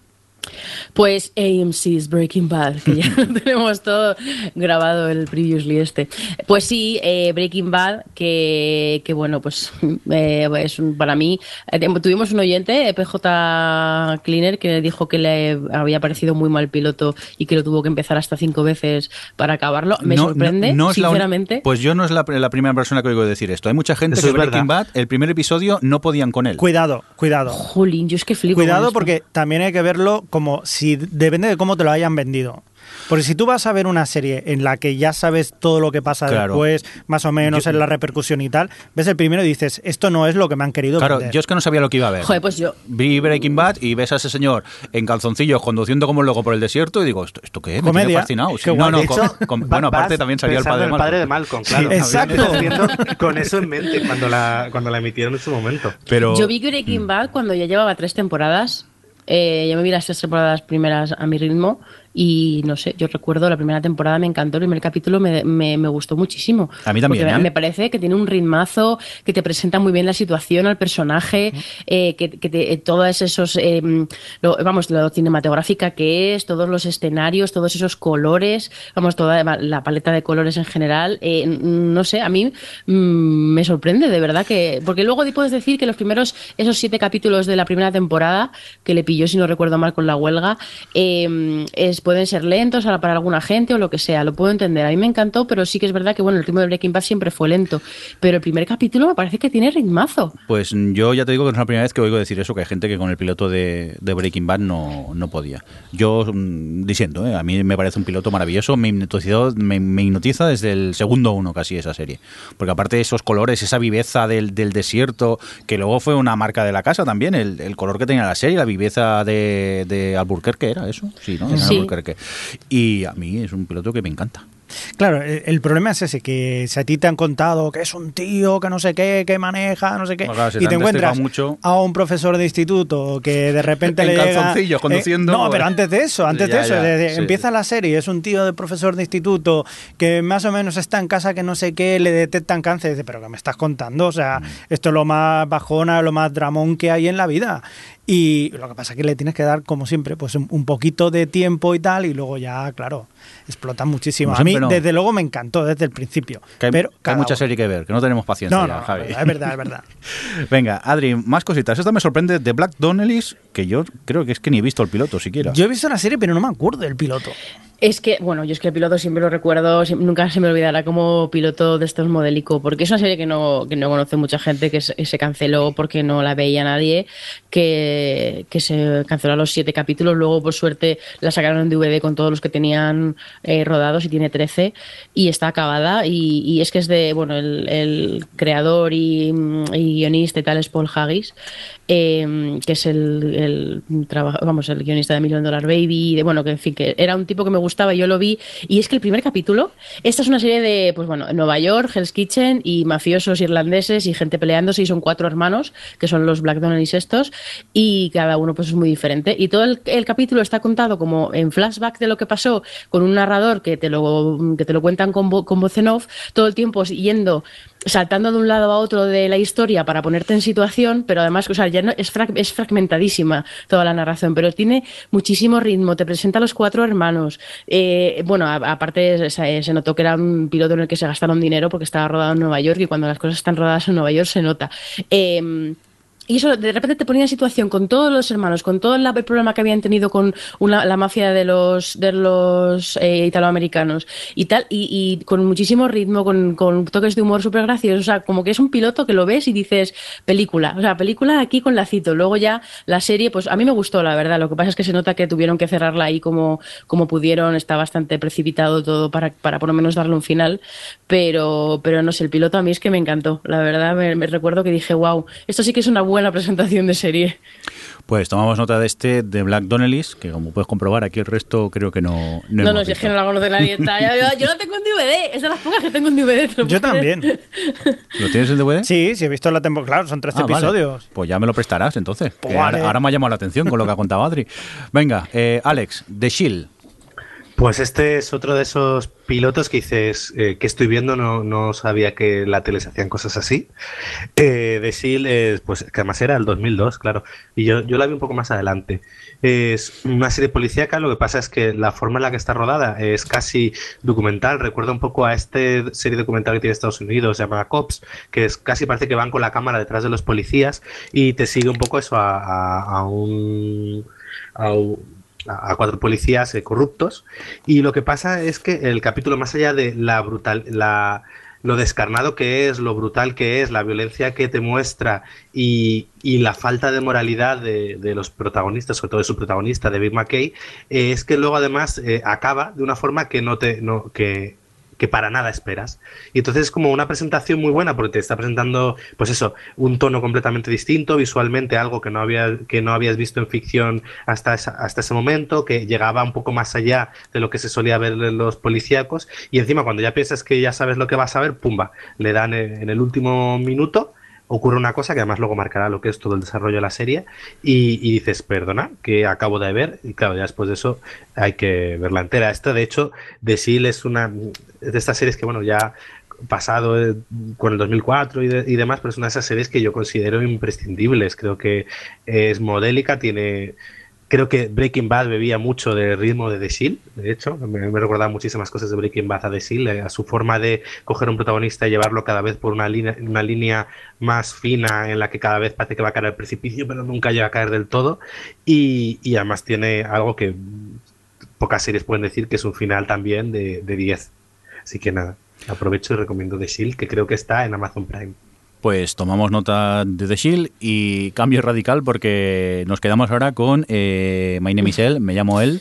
Pues AMC's Breaking Bad, que ya lo tenemos todo grabado el previously este. Pues sí, eh, Breaking Bad, que, que bueno, pues eh, es un- para mí, eh, tuvimos un oyente, PJ Cleaner, que dijo que le había parecido muy mal piloto y que lo tuvo que empezar hasta cinco veces para acabarlo. Me No- sorprende, no- no es la uni- sinceramente. pues yo no es la, la primera persona que oigo decir esto. Hay mucha gente Eso que es Breaking verdad. Bad, el primer episodio, no podían con él. Cuidado, cuidado. Jolín, yo es que flipo. Cuidado porque también hay que verlo como si depende de cómo te lo hayan vendido. Porque si tú vas a ver una serie en la que ya sabes todo lo que pasa Claro. después, más o menos Yo- en la repercusión y tal, ves el primero y dices, esto no es lo que me han querido Claro, vender. yo es que no sabía lo que iba a ver. Joder, pues yo, Vi Breaking Bad y ves a ese señor en calzoncillos conduciendo como un loco por el desierto y digo, ¿esto, esto qué es? Me tiene fascinado. Sí, no, no, con- con- bueno, aparte también salió el padre Malcolm. padre de Malcolm, claro. Sí, exacto. Con eso en mente cuando la, cuando la emitieron en su momento. Pero, Yo vi Breaking Bad cuando ya llevaba tres temporadas. Eh, yo me vi las tres temporadas primeras a mi ritmo y no sé, yo recuerdo la primera temporada me encantó, el primer capítulo me, me, me gustó muchísimo. A mí también, Porque ¿eh? Me parece que tiene un ritmazo, que te presenta muy bien la situación, al personaje, eh, que, que te- todos esos, eh, lo- vamos, lo cinematográfica que es, todos los escenarios, todos esos colores, vamos, toda la paleta de colores en general, eh, no sé, a mí mm, me sorprende de verdad que, porque luego puedes decir que los primeros, esos siete capítulos de la primera temporada, que le pilló si no recuerdo mal con la huelga, eh, es, pueden ser lentos para alguna gente o lo que sea, lo puedo entender. A mí me encantó, pero sí que es verdad que bueno, el ritmo de Breaking Bad siempre fue lento. Pero el primer capítulo me parece que tiene ritmazo. Pues yo ya te digo que no es la primera vez que oigo decir eso, que hay gente que con el piloto de, de Breaking Bad no, no podía. Yo mm, diciendo, ¿eh? a mí me parece un piloto maravilloso, me hipnotizó, me, me hipnotiza desde el segundo uno casi esa serie. Porque aparte de esos colores, esa viveza del, del desierto, que luego fue una marca de la casa también, el, el color que tenía la serie, la viveza de, de Albuquerque, ¿era eso? Sí, ¿no? Sí. Y a mí es un piloto que me encanta. Claro, el, el problema es ese, que si a ti te han contado que es un tío que no sé qué, que maneja, no sé qué, claro, si y te encuentras mucho. a un profesor de instituto que de repente En le llega... calzoncillos, conduciendo. no, pero antes de eso, antes Ya, de eso, ya, de- de- sí. empieza la serie, es un tío de profesor de instituto que más o menos está en casa que no sé qué, le detectan cáncer, y dice, pero ¿qué me estás contando? O sea, Mm. esto es lo más bajona, lo más dramón que hay en la vida. Y lo que pasa es que le tienes que dar, como siempre, pues un, un poquito de tiempo y tal, y luego ya, claro, explota muchísimo. Como A mí, no. desde luego, me encantó desde el principio. Que hay, pero que hay cada mucha uno. serie que ver, que no tenemos paciencia No, ya, no, Javi. es verdad, es verdad. Venga, Adri, más cositas. Esta me sorprende de Black Donnellys, que yo creo que es que ni he visto el piloto siquiera. Yo he visto la serie, pero no me acuerdo del piloto. Es que, bueno, yo es que el piloto siempre lo recuerdo, nunca se me olvidará como piloto de estos modélico, porque es una serie que no, que no conoce mucha gente, que se, se canceló porque no la veía nadie, que, que se canceló a los siete capítulos, luego por suerte la sacaron en DVD con todos los que tenían eh, rodados y tiene 13 y está acabada y, y es que es de, bueno, el, el creador y, y guionista y tal es Paul Haggis, eh, que es el, el trabajo, vamos, el guionista de Million Dollar Baby, y de, bueno, que en fin, que era un tipo que me gustaba, yo lo vi, y es que el primer capítulo, esta es una serie de, pues bueno, Nueva York, Hell's Kitchen y mafiosos irlandeses y gente peleándose, y son cuatro hermanos, que son los Black Donnellys estos, y cada uno pues es muy diferente, y todo el, el capítulo está contado como en flashback de lo que pasó, con un narrador que te lo, que te lo cuentan con, vo- con voz en off, todo el tiempo yendo saltando de un lado a otro de la historia para ponerte en situación, pero además, o sea, ya no, es, frag- es toda la narración, pero tiene muchísimo ritmo, te presenta a los cuatro hermanos. Eh, bueno, aparte se, se notó que era un piloto en el que se gastaron dinero porque estaba rodado en Nueva York y cuando las cosas están rodadas en Nueva York se nota. Eh, y eso de repente te ponía en situación con todos los hermanos, con todo el problema que habían tenido con una- la mafia de los, de los eh, italoamericanos y tal, y, con muchísimo ritmo, con, con toques de humor súper graciosos. O sea, como que es un piloto que lo ves y dices película. O sea, película aquí con lacito. Luego ya la serie, pues a mí me gustó, la verdad. Lo que pasa es que se nota que tuvieron que cerrarla ahí como, como pudieron. Está bastante precipitado todo para, para por lo menos darle un final. Pero, pero no sé, el piloto a mí es que me encantó. La verdad, me recuerdo que dije, wow, esto sí que es una buena presentación de serie. Pues tomamos nota de este, de Black Donnellys, que como puedes comprobar, aquí el resto creo que no. No, hemos no, si es que no la conoce nadie. está- Yo, yo, yo la tengo en DVD, es de las pocas que tengo en DVD. ¿te lo Yo puedes también. ¿Lo tienes en DVD? Sí, sí, he visto la temporada. Claro, son 13 Ah, vale. episodios. Pues ya me lo prestarás entonces. Pues ahora me ha llamado la atención con lo que ha contado Adri. Venga, eh, Alex, The Shield. Pues este es otro de esos pilotos que dices eh, que estoy viendo, no, no sabía que la tele se hacían cosas así. Eh, de Seal, es, pues que además era el 2002, claro, y yo, yo la vi un poco más adelante. Es una serie policíaca, lo que pasa es que la forma en la que está rodada es casi documental, recuerda un poco a este serie documental que tiene Estados Unidos, se llama Cops, que es casi parece que van con la cámara detrás de los policías y te sigue un poco eso a- a un... a un- a cuatro policías eh, corruptos. Y lo que pasa es que el capítulo más allá de la brutal la lo descarnado que es, lo brutal que es, la violencia que te muestra y, y la falta de moralidad de, los protagonistas, sobre todo de su protagonista, Big McKay, eh, es que luego además eh, acaba de una forma que no te no, que, que para nada esperas. Y entonces es como una presentación muy buena porque te está presentando, pues eso, un tono completamente distinto, visualmente algo que no, había, que no habías visto en ficción hasta, hasta ese momento, que llegaba un poco más allá de lo que se solía ver en los policíacos. Y encima, cuando ya piensas que ya sabes lo que vas a ver, pumba, le dan en el último minuto ocurre una cosa que además luego marcará lo que es todo el desarrollo de la serie y, dices, perdona, que acabo de ver y claro, ya después de eso hay que verla entera. Esta, de hecho, The Seal es una de estas series que, bueno, ya pasado eh, con el 2004 y, de- y demás, pero es una de esas series que yo considero imprescindibles. Creo que es modélica, tiene... Creo que Breaking Bad bebía mucho del ritmo de The Shield, de hecho, me, me recordaba muchísimas cosas de Breaking Bad a The Shield, eh, a su forma de coger un protagonista y llevarlo cada vez por una línea, una línea más fina en la que cada vez parece que va a caer al precipicio, pero nunca llega a caer del todo. Y, y además tiene algo que pocas series pueden decir que es un final también de, de 10. Así que nada, aprovecho y recomiendo The Shield, que creo que está en Amazon Prime. Pues tomamos nota de The Shield y cambio radical porque nos quedamos ahora con eh, My Name is Elle, me llamo él.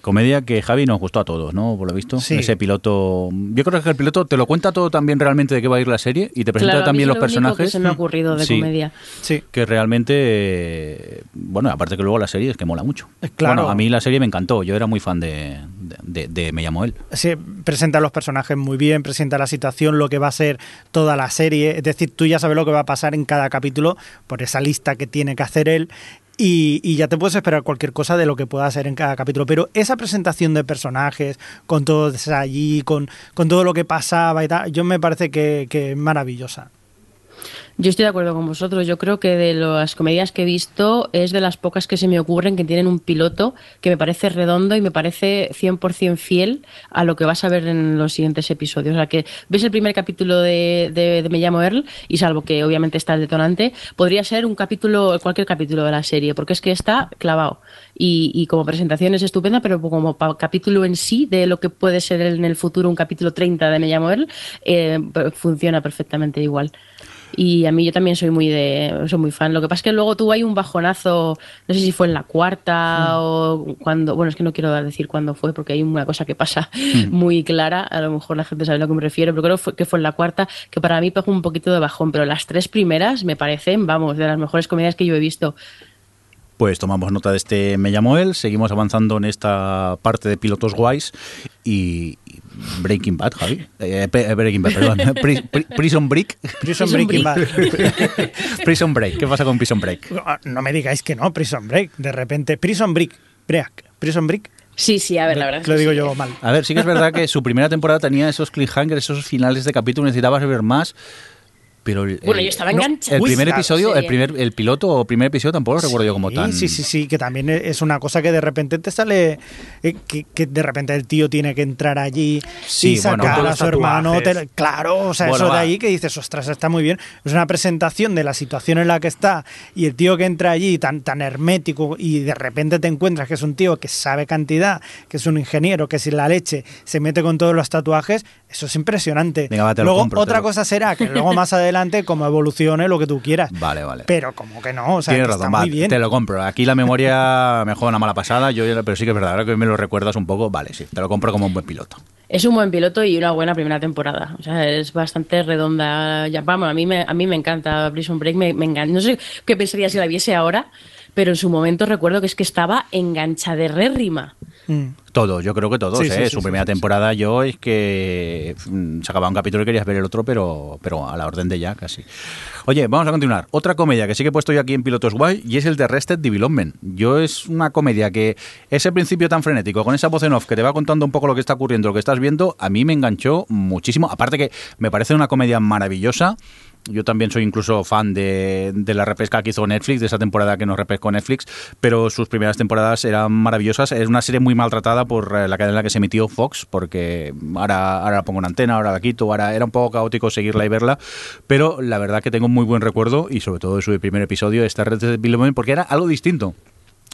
Comedia que Javi nos gustó a todos, ¿no? Por lo visto. Sí. Ese piloto. Yo creo que el piloto te lo cuenta todo también realmente de qué va a ir la serie y te presenta Claro, a mí también es los lo único personajes. que se me ha ocurrido de Sí. comedia. Sí. Que realmente. Bueno, aparte que luego la serie es que mola mucho. Eh, claro. Bueno, a mí la serie me encantó. Yo era muy fan de, de- Me llamo él. se presenta los personajes muy bien, presenta la situación, lo que va a ser toda la serie. Es decir, tú ya sabes lo que va a pasar en cada capítulo por esa lista que tiene que hacer él. Y, ya te puedes esperar cualquier cosa de lo que pueda hacer en cada capítulo. Pero esa presentación de personajes, con todos allí, con, con todo lo que pasaba y tal, yo me parece que es maravillosa. Yo estoy de acuerdo con vosotros. Yo creo que de las comedias que he visto es de las pocas que se me ocurren que tienen un piloto que me parece redondo y me parece 100% fiel a lo que vas a ver en los siguientes episodios. O sea, que ves el primer capítulo de, de- de Me llamo Earl y salvo que obviamente está detonante, podría ser un capítulo, cualquier capítulo de la serie, porque es que está clavado. Y, y como presentación es estupenda, pero como capítulo en sí de lo que puede ser en el futuro un capítulo 30 de Me llamo Earl, eh, funciona perfectamente igual. Y a mí yo también soy muy de soy muy fan. Lo que pasa es que luego tuvo ahí un bajonazo, no sé si fue en la cuarta o cuando, bueno, es que no quiero decir cuándo fue porque hay una cosa que pasa muy clara, a lo mejor la gente sabe a lo que me refiero, pero creo fue- que fue en la cuarta que para mí pegó un poquito de bajón, pero las tres primeras me parecen, vamos, de las mejores comedias que yo he visto. Pues tomamos nota de este Me llamo él, seguimos avanzando en esta parte de pilotos guays y Breaking Bad, Javi. Eh, eh, Breaking Bad, perdón. Pri- pri- Prison Break. Prison Prison Breaking Bad. Prison Break. ¿Qué pasa con Prison Break? No me digáis que no, Prison Break. De repente, Prison Break. Break. Prison Break. Sí, sí, a ver, la verdad. es Lo digo sí. yo mal. A ver, sí que es verdad que su primera temporada tenía esos cliffhangers, esos finales de capítulo, necesitabas ver más. Pero el, Bueno, yo estaba no, enganchada. El Uy, primer claro, episodio, el serie. primer el piloto o primer episodio tampoco lo recuerdo yo como Sí, tan. Sí, sí, sí, que también es una cosa que de repente te sale, eh, que, que de repente el tío tiene que entrar allí Sí, y sacar a su hermano. te- claro, o sea, Bueno, eso de va. ahí que dices, ostras, está muy bien. Es una presentación de la situación en la que está y el tío que entra allí tan, tan hermético y de repente te encuentras que es un tío que sabe cantidad, que es un ingeniero, que sin la leche se mete con todos los tatuajes, eso es impresionante. Venga, va, te lo luego, compro, te otra lo- cosa será que luego más adelante, como evolucione lo que tú quieras. Vale, vale. Pero como que no, o sea, Tienes que razón, está va, muy bien. te lo compro. Aquí la memoria me juega una mala pasada, yo, pero sí que es verdad, ahora que me lo recuerdas un poco, vale, sí, te lo compro como un buen piloto. Es un buen piloto y una buena primera temporada. O sea, es bastante redonda. Ya, vamos, a mí me, a mí me encanta Prison Break, me, me encanta. No sé qué pensaría si la viese ahora, pero en su momento recuerdo que es que estaba enganchadérrima. Mm. Todos, yo creo que todos, Sí, ¿eh? sí, Su sí, primera temporada yo es que mm, se acababa un capítulo y querías ver el otro, pero, pero a la orden de ya casi. Oye, vamos a continuar. Otra comedia que sí que he puesto yo aquí en Pilotos Guay y es el de Arrested Development. Yo es una comedia que ese principio tan frenético, con esa voz en off que te va contando un poco lo que está ocurriendo, lo que estás viendo, a mí me enganchó muchísimo. Aparte que me parece una comedia maravillosa. Yo también soy incluso fan de, de la repesca que hizo Netflix, de esa temporada que nos repescó Netflix, pero sus primeras temporadas eran maravillosas. Es una serie muy maltratada por eh, la cadena en la que se emitió Fox, porque ahora, ahora la pongo en antena, ahora la quito, ahora era un poco caótico seguirla y verla, pero la verdad que tengo muy buen recuerdo y sobre todo de su primer episodio, esta red de Bill porque era algo distinto.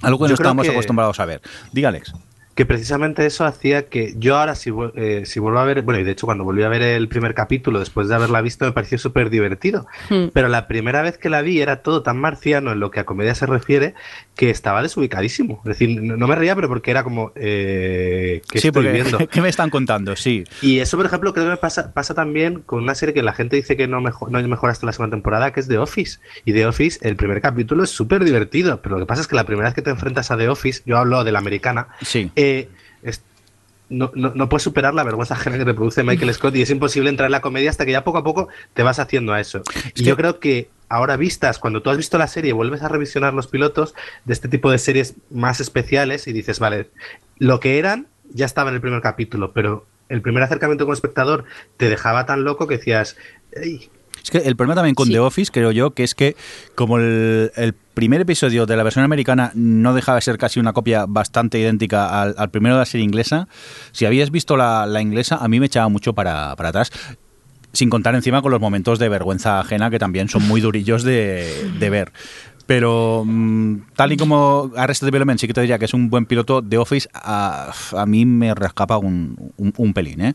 Algo que Yo no estábamos que- acostumbrados a ver. Diga, Alex. Que precisamente eso hacía que yo ahora si, eh, si vuelvo a ver, bueno, y de hecho cuando volví a ver el primer capítulo después de haberla visto me pareció súper divertido, Hmm. pero la primera vez que la vi era todo tan marciano en lo que a comedia se refiere que estaba desubicadísimo, es decir, no, no me reía pero porque era como, eh, ¿qué sí, estoy porque viendo? ¿qué me están contando? Sí. Y eso, por ejemplo, creo que me pasa, pasa también con una serie que la gente dice que no, mejor, no es mejor hasta la segunda temporada, que es The Office. Y The Office, el primer capítulo es súper divertido, pero lo que pasa es que la primera vez que te enfrentas a The Office, yo hablo de la americana, Sí. eh, es- no, no, no puedes superar la vergüenza ajena que reproduce Michael Scott y es imposible entrar en la comedia hasta que ya poco a poco te vas haciendo a eso. Y yo creo que ahora vistas, cuando tú has visto la serie, vuelves a revisionar los pilotos de este tipo de series más especiales y dices, vale, lo que eran ya estaba en el primer capítulo, pero el primer acercamiento con el espectador te dejaba tan loco que decías, "Ey, Es que el problema también con Sí. The Office, creo yo, que es que como el, el primer episodio de la versión americana no dejaba de ser casi una copia bastante idéntica al, al primero de la serie inglesa, si habías visto la, la inglesa, a mí me echaba mucho para, para atrás. Sin contar encima con los momentos de vergüenza ajena que también son muy durillos de, de ver. Pero mm, tal y como Arrested Development sí que te diría que es un buen piloto, The Office a, a mí me rescapa un, un, pelín, ¿eh?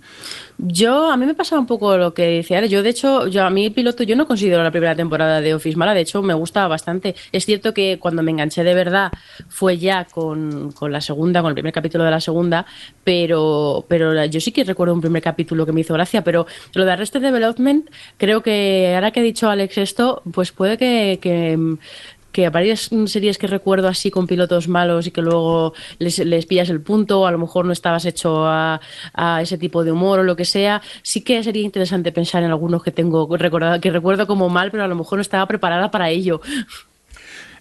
Yo, a mí me pasaba un poco lo que Ale. Yo, de hecho, yo a mí el piloto, yo no considero la primera temporada de Office mala, de hecho, me gustaba bastante. Es cierto que cuando me enganché de verdad fue ya con, con la segunda, con el primer capítulo de la segunda, pero, pero yo sí que recuerdo un primer capítulo que me hizo gracia, pero lo de Arrested Development, creo que ahora que ha dicho Alex esto, pues puede que que a varias series que recuerdo así con pilotos malos y que luego les, les pillas el punto, o a lo mejor no estabas hecho a, a ese tipo de humor o lo que sea, sí que sería interesante pensar en algunos que tengo recordado, que recuerdo como mal, pero a lo mejor no estaba preparada para ello.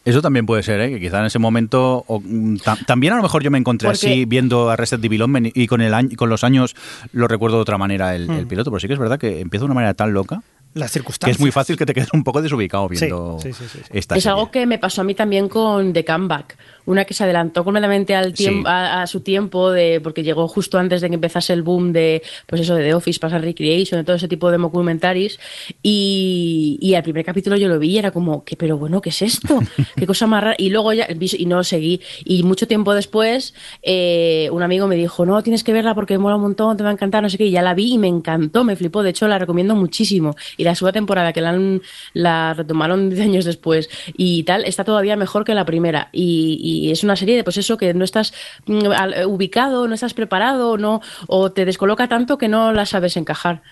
Eso también puede ser, ¿eh? que quizá en ese momento o, mm, ta- también a lo mejor yo me encontré Porque- así viendo Arrested Development y con el año, con los años lo recuerdo de otra manera el, el piloto, pero sí que es verdad que empieza de una manera tan loca Las que circunstancias. es muy fácil que te quedes un poco desubicado Sí, viendo sí, sí, sí, sí. esta es serie. algo que me pasó a mí también con The Comeback, una que se adelantó completamente al Sí. tiempo, a, a su tiempo, de, porque llegó justo antes de que empezase el boom de, pues eso, de The Office, Pass and Recreation, de todo ese tipo de documentaries. Y, y al primer capítulo yo lo vi y era como, que pero bueno, ¿qué es esto? ¿Qué cosa más rara? Y luego ya, y no seguí. Y mucho tiempo después, eh, un amigo me dijo, no, tienes que verla porque mola un montón, te va a encantar, no sé qué. Y ya la vi y me encantó, me flipó. De hecho, la recomiendo muchísimo. Y la segunda temporada, que la, han- la retomaron 10 años después y tal, está todavía mejor que la primera. Y, y es una serie de, pues eso, que no estás mm, al- ubicado, no estás preparado, no, o te descoloca tanto que no la sabes encajar.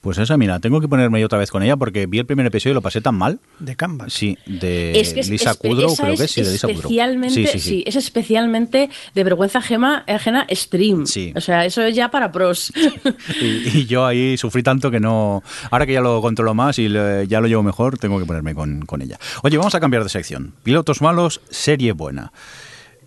Pues esa, mira, tengo que ponerme yo otra vez con ella porque vi el primer episodio y lo pasé tan mal. De Canvas. Sí, de es que es- Lisa Kudrow, creo que es, sí, de Lisa Kudrow. Sí, sí, sí, sí. es especialmente de vergüenza ajena, ajena stream. Sí. O sea, eso es ya para pros. Y, y yo ahí sufrí tanto que no. Ahora que ya lo controlo más y le- ya lo llevo mejor, tengo que ponerme con, con ella. Oye, vamos a cambiar de sección. Pilotos malos, serie buena.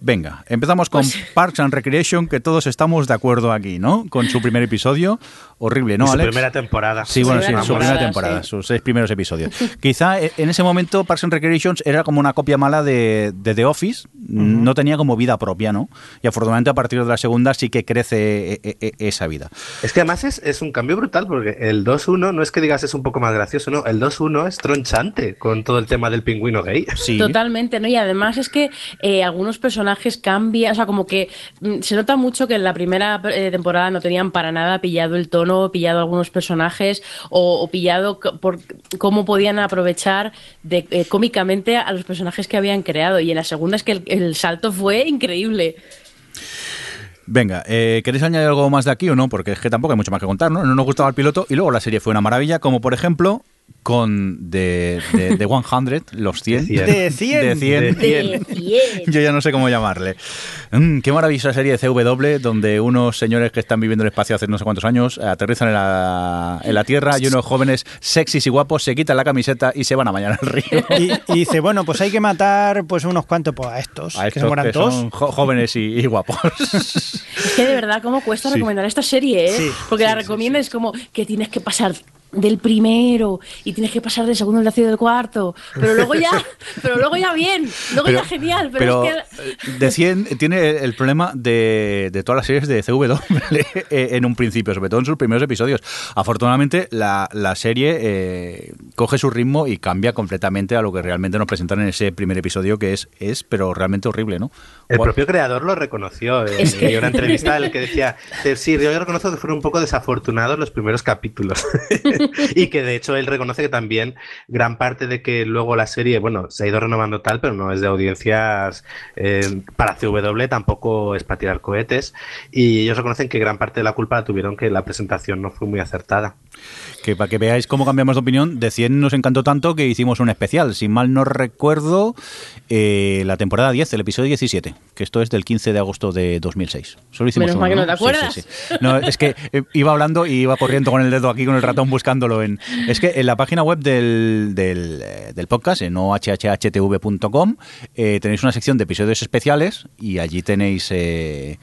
Venga, empezamos con Pues- Parks and Recreation, que todos estamos de acuerdo aquí, ¿no? Con su primer episodio. Horrible, ¿no, su Alex? primera temporada. Sí, bueno, sí, primera su primera temporada, sí. sus seis primeros episodios. Quizá eh, en ese momento Parks and Recreations era como una copia mala de, de The Office, no tenía como vida propia, ¿no? Y afortunadamente a partir de la segunda sí que crece eh, eh, esa vida. Es que además es, es un cambio brutal porque el 2-1 no es que digas es un poco más gracioso, no, el 2-1 es tronchante con todo el tema del pingüino gay. Sí. Totalmente, ¿no? Y además es que eh, algunos personajes cambian, o sea, como que mm, se nota mucho que en la primera eh, temporada no tenían para nada pillado el tono, pillado algunos personajes o, pillado por cómo podían aprovechar de, eh, cómicamente a los personajes que habían creado. Y en la segunda es que el, el salto fue increíble. Venga, eh, ¿queréis añadir algo más de aquí o no? Porque es que tampoco hay mucho más que contar, ¿no? No nos gustaba el piloto y luego la serie fue una maravilla, como por ejemplo con The, The, The 100, los 100. De 100. De 100. De De cien. Yo ya no sé cómo llamarle. Mm, qué maravillosa serie de CW donde unos señores que están viviendo en el espacio hace no sé cuántos años eh, aterrizan en la, en la Tierra y unos jóvenes sexys y guapos se quitan la camiseta y se van a bañar al río. Y, y dice, bueno, pues hay que matar pues unos cuantos pues, a estos, A que estos se mueran que todos. son jóvenes y, y guapos. Es que de verdad, ¿cómo cuesta Sí. recomendar esta serie? eh? Sí, Porque sí, la sí, recomiendas como que tienes que pasar del primero y tienes que pasar del segundo al tercero y del cuarto. Pero luego ya, pero luego ya bien, luego ya genial. Pero, es que. eh, de 100 tiene el problema de, de todas las series de CW eh, en un principio, sobre todo en sus primeros episodios. Afortunadamente, la, la serie eh, coge su ritmo y cambia completamente a lo que realmente nos presentan en ese primer episodio, que es, es pero realmente horrible, ¿no? El propio creador lo reconoció. eh, Es que- Hay una entrevista en la que decía, sí, yo reconozco que fueron un poco desafortunados los primeros capítulos. y que de hecho él reconoce que también gran parte de que luego la serie, bueno, se ha ido renovando tal, pero no es de audiencias eh, para CW tampoco es para tirar cohetes y ellos reconocen que gran parte de la culpa la tuvieron que la presentación no fue muy acertada. Que para que veáis cómo cambiamos de opinión, de 100 nos encantó tanto que hicimos un especial. Si mal no recuerdo, eh, la temporada 10, el episodio 17, que esto es del 15 de agosto de 2006. Solo hicimos Menos uno, mal que no te Sí, acuerdas. sí, sí. No, es que eh, iba hablando y iba corriendo con el dedo aquí con el ratón buscándolo. En, es que en la página web del, del, eh, del podcast, en ohhhtv.com, eh, tenéis una sección de episodios especiales y allí tenéis eh,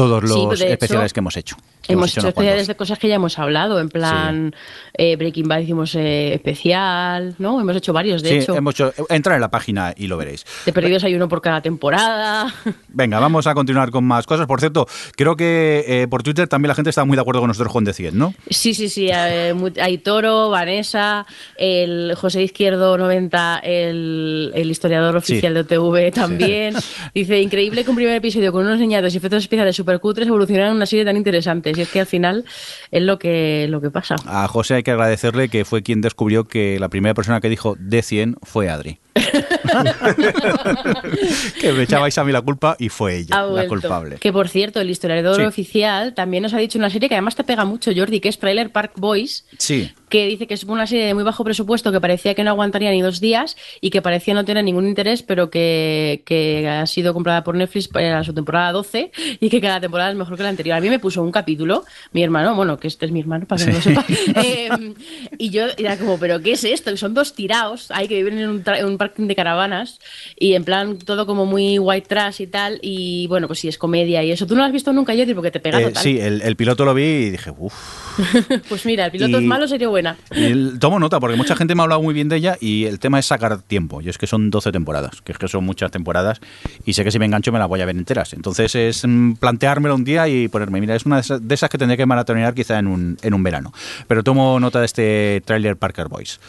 todos Sí, los hecho, especiales que hemos hecho. Que Hemos hecho especiales de cosas que ya hemos hablado, en plan eh, Breaking Bad hicimos eh, especial, ¿no? Hemos hecho varios, de Sí, hecho. hemos hecho, entrar en la página y lo veréis. De perdidos hay uno por cada temporada. Venga, vamos a continuar con más cosas. Por cierto, creo que eh, por Twitter también la gente está muy de acuerdo con nosotros con de 100, ¿no? Sí, sí, sí. hay Toro, Vanessa, el José Izquierdo 90, el, el historiador oficial de OTV también. Dice, increíble que un primer episodio con unos niñatos y efectos especiales super cutres evolucionaran en una serie tan interesante. Y es que al final es lo que, lo que pasa. A José hay que agradecerle que fue quien descubrió que la primera persona que dijo de 100 fue Adri. que me echabais a mí la culpa y fue ella la culpable. Que por cierto, el historiador Sí. oficial también nos ha dicho una serie que además te pega mucho, Jordi, que es Trailer Park Boys. Sí, que dice que es una serie de muy bajo presupuesto que parecía que no aguantaría ni dos días y que parecía no tener ningún interés, pero que, que ha sido comprada por Netflix para su temporada 12 y que cada temporada es mejor que la anterior. A mí me puso un capítulo, mi hermano, bueno, que este es mi hermano, para que no lo sepa, eh, y yo era como, ¿pero qué es esto? Que son dos tirados, hay que viven en un, un parking de caravanas y en plan todo como muy white trash y tal, y bueno, pues sí, es comedia y eso. ¿Tú no lo has visto nunca, Jordi? Porque te pega Eh, total. sí el, el piloto lo vi y dije, uff. pues mira, el piloto Y- es malo, sería buena. Tomo nota porque mucha gente me ha hablado muy bien de ella y el tema es sacar tiempo. Y es que son 12 temporadas, que es que son muchas temporadas y sé que si me engancho me las voy a ver enteras. Entonces es mm, planteármelo un día y ponerme, mira, es una de esas, de esas que tendría que maratonear quizá en un, en un verano. Pero tomo nota de este trailer Parker Boys.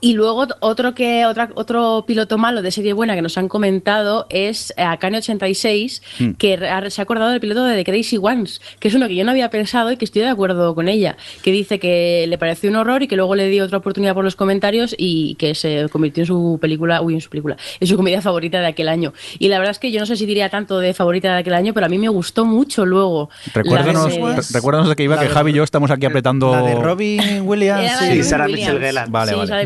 Y luego otro que otra, otro piloto malo de serie buena que nos han comentado es Akane 86, Hmm. que ha- se ha acordado del piloto de The Crazy Ones, que es uno que yo no había pensado y que estoy de acuerdo con ella, que dice que le pareció un horror y que luego le dio otra oportunidad por los comentarios y que se convirtió en su película, uy, en su película, en su comedia favorita de aquel año. Y la verdad es que yo no sé si diría tanto de favorita de aquel año, pero a mí me gustó mucho luego. Recuérdanos, re- recuérdanos de que iba La que de- Javi y yo estamos aquí apretando. La de Robin Williams. Sí. de Robin Sarah Williams. Michelle Gellar. Vale, Sí, vale.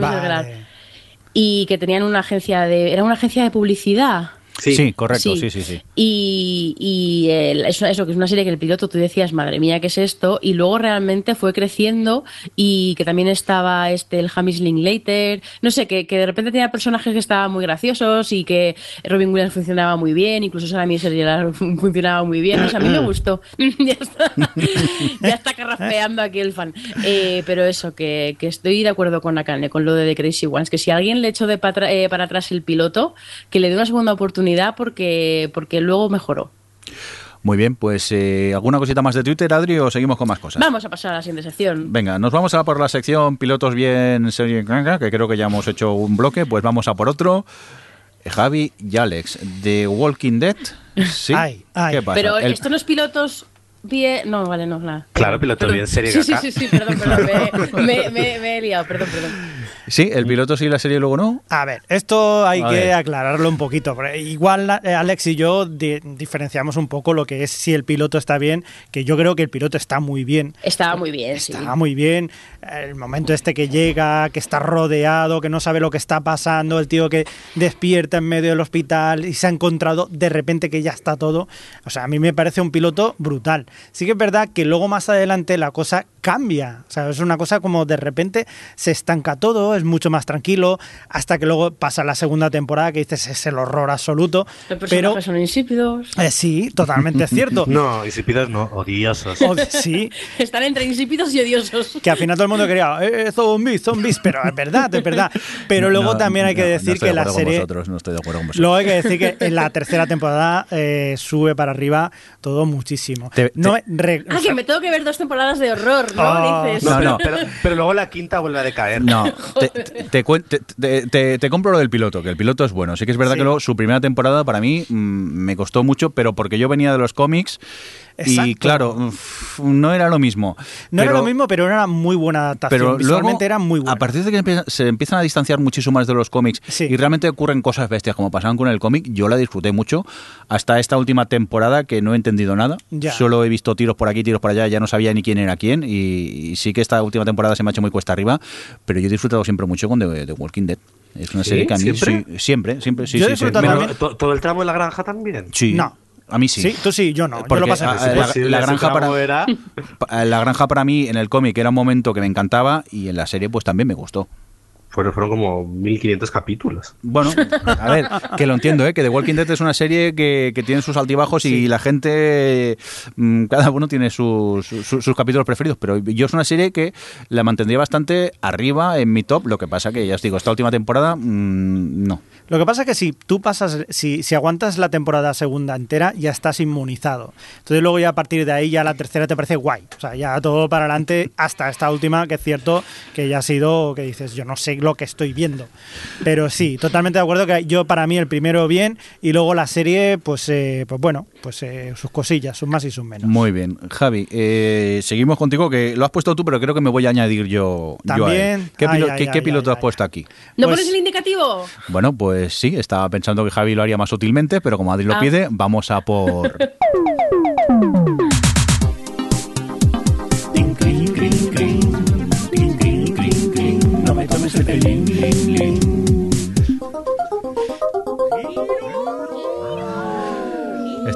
Y que tenían una agencia de. Era una agencia de publicidad. Sí, correcto, sí, sí, sí. Y, y el- eso, eso, que es una serie que el piloto tú decías, madre mía, ¿qué es esto? Y luego realmente fue creciendo y que también estaba este, el Hamish Linklater, no sé, que, que de repente tenía personajes que estaban muy graciosos y que Robin Williams funcionaba muy bien, incluso Sarah Michelle funcionaba muy bien, o sea, a mí me gustó. ya está, ya está carraspeando aquí el fan. Eh, pero eso, que, que estoy de acuerdo con Akane, con lo de The Crazy Ones, que si alguien le echó de para, eh, para atrás el piloto, que le dé una segunda oportunidad porque, porque luego mejoró. Muy bien, pues eh, ¿alguna cosita más de Twitter, Adri, o seguimos con más cosas? Vamos a pasar a la siguiente sección. Venga, nos vamos a por la sección pilotos bien serie que creo que ya hemos hecho un bloque, pues vamos a por otro. Javi y Alex, de Walking Dead. Sí. Ay, ay. ¿Qué pasa? Pero El- esto no es pilotos bien. No, vale, no, nada. Claro, piloto Perdón. bien serie Sí, sí, sí, sí, perdón, perdón. Me, me- me- me he liado, perdón, perdón. Sí, el piloto sí, la serie luego no. A ver, esto hay A que ver. aclararlo un poquito. Igual eh, Alex y yo di- diferenciamos un poco lo que es si el piloto está bien, que yo creo que el piloto está muy bien. Estaba muy bien, sí. Está muy bien. El momento este que llega, que está rodeado, que no sabe lo que está pasando, el tío que despierta en medio del hospital y se ha encontrado de repente que ya está todo. O sea, a mí me parece un piloto brutal. Sí que es verdad que luego más adelante la cosa cambia. O sea, es una cosa como de repente se estanca todo, es mucho más tranquilo, hasta que luego pasa la segunda temporada que dices es el horror absoluto. Los Pero son insípidos. eh, sí, totalmente cierto. No, insípidos no, odiosos. O- sí, Están entre insípidos y odiosos. que al final todo el mundo quería, eh, zombies, zombies, pero es verdad, es verdad. Pero luego No, también hay que no, no decir estoy que de la acuerdo con serie... vosotros, no estoy de acuerdo con vosotros. Luego hay que decir que en la tercera temporada eh, sube para arriba todo muchísimo. Te- no, te- re- Ah, o sea, que me tengo que ver dos temporadas de horror. ¿No? Dices. No, no. Pero, pero luego la quinta vuelve a decaer. No, te, te- te compro lo del piloto, que el piloto es bueno. Sí que es verdad Sí. que luego su primera temporada para mí mm, me costó mucho, pero porque yo venía de los cómics y claro, uf, no era lo mismo. No era Pero- lo mismo, pero era una muy buena adaptación. Pero luego, Visualmente era muy buena. a partir de que se empiezan a distanciar muchísimo más de los cómics Sí. y realmente ocurren cosas bestias como pasaban con el cómic, yo la disfruté mucho hasta esta última temporada que no he entendido nada. Ya. Solo he visto tiros por aquí, tiros por allá, ya no sabía ni quién era quién y, y sí que esta última temporada se me ha hecho muy cuesta arriba, pero yo he disfrutado siempre mucho con The, The Walking Dead. Es una ¿Sí? serie que a mí ¿Siempre? sí, siempre, siempre, sí, Yo sí, sí, disfrutado me- Pero, también. ¿to- ¿Todo el tramo de la granja también? sí. No. A mí sí. Sí, tú sí, yo no. Yo Porque, lo pasé pésimo. la- granja para- era- La granja para mí en el cómic era un momento que me encantaba y en la serie pues también me gustó. Fueron, fueron como 1500 capítulos. Bueno, a ver, que lo entiendo, ¿eh? que The Walking Dead es una serie que, que tiene sus altibajos y la gente, mm, cada uno tiene sus, sus, sus capítulos preferidos, pero yo es una serie que la mantendría bastante arriba en mi top, lo que pasa que ya os digo, esta última temporada, mm, no. Lo que pasa es que si tú pasas, si, si aguantas la temporada segunda entera, ya estás inmunizado. Entonces luego ya a partir de ahí ya la tercera te parece guay. O sea, ya todo para adelante hasta esta última, que es cierto que ya ha sido, que dices, yo no sé lo que estoy viendo. Pero sí, totalmente de acuerdo que yo para mí el primero bien y luego la serie, pues, eh, pues bueno, pues eh, sus cosillas, sus más y sus menos. Muy bien. Javi, eh, seguimos contigo, que lo has puesto tú, pero creo que me voy a añadir yo, yo a él. También. ¿Qué, Ay, pilo- ay, qué- qué ay, piloto ay, has ay. puesto aquí? ¿No Pues- pones el indicativo? Bueno, pues sí, estaba pensando que Javi lo haría más sutilmente, pero como Adri lo Ah. pide, vamos a por...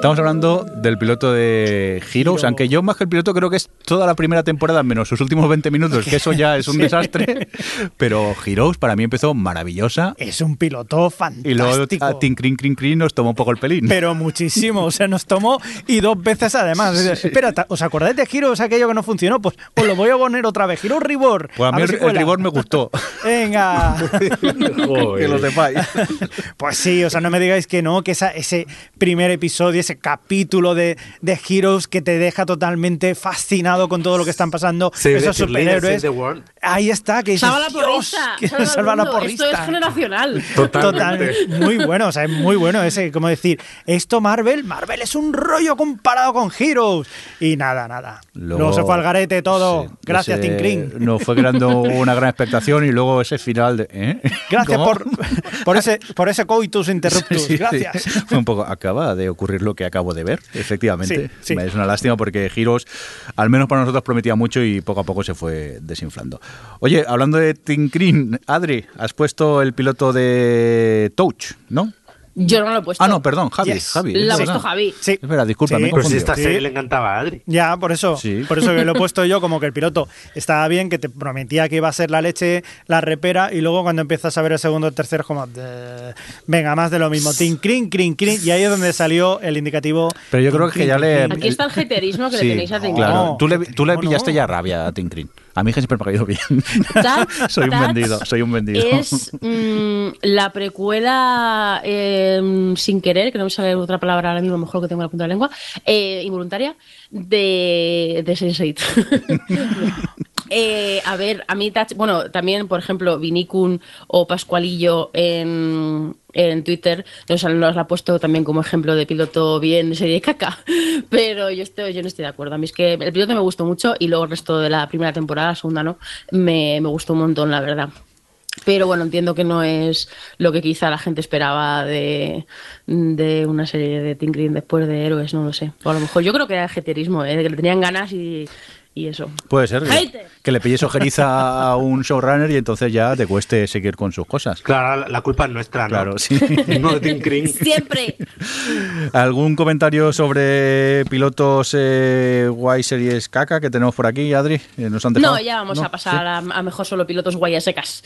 Estamos hablando del piloto de Heroes, aunque yo más que el piloto creo que es toda la primera temporada menos sus últimos 20 minutos, que eso ya es un desastre. Pero Heroes para mí empezó maravillosa Es un piloto y luego fantástico. a Tin Crin Crin Crin nos tomó un poco el pelín. Pero muchísimo, o sea, nos tomó y dos veces además. Espera, ta- ¿os acordáis de Giros aquello que no funcionó? Pues os lo voy a poner otra vez. Giro Ribor. Pues a mí ver el, si el rigor me gustó, Venga. que lo sepáis. Pues sí, o sea, no me digáis que no, que esa, ese primer episodio, ese capítulo de, de Heroes que te deja totalmente fascinado con todo lo que están pasando, Save esos superhéroes. Ahí está, que dices, Salva la "Dios, porrista. que salva al salva la porrista. Esto es generacional. Total, muy bueno, o sea, es muy bueno ese, como decir, esto Marvel, Marvel es un rollo comparado con Heroes. Y nada, nada. Luego, se fue al garete todo. Sí, Gracias, ese- Tim Kring. Nos fue creando una gran expectación y luego ese final de... ¿eh? Gracias ¿Cómo? por, por ese por ese coitus interruptus. Sí, sí, Gracias. sí. Fue un poco, acaba de ocurrir lo que acabo de ver, efectivamente. Sí, sí. Es una lástima porque Giros, al menos para nosotros, prometía mucho y poco a poco se fue desinflando. Oye, hablando de Tinkrin, Adri, has puesto el piloto de Touch, ¿no? Yo no lo he puesto. Ah, no, perdón, Javi. Yes. Javi La ha es puesto. Javi. Sí. Es verdad, disculpa, Sí. me he Pero si confundido. esta Sí. serie le encantaba a Adri. Ya, por eso. Sí. Por eso que lo he puesto yo como que el piloto estaba bien, que te prometía que iba a ser la leche, la repera, y luego cuando empiezas a ver el segundo o el tercero es como, "Eh, venga, más de lo mismo. Tin, crin, crin, crin, y ahí es donde salió el indicativo. Pero yo creo tin, que ya le... Aquí está el haterismo que Sí, le tenéis a Tim Claro, No, tú le, tú le pillaste no. ya rabia a Tinkrin. A mí que siempre me ha caído bien. Soy un vendido, soy un vendido. Es mm, la precuela eh, sin querer, que no me sale otra palabra ahora mismo, mejor que tengo en la punta de la lengua, eh, involuntaria, de, de Sense8. Eh, a ver, a mí, Touch- bueno, también, por ejemplo, Vinicun o Pascualillo en, en Twitter nos, nos la ha puesto también como ejemplo de piloto bien serie de caca, pero yo, estoy, yo no estoy de acuerdo. A mí es que el piloto me gustó mucho y luego el resto de la primera temporada, la segunda no, me, me gustó un montón, la verdad. Pero bueno, entiendo que no es lo que quizá la gente esperaba de, de una serie de Green después de Héroes, no lo sé. O a lo mejor yo creo que era jeterismo, ¿eh? que le tenían ganas y, y eso. Puede ser. que- le pilles ojeriza a un showrunner y entonces ya te cueste seguir con sus cosas. Claro, la, la culpa es nuestra, ¿no? Claro, sí. No de Tim Kring. Siempre. ¿Algún comentario sobre pilotos eh, guay series caca que tenemos por aquí, Adri? Eh, ¿Nos han dejado? No, ya vamos ¿No? a pasar a, a mejor solo pilotos guayas secas.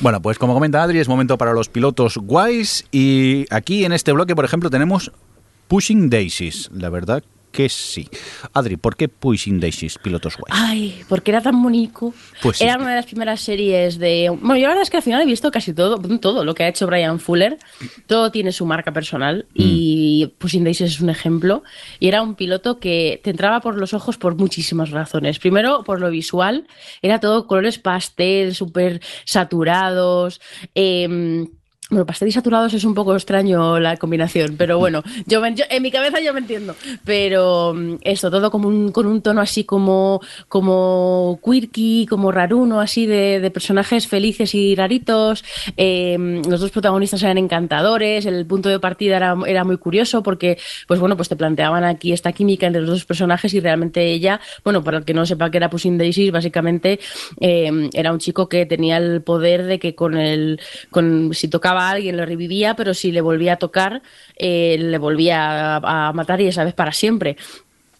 Bueno, pues como comenta Adri, es momento para los pilotos guays y aquí en este bloque, por ejemplo, tenemos Pushing Daisies. La verdad que sí. Adri, ¿por qué Pushing Daisies, pilotos guays? Ay, porque era tan bonito. Pues sí. Era una de las primeras series de. Bueno, yo la verdad es que al final he visto casi todo, todo lo que ha hecho Brian Fuller. Todo tiene su marca personal y Pushing Daisies es un ejemplo. Y era un piloto que te entraba por los ojos por muchísimas razones. Primero, por lo visual, era todo colores pastel, súper saturados. em, bueno, pastel y saturados es un poco extraño la combinación, pero bueno, yo, yo- en mi cabeza yo me entiendo. Pero mm, esto, todo como un, con un tono así como, como quirky, como raruno, así de, de personajes felices y raritos. Eh, los dos protagonistas eran encantadores, el punto de partida era, era muy curioso porque, pues bueno, pues te planteaban aquí esta química entre los dos personajes y realmente ella, bueno, para el que no sepa que era Pushing Daisies, básicamente eh, era un chico que tenía el poder de que con el, con, si tocaba a alguien le revivía, pero si le volvía a tocar, eh, le volvía a, matar y esa vez para siempre.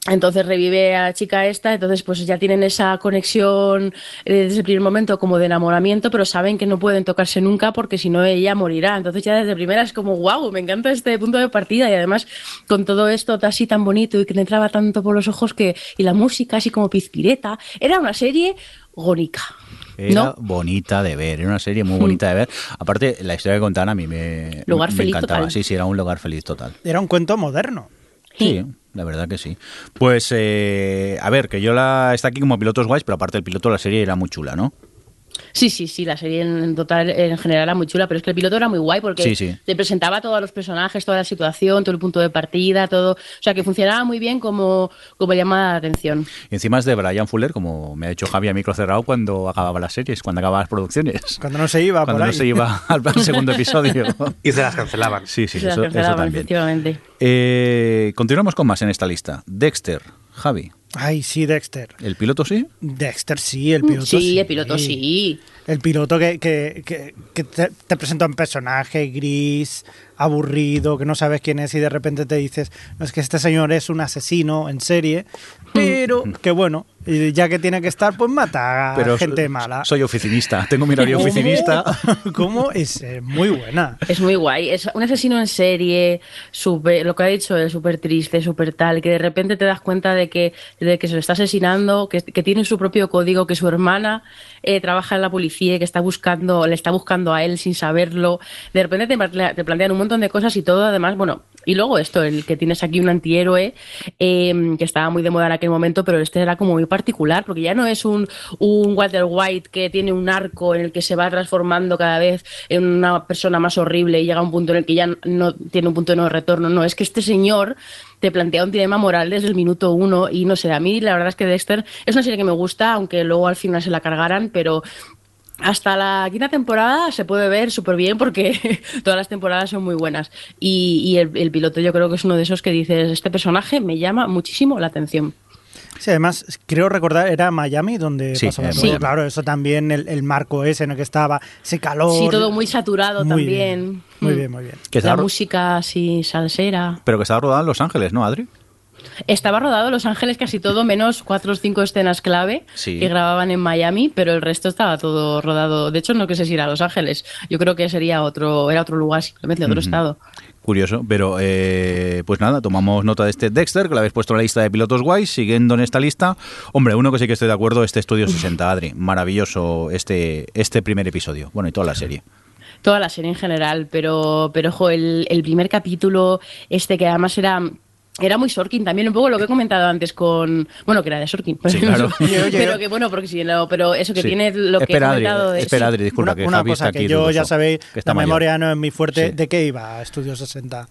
Entonces revive a la chica esta, entonces pues ya tienen esa conexión eh, desde el primer momento como de enamoramiento, pero saben que no pueden tocarse nunca porque si no ella morirá. Entonces ya desde primera es como, wow, me encanta este punto de partida y además con todo esto así tan bonito y que le entraba tanto por los ojos que y la música así como pizpireta, era una serie gónica. Era ¿No? bonita de ver, era una serie muy bonita de ver. Aparte, la historia que contaban a mí me, Lugar me feliz encantaba. total. Sí, sí, era un lugar feliz total. Era un cuento moderno. Sí, la verdad que sí. Pues, eh, a ver, que yo la está aquí como pilotos guays, pero aparte el piloto de la serie era muy chula, ¿no? Sí, sí, sí, la serie en, en total, en general era muy chula, pero es que el piloto era muy guay porque Sí, sí. te presentaba todos los personajes, toda la situación, todo el punto de partida, todo. O sea, que funcionaba muy bien como, como llamada de atención. Y encima es de Brian Fuller, como me ha dicho Javi a micro cerrado cuando acababa las series, cuando acababa las producciones. Cuando no se iba Cuando por no ahí. se iba al, al segundo episodio. Y se las cancelaban. Sí, sí, Se las eso, también. efectivamente. Eh, continuamos con más en esta lista. Dexter, Javi. Ay, sí, Dexter. ¿El piloto sí? Dexter sí, el piloto sí. sí, el piloto sí. El piloto que, que, que, que te, te presenta un personaje gris, aburrido, que no sabes quién es y de repente te dices, no es que este señor es un asesino en serie, pero que bueno, ya que tiene que estar, pues mata a Pero gente mala. Soy oficinista, tengo mi horario oficinista. ¿Cómo? Es eh, muy buena. Es muy guay. Es un asesino en serie, súper, lo que ha dicho es súper triste, súper tal, que de repente te das cuenta de que, de que se lo está asesinando, que, que tiene su propio código, que su hermana eh, trabaja en la policía y que está buscando, le está buscando a él sin saberlo. De repente te, plantea- te plantean un montón de cosas y todo, además, bueno, y luego esto, el que tienes aquí un antihéroe eh, que estaba muy de moda en aquel momento, pero este era como muy particular, porque ya no es un, un Walter White que tiene un arco en el que se va transformando cada vez en una persona más horrible y llega a un punto en el que ya no tiene un punto de no retorno. No, es que este señor te plantea un dilema moral desde el minuto uno y no sé, a mí la verdad es que Dexter es una serie que me gusta, aunque luego al final se la cargaran, pero hasta la quinta temporada se puede ver súper bien porque todas las temporadas son muy buenas. Y, y el, el piloto yo creo que es uno de esos que dices, este personaje me llama muchísimo la atención. Sí, además, creo recordar, era Miami donde Sí, pasaba todo. Miami. Claro, eso también, el, el marco ese en el que estaba, ese calor. Sí, todo muy saturado Muy también. bien, Muy Mm. bien, muy bien. Que La música así salsera. pero que estaba rodada en Los Ángeles, ¿no, Adri? Estaba rodado Los Ángeles casi todo, menos cuatro o cinco escenas clave Sí. que grababan en Miami, pero el resto estaba todo rodado. De hecho, no que sé si era Los Ángeles. Yo creo que sería otro, era otro lugar, simplemente otro estado. Curioso, pero eh, pues nada, tomamos nota de este Dexter, que lo habéis puesto en la lista de pilotos guays, siguiendo en esta lista. Hombre, uno que sí que estoy de acuerdo, este Estudio 60, Adri. Maravilloso este, este primer episodio. Bueno, y toda la serie. Toda la serie en general, pero, pero ojo, el, el primer capítulo, este que además era. Era muy Sorkin también, un poco lo que he comentado antes con. Bueno, que era de Sorkin. Sí, claro. pero que bueno, porque si no, pero eso que Sí. tiene lo que espera, he Adri, comentado de. espera, sí. Adri, disculpa, una que una Javi cosa está aquí que yo ya sabéis, que está la mayor. memoria no es muy fuerte. Sí. ¿De qué iba Estudio 60?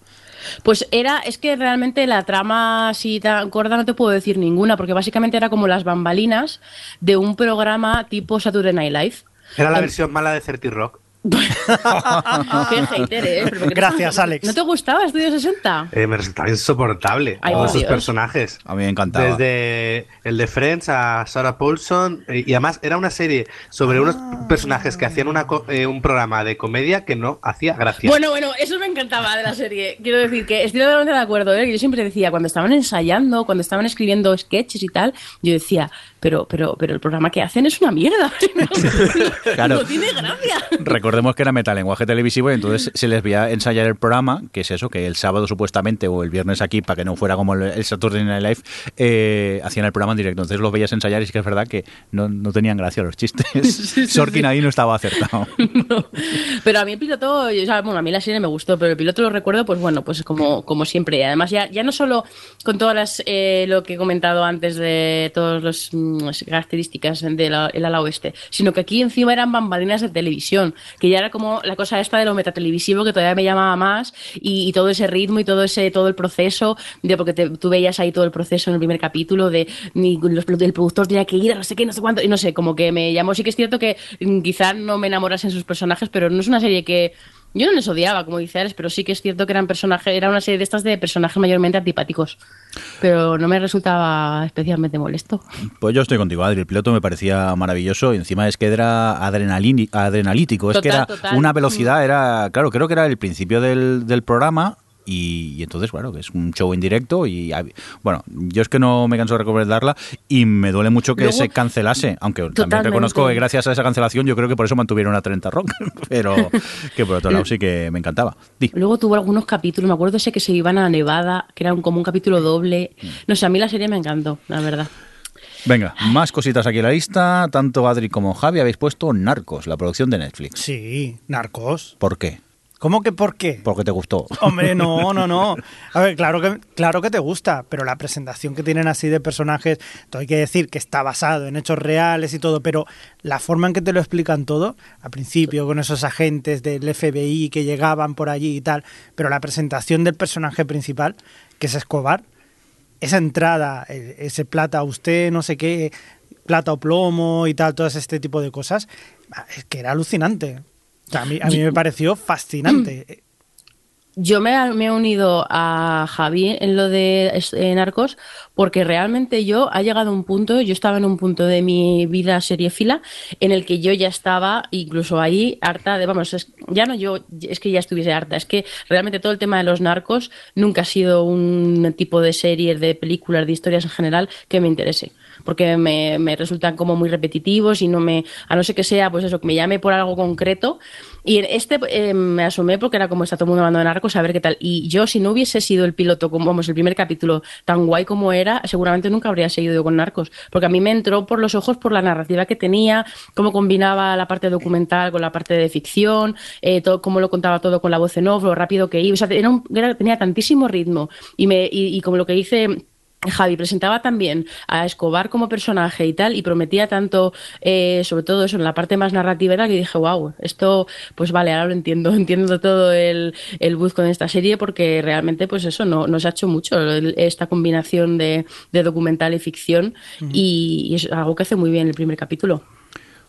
Pues era, es que realmente la trama así tan corta no te puedo decir ninguna, porque básicamente era como las bambalinas de un programa tipo Saturday Night Live. Era la versión mala de 30 Rock. Qué hater, ¿eh? Pero ¿por qué Gracias, Alex. ¿No te gustaba Estudio 60? Eh, me resultaba insoportable. Ay, todos sus personajes. A mí me encantaba. Desde el de Friends a Sarah Paulson. eh, Y además era una serie sobre unos personajes que hacían una eh, un programa de comedia que no hacía gracia. Bueno, bueno, eso me encantaba de la serie. Quiero decir que estoy totalmente de acuerdo. ¿eh? Yo siempre decía, cuando estaban ensayando, cuando estaban escribiendo sketches y tal, yo decía, pero, pero, pero el programa que hacen es una mierda. No, Claro. no tiene gracia. Recordemos que era metalenguaje televisivo y entonces se les veía ensayar el programa, que es eso, que el sábado supuestamente o el viernes aquí, para que no fuera como el, Saturday Night Live, eh, hacían el programa en directo. Entonces los veías ensayar y sí que es verdad que no, no tenían gracia los chistes. Sorkin ahí no estaba acertado. No. Pero a mí el piloto, o sea, bueno, a mí la serie me gustó, pero el piloto lo recuerdo, pues bueno, pues como, como siempre. Y además, ya, ya no solo con todas las, eh, lo que he comentado antes de mm, las características del ala oeste, sino que aquí encima eran bambalinas de televisión, que ya era como la cosa esta de lo metatelevisivo que todavía me llamaba más y, y todo ese ritmo y todo ese todo el proceso, de porque te- tú veías ahí todo el proceso en el primer capítulo de ni los, el productor tenía que ir no sé qué, no sé cuánto, y no sé, como que me llamó. Sí que es cierto que mm, quizá no me enamorasen sus personajes, pero no es una serie que yo no les odiaba, como dice Alex, pero sí que es cierto que eran personajes, era una serie de estas de personajes mayormente antipáticos. Pero no me resultaba especialmente molesto. Pues yo estoy contigo, Adri. El piloto me parecía maravilloso y encima es que era adrenalítico. es que era total. una velocidad, era, claro, creo que era el principio del, del programa y, y entonces, bueno, que es un show en directo y, bueno, yo es que no me canso de recomendarla y me duele mucho que Luego- se cancelase, aunque también reconozco que gracias a esa cancelación yo creo que por eso mantuvieron a 30 Rock, pero que por otro lado sí que me encantaba. Di. Luego tuvo algunos capítulos, me acuerdo ese que se iban a Nevada, que era un- como un capítulo doble. No sé, a mí la serie me encantó, la verdad. Venga, más cositas aquí en la lista. Tanto Adri como Javi habéis puesto Narcos, la producción de Netflix. Sí, narcos. ¿Por qué? ¿Cómo que por qué? Porque te gustó. Hombre, no, no, no. A ver, claro que, claro que te gusta, pero la presentación que tienen así de personajes, todo hay que decir que está basado en hechos reales y todo, pero la forma en que te lo explican todo, al principio con esos agentes del FBI que llegaban por allí y tal, pero la presentación del personaje principal, que es Escobar, esa entrada, eh, ese plata usted, no sé qué, plata o plomo y tal, todo este tipo de cosas, es que era alucinante. A, mí, a mí me pareció fascinante. Yo me, me he unido a Javi en lo de Narcos porque realmente yo ha llegado un punto, yo estaba en un punto de mi vida seriefila en el que yo ya estaba incluso ahí harta de, vamos, es- ya no yo, es que ya estuviese harta, es que realmente todo el tema de los narcos nunca ha sido un tipo de serie, de películas, de historias en general que me interese porque me, me resultan como muy repetitivos y no me, a no ser que sea, pues eso, que me llame por algo concreto. Y en este eh, me asomé porque era como está todo el mundo hablando de narcos, a ver qué tal. Y yo, si no hubiese sido el piloto, como vamos, el primer capítulo tan guay como era, seguramente nunca habría seguido con narcos. Porque a mí me entró por los ojos por la narrativa que tenía, cómo combinaba la parte documental con la parte de ficción, eh, todo, cómo lo contaba todo con la voz en off, lo rápido que iba. O sea, era un- era- tenía tantísimo ritmo. Y, me, y, y como lo que dice. Javi presentaba también a Escobar como personaje y tal, y prometía tanto, eh, sobre todo eso, en la parte más narrativa, era que dije, wow, esto, pues vale, ahora lo entiendo, entiendo todo el, el buzz con esta serie, porque realmente, pues eso, no, no se ha hecho mucho, el- esta combinación de, de documental y ficción, y, y es algo que hace muy bien el primer capítulo.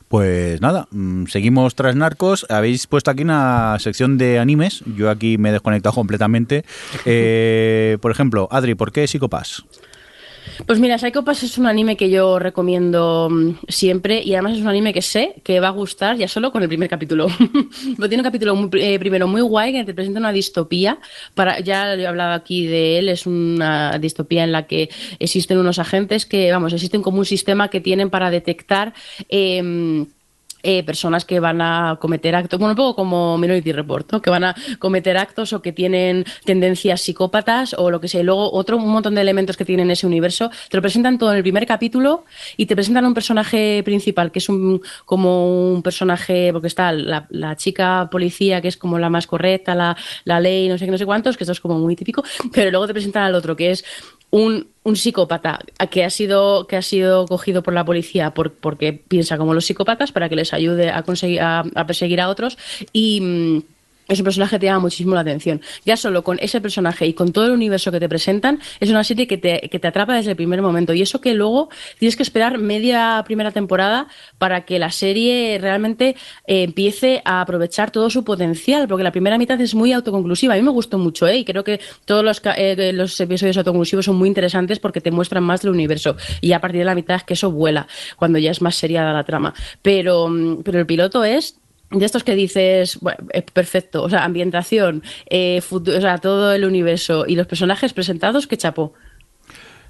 Pues nada, mm, seguimos tras Narcos. Habéis puesto aquí una sección de animes. Yo aquí me he desconectado completamente. Eh, por ejemplo, Adri, ¿por qué Psicopass? Pues mira, Psycho Pass es un anime que yo recomiendo mm, siempre y además es un anime que sé que va a gustar ya solo con el primer capítulo. Pero tiene un capítulo muy, eh, primero muy guay que te presenta una distopía. Para, ya he hablado aquí de él, es una distopía en la que existen unos agentes que, vamos, existen como un sistema que tienen para detectar... em, eh, personas que van a cometer actos, bueno, un poco como Minority Report, ¿no? que van a cometer actos o que tienen tendencias psicópatas o lo que sea. Luego otro un montón de elementos que tienen ese universo. Te lo presentan todo en el primer capítulo y te presentan un personaje principal que es un, como un personaje, porque está la, la chica policía que es como la más correcta, la, la ley, no sé qué, no sé cuántos, que esto es como muy típico, pero luego te presentan al otro que es un, un psicópata que ha sido que ha sido cogido por la policía por, porque piensa como los psicópatas para que les ayude a conseguir a, a perseguir a otros y es un personaje te llama muchísimo la atención. Ya solo con ese personaje y con todo el universo que te presentan, es una serie que te, que te atrapa desde el primer momento. Y eso que luego tienes que esperar media primera temporada para que la serie realmente eh, empiece a aprovechar todo su potencial, porque la primera mitad es muy autoconclusiva. A mí me gustó mucho, ¿eh? Y creo que todos los, eh, los episodios autoconclusivos son muy interesantes porque te muestran más del universo. Y a partir de la mitad es que eso vuela, cuando ya es más seriada la trama. Pero, mm, pero el piloto es de estos que dices, bueno, eh, perfecto, o sea, ambientación, eh, futu- o sea, todo el universo y los personajes presentados, que chapó.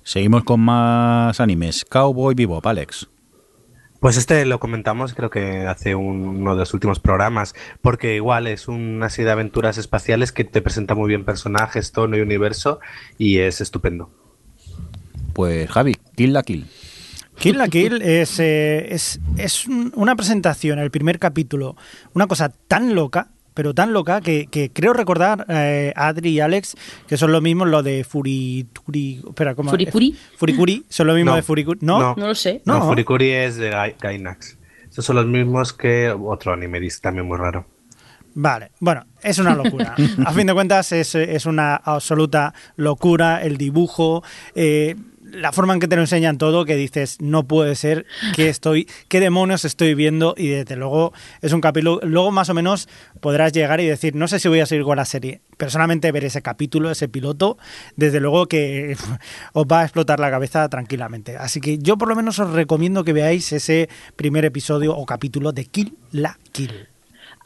Seguimos con más animes. Cowboy Bebop, Alex. Pues este lo comentamos creo que hace un- uno de los últimos programas, porque igual es una serie de aventuras espaciales que te presenta muy bien personajes, tono y universo y es estupendo. Pues Javi, Kill la Kill. Kill la Kill es, eh, es, es un- una presentación, el primer capítulo, una cosa tan loca, pero tan loca que, que creo recordar eh, Adri y Alex, que son lo mismo lo de Furituri. Espera, ¿cómo? ¿Furikuri? Furikuri, son lo mismo No. de Furikuri. ¿No? No. No lo sé. No, No. Furikuri es de Gai- Gainax. Estos son los mismos que otro anime también muy raro. Vale, bueno, es una locura. A fin de cuentas, es, es una absoluta locura el dibujo, eh, la forma en que te lo enseñan todo, que dices, no puede ser, que estoy, qué demonios estoy viendo, y desde luego es un capítulo. Luego, más o menos, podrás llegar y decir, no sé si voy a seguir con la serie. Personalmente, ver ese capítulo, ese piloto, desde luego que os va a explotar la cabeza tranquilamente. Así que yo, por lo menos, os recomiendo que veáis ese primer episodio o capítulo de Kill la Kill.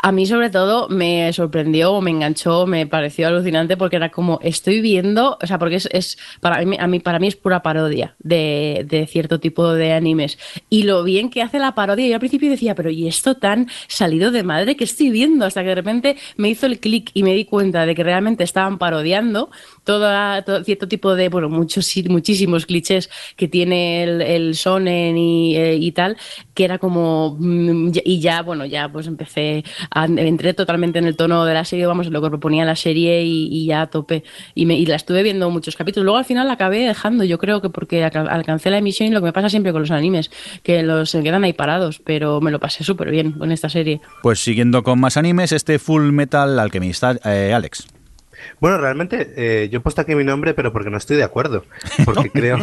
A mí sobre todo me sorprendió, me enganchó, me pareció alucinante porque era como estoy viendo, o sea, porque es, para mí, a mí para mí es pura parodia de, de cierto tipo de animes y lo bien que hace la parodia. Yo al principio decía, pero y esto tan salido de madre que estoy viendo hasta que de repente me hizo el clic y me di cuenta de que realmente estaban parodiando toda, todo cierto tipo de, bueno, muchos muchísimos clichés que tiene el, el shonen y, eh, y tal, que era como mm, y ya bueno ya pues empecé a, entré totalmente en el tono de la serie vamos lo que proponía la serie y, ya a tope y, me, y la estuve viendo muchos capítulos luego al final la acabé dejando yo creo que porque alca- alcancé la emisión y lo que me pasa siempre con los animes que los quedan ahí parados pero me lo pasé súper bien con esta serie Pues siguiendo con más animes, este Full Metal Alchemist. Eh, Alex. Bueno, realmente eh, yo he puesto aquí mi nombre, pero porque no estoy de acuerdo. Porque creo,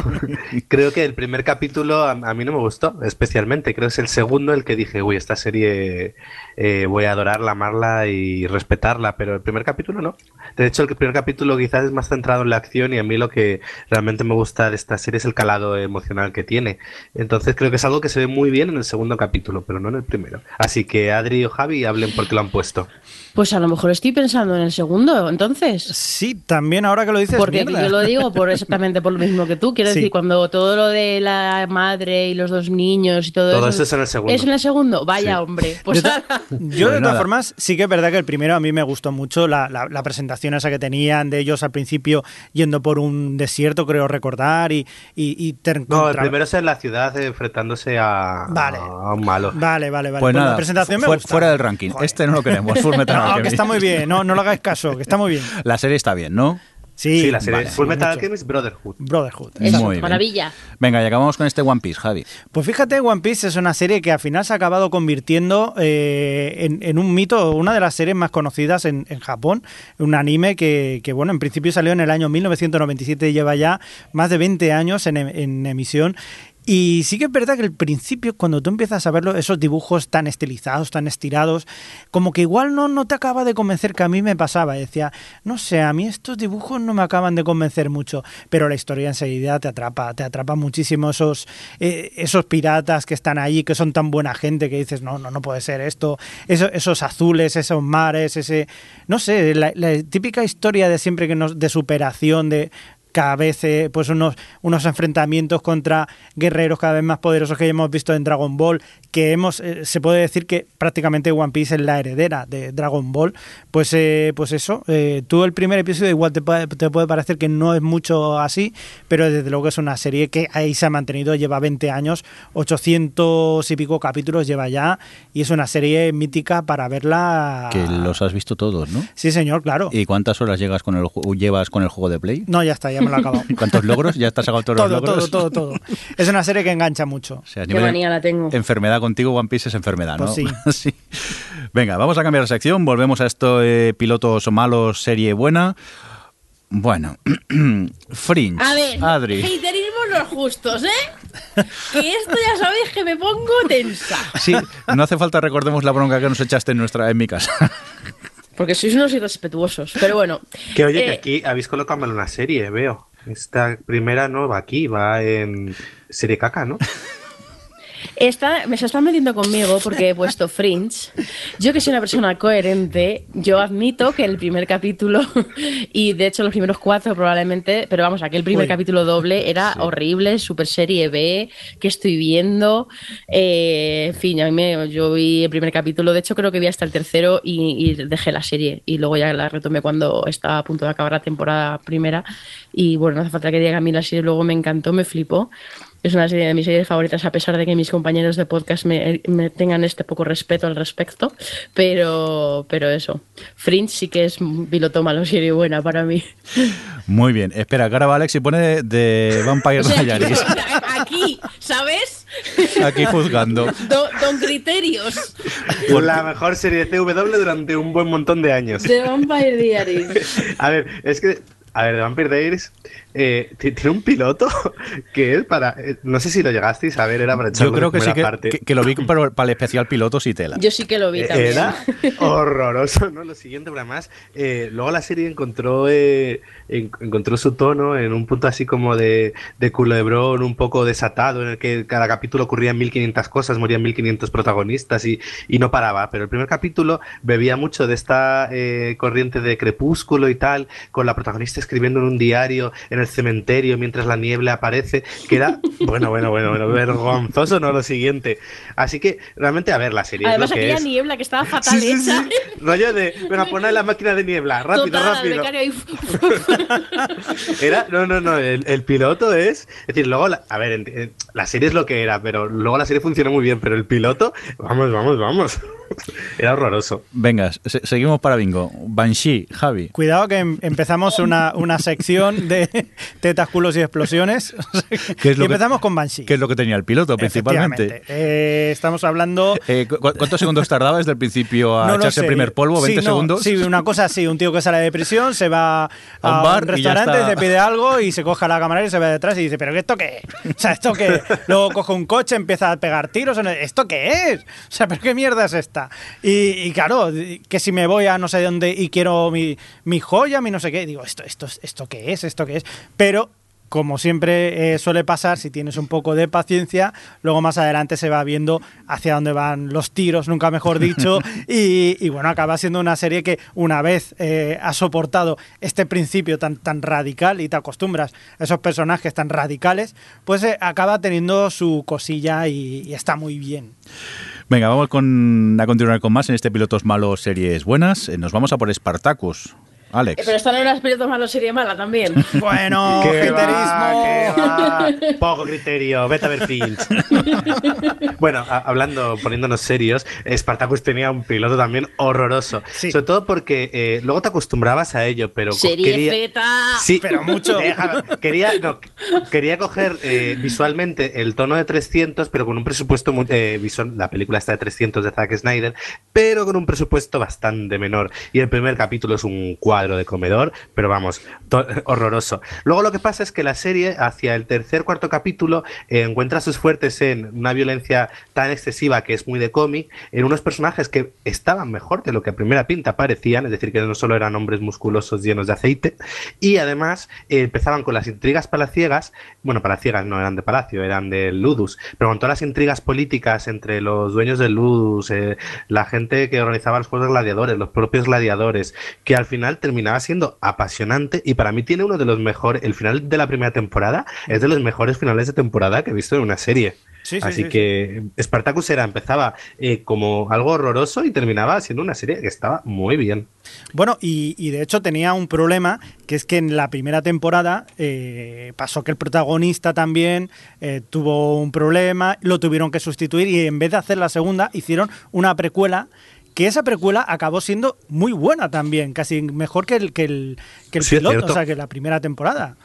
creo que el primer capítulo a, a mí no me gustó especialmente. Creo que es el segundo el que dije, uy, esta serie eh, voy a adorarla, amarla y respetarla, pero el primer capítulo no. De hecho, el primer capítulo quizás es más centrado en la acción y a mí lo que realmente me gusta de esta serie es el calado emocional que tiene. Entonces creo que es algo que se ve muy bien en el segundo capítulo, pero no en el primero. Así que Adri o Javi hablen porque lo han puesto. pues a lo mejor estoy pensando en el segundo entonces Sí, también ahora que lo dices. Porque mierda. yo lo digo por exactamente por lo mismo que tú. Quiero Sí. decir, cuando todo lo de la madre y los dos niños y todo, Todo eso. eso es en el segundo. ¿Es en el segundo? Vaya, Sí. hombre. Pues de, yo, de Pues todas formas, sí que es verdad que el primero a mí me gustó mucho la, la- la presentación esa que tenían de ellos al principio yendo por un desierto, creo recordar, y, y, y No, el primero es en la ciudad eh, enfrentándose a, Vale. a un malo. Vale, vale, vale. Pues la nada, presentación me gusta. fuera del ranking. Joder. Este no lo queremos. Full Metal No, que está muy bien, no, no lo hagáis caso, que está muy bien. La serie está bien, ¿no? Sí, Sí, la serie vale, Full Metal mucho. Alchemist Brotherhood. Brotherhood. Eso, Muy bien. maravilla. Venga, y acabamos con este One Piece, Javi. Pues fíjate, One Piece es una serie que al final se ha acabado convirtiendo eh, en, en un mito, una de las series más conocidas en, en Japón, un anime que, que, bueno, en principio salió en el año 1997 y lleva ya más de 20 años en, en emisión. Y sí que es verdad que al principio, cuando tú empiezas a verlo, esos dibujos tan estilizados, tan estirados, como que igual no, no te acaba de convencer, que a mí me pasaba. Decía, no sé, a mí estos dibujos no me acaban de convencer mucho, pero la historia enseguida te atrapa, te atrapa muchísimo esos, eh, esos piratas que están ahí, que son tan buena gente, que dices, no, no, no puede ser esto, Eso- esos azules, esos mares, ese, no sé, la típica historia de siempre que nos, de superación, de cada vez eh, pues unos, unos enfrentamientos contra guerreros cada vez más poderosos que hemos visto en Dragon Ball, que hemos eh, se puede decir que prácticamente One Piece es la heredera de Dragon Ball, pues eh, pues eso, tú el primer episodio igual te puede, te puede parecer que no es mucho así, pero desde luego es una serie que ahí se ha mantenido, lleva 20 años, 800 y pico capítulos lleva ya, y es una serie mítica para verla. Que los has visto todos, ¿no? Sí, señor, claro. ¿Y cuántas horas llegas con el, llevas con el juego de Play? No, ya está, ya me lo he acabado. ¿Cuántos logros? ¿Ya has sacado todos todo, los todo, logros? todo, todo. Es una serie que engancha mucho. O sea, Qué manía la tengo. Enfermedad contigo, One Piece es enfermedad, ¿no? Pues sí. Sí. Venga, vamos a cambiar de sección. Volvemos a esto, eh, pilotos malos, serie buena. Bueno, Fringe. A ver, Adri. haterismo los justos, ¿eh? Que esto ya sabéis que me pongo tensa. Sí, no hace falta recordemos la bronca que nos echaste en nuestra en mi casa. Porque sois unos irrespetuosos. Pero bueno. Que oye, que eh, aquí habéis colocado mal una serie, veo. Esta primera no va aquí, va en serie caca, ¿no? Está, me se están metiendo conmigo porque he puesto Fringe. Yo que soy una persona coherente, yo admito que el primer capítulo, y de hecho los primeros cuatro probablemente, pero vamos, aquel primer Uy. capítulo doble era horrible, super serie B, que estoy viendo. Eh, en fin, a mí me, yo vi el primer capítulo, de hecho creo que vi hasta el tercero y, y dejé la serie. Y luego ya la retomé cuando estaba a punto de acabar la temporada primera. Y bueno, no hace falta que diga a mí la serie, luego me encantó, me flipó. Es una serie de mis series favoritas, a pesar de que mis compañeros de podcast me, me tengan este poco respeto al respecto. Pero, pero eso. Fringe sí que es un piloto malo, serie buena para mí. Muy bien. Espera, que ahora va Alex y pone de, de Vampire O sea, Diaries. aquí, ¿sabes? Aquí juzgando. Don, don Criterios La mejor serie de CW durante un buen montón de años. de Vampire Diaries. A ver, es que. A ver, The Vampire Diaries eh, tiene un piloto que es para. eh, no sé si lo llegasteis a ver, era para echarlo Yo creo que sí que, que- que lo vi pero para el especial pilotos y tela. Yo sí que lo vi también. Eh, Era horroroso, ¿no? Lo siguiente, pero además, eh, luego la serie encontró eh, en- encontró su tono en un punto así como de, de culebrón, un poco desatado, en el que cada capítulo ocurrían 1500 cosas, morían 1500 protagonistas y, y no paraba. Pero el primer capítulo bebía mucho de esta eh, corriente de crepúsculo y tal, con la protagonista escribiendo en un diario en el cementerio mientras la niebla aparece, que era, bueno, bueno, bueno, bueno, vergonzoso, no lo siguiente. Así que, realmente, a ver, la serie Además, es lo que aquella es. niebla que estaba fatal Sí, sí, hecha. sí. Rollo de, venga, poner la máquina de niebla, rápido, Total, al rápido. ahí. Era, no, no, no, el, el piloto es, es decir, luego, la- a ver, la serie es lo que era, pero luego la serie funcionó muy bien, pero el piloto, vamos, vamos, vamos. Era horroroso. Venga, se- seguimos para bingo. Banshee, Javi. Cuidado que em- empezamos una, una sección de tetas, culos y explosiones. ¿Qué es lo y que- empezamos con Banshee. Que es lo que tenía el piloto, principalmente. Eh, estamos hablando... Eh, ¿cu- ¿Cuántos segundos tardaba desde el principio a No echarse el primer polvo? ¿20 Sí, no, segundos? Sí, una cosa así, un tío que sale de prisión, se va a, A un bar un restaurante, se pide algo y se coge a la camarera y se va detrás y dice, ¿pero qué esto qué es? O sea, ¿esto qué es? Luego coge un coche, empieza a pegar tiros, ¿esto qué es? O sea, ¿pero qué mierda es esta? Y, y claro, que si me voy a no sé dónde y quiero mi, mi joya, mi no sé qué, digo, ¿esto, esto, ¿esto qué es? ¿Esto qué es? Pero como siempre eh, suele pasar, si tienes un poco de paciencia, luego más adelante se va viendo hacia dónde van los tiros, nunca mejor dicho, y, y bueno, acaba siendo una serie que una vez eh, has soportado este principio tan, tan radical y te acostumbras a esos personajes tan radicales, pues eh, acaba teniendo su cosilla y, y está muy bien. Venga, vamos con, a continuar con más en este Pilotos Malos Series Buenas. Eh, Nos vamos a por Spartacus. Alex. Eh, Pero esta no era pilotos malos, serie mala también. Bueno, ¡Qué va, haterismo. qué va! Poco criterio, vete a ver Finch. bueno, a- hablando, poniéndonos serios, Spartacus tenía un piloto también horroroso. Sí. Sobre todo porque eh, luego te acostumbrabas a ello, pero Serie quería... Sí, Pero mucho. Déjalo. Quería, no, quería coger eh, visualmente el tono de 300, pero con un presupuesto muy, eh, visual. La película está de 300 de Zack Snyder, pero con un presupuesto bastante menor. Y el primer capítulo es un cuadro de comedor, pero vamos, horroroso. Luego lo que pasa es que la serie, hacia el tercer, cuarto capítulo, eh, encuentra sus fuertes en una violencia tan excesiva que es muy de cómic, en unos personajes que estaban mejor de lo que a primera pinta parecían, es decir, que no solo eran hombres musculosos llenos de aceite, y además eh, empezaban con las intrigas palaciegas, bueno, palaciegas no eran de palacio, eran del Ludus, pero con todas las intrigas políticas entre los dueños del Ludus, eh, la gente que organizaba los juegos de gladiadores, los propios gladiadores, que al final terminaba siendo apasionante y para mí tiene uno de los mejores, el final de la primera temporada es de los mejores finales de temporada que he visto en una serie. Sí, sí, Así sí, que Spartacus era, empezaba eh, como algo horroroso y terminaba siendo una serie que estaba muy bien. Bueno, y, y de hecho tenía un problema, que es que en la primera temporada eh, pasó que el protagonista también eh, tuvo un problema, lo tuvieron que sustituir y en vez de hacer la segunda, hicieron una precuela que esa precuela acabó siendo muy buena también, casi mejor que el, que el, que el Sí, piloto, o sea, que la primera temporada.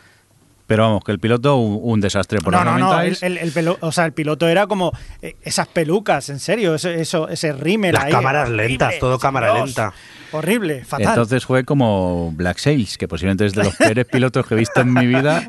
Pero vamos, que el piloto un, un desastre por no, no, no, el, 90. el- el pelo- o sea, el piloto era como eh, esas pelucas, en serio, eso, eso ese rímel Las ahí, cámaras horrible, lentas, todo cámara Dios. lenta. Horrible, fatal. Entonces fue como Black Sails, que posiblemente es de los peores pilotos que he visto en mi vida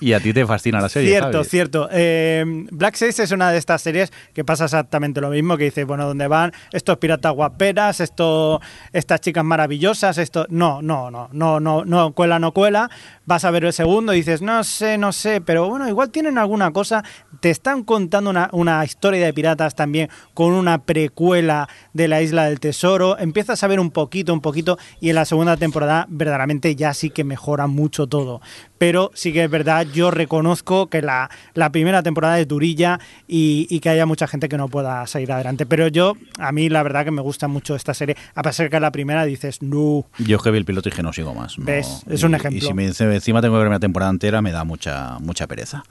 y a ti te fascina la serie. Cierto, Javi. cierto. Eh, Black Sails es una de estas series que pasa exactamente lo mismo, que dice, bueno, ¿dónde van estos piratas guaperas, esto, estas chicas maravillosas, esto... No, no, no, no, no, no, cuela, no cuela. Vas a ver el segundo y dices, no sé, no sé, pero bueno, igual tienen alguna cosa. Te están contando una, una historia de piratas también con una precuela de la Isla del Tesoro. Empiezas a ver un poquito, un poquito, y en la segunda temporada verdaderamente ya sí que mejora mucho todo. Pero sí que es verdad, yo reconozco que la, la primera temporada es durilla y, y que haya mucha gente que no pueda seguir adelante. Pero yo, a mí la verdad que me gusta mucho esta serie. A pesar que la primera dices, no. Yo que vi el piloto y dije no sigo más. no. ¿Ves? Es un Y- ejemplo. Y si me dice, encima tengo que ver una temporada entera, me da mucha, mucha pereza.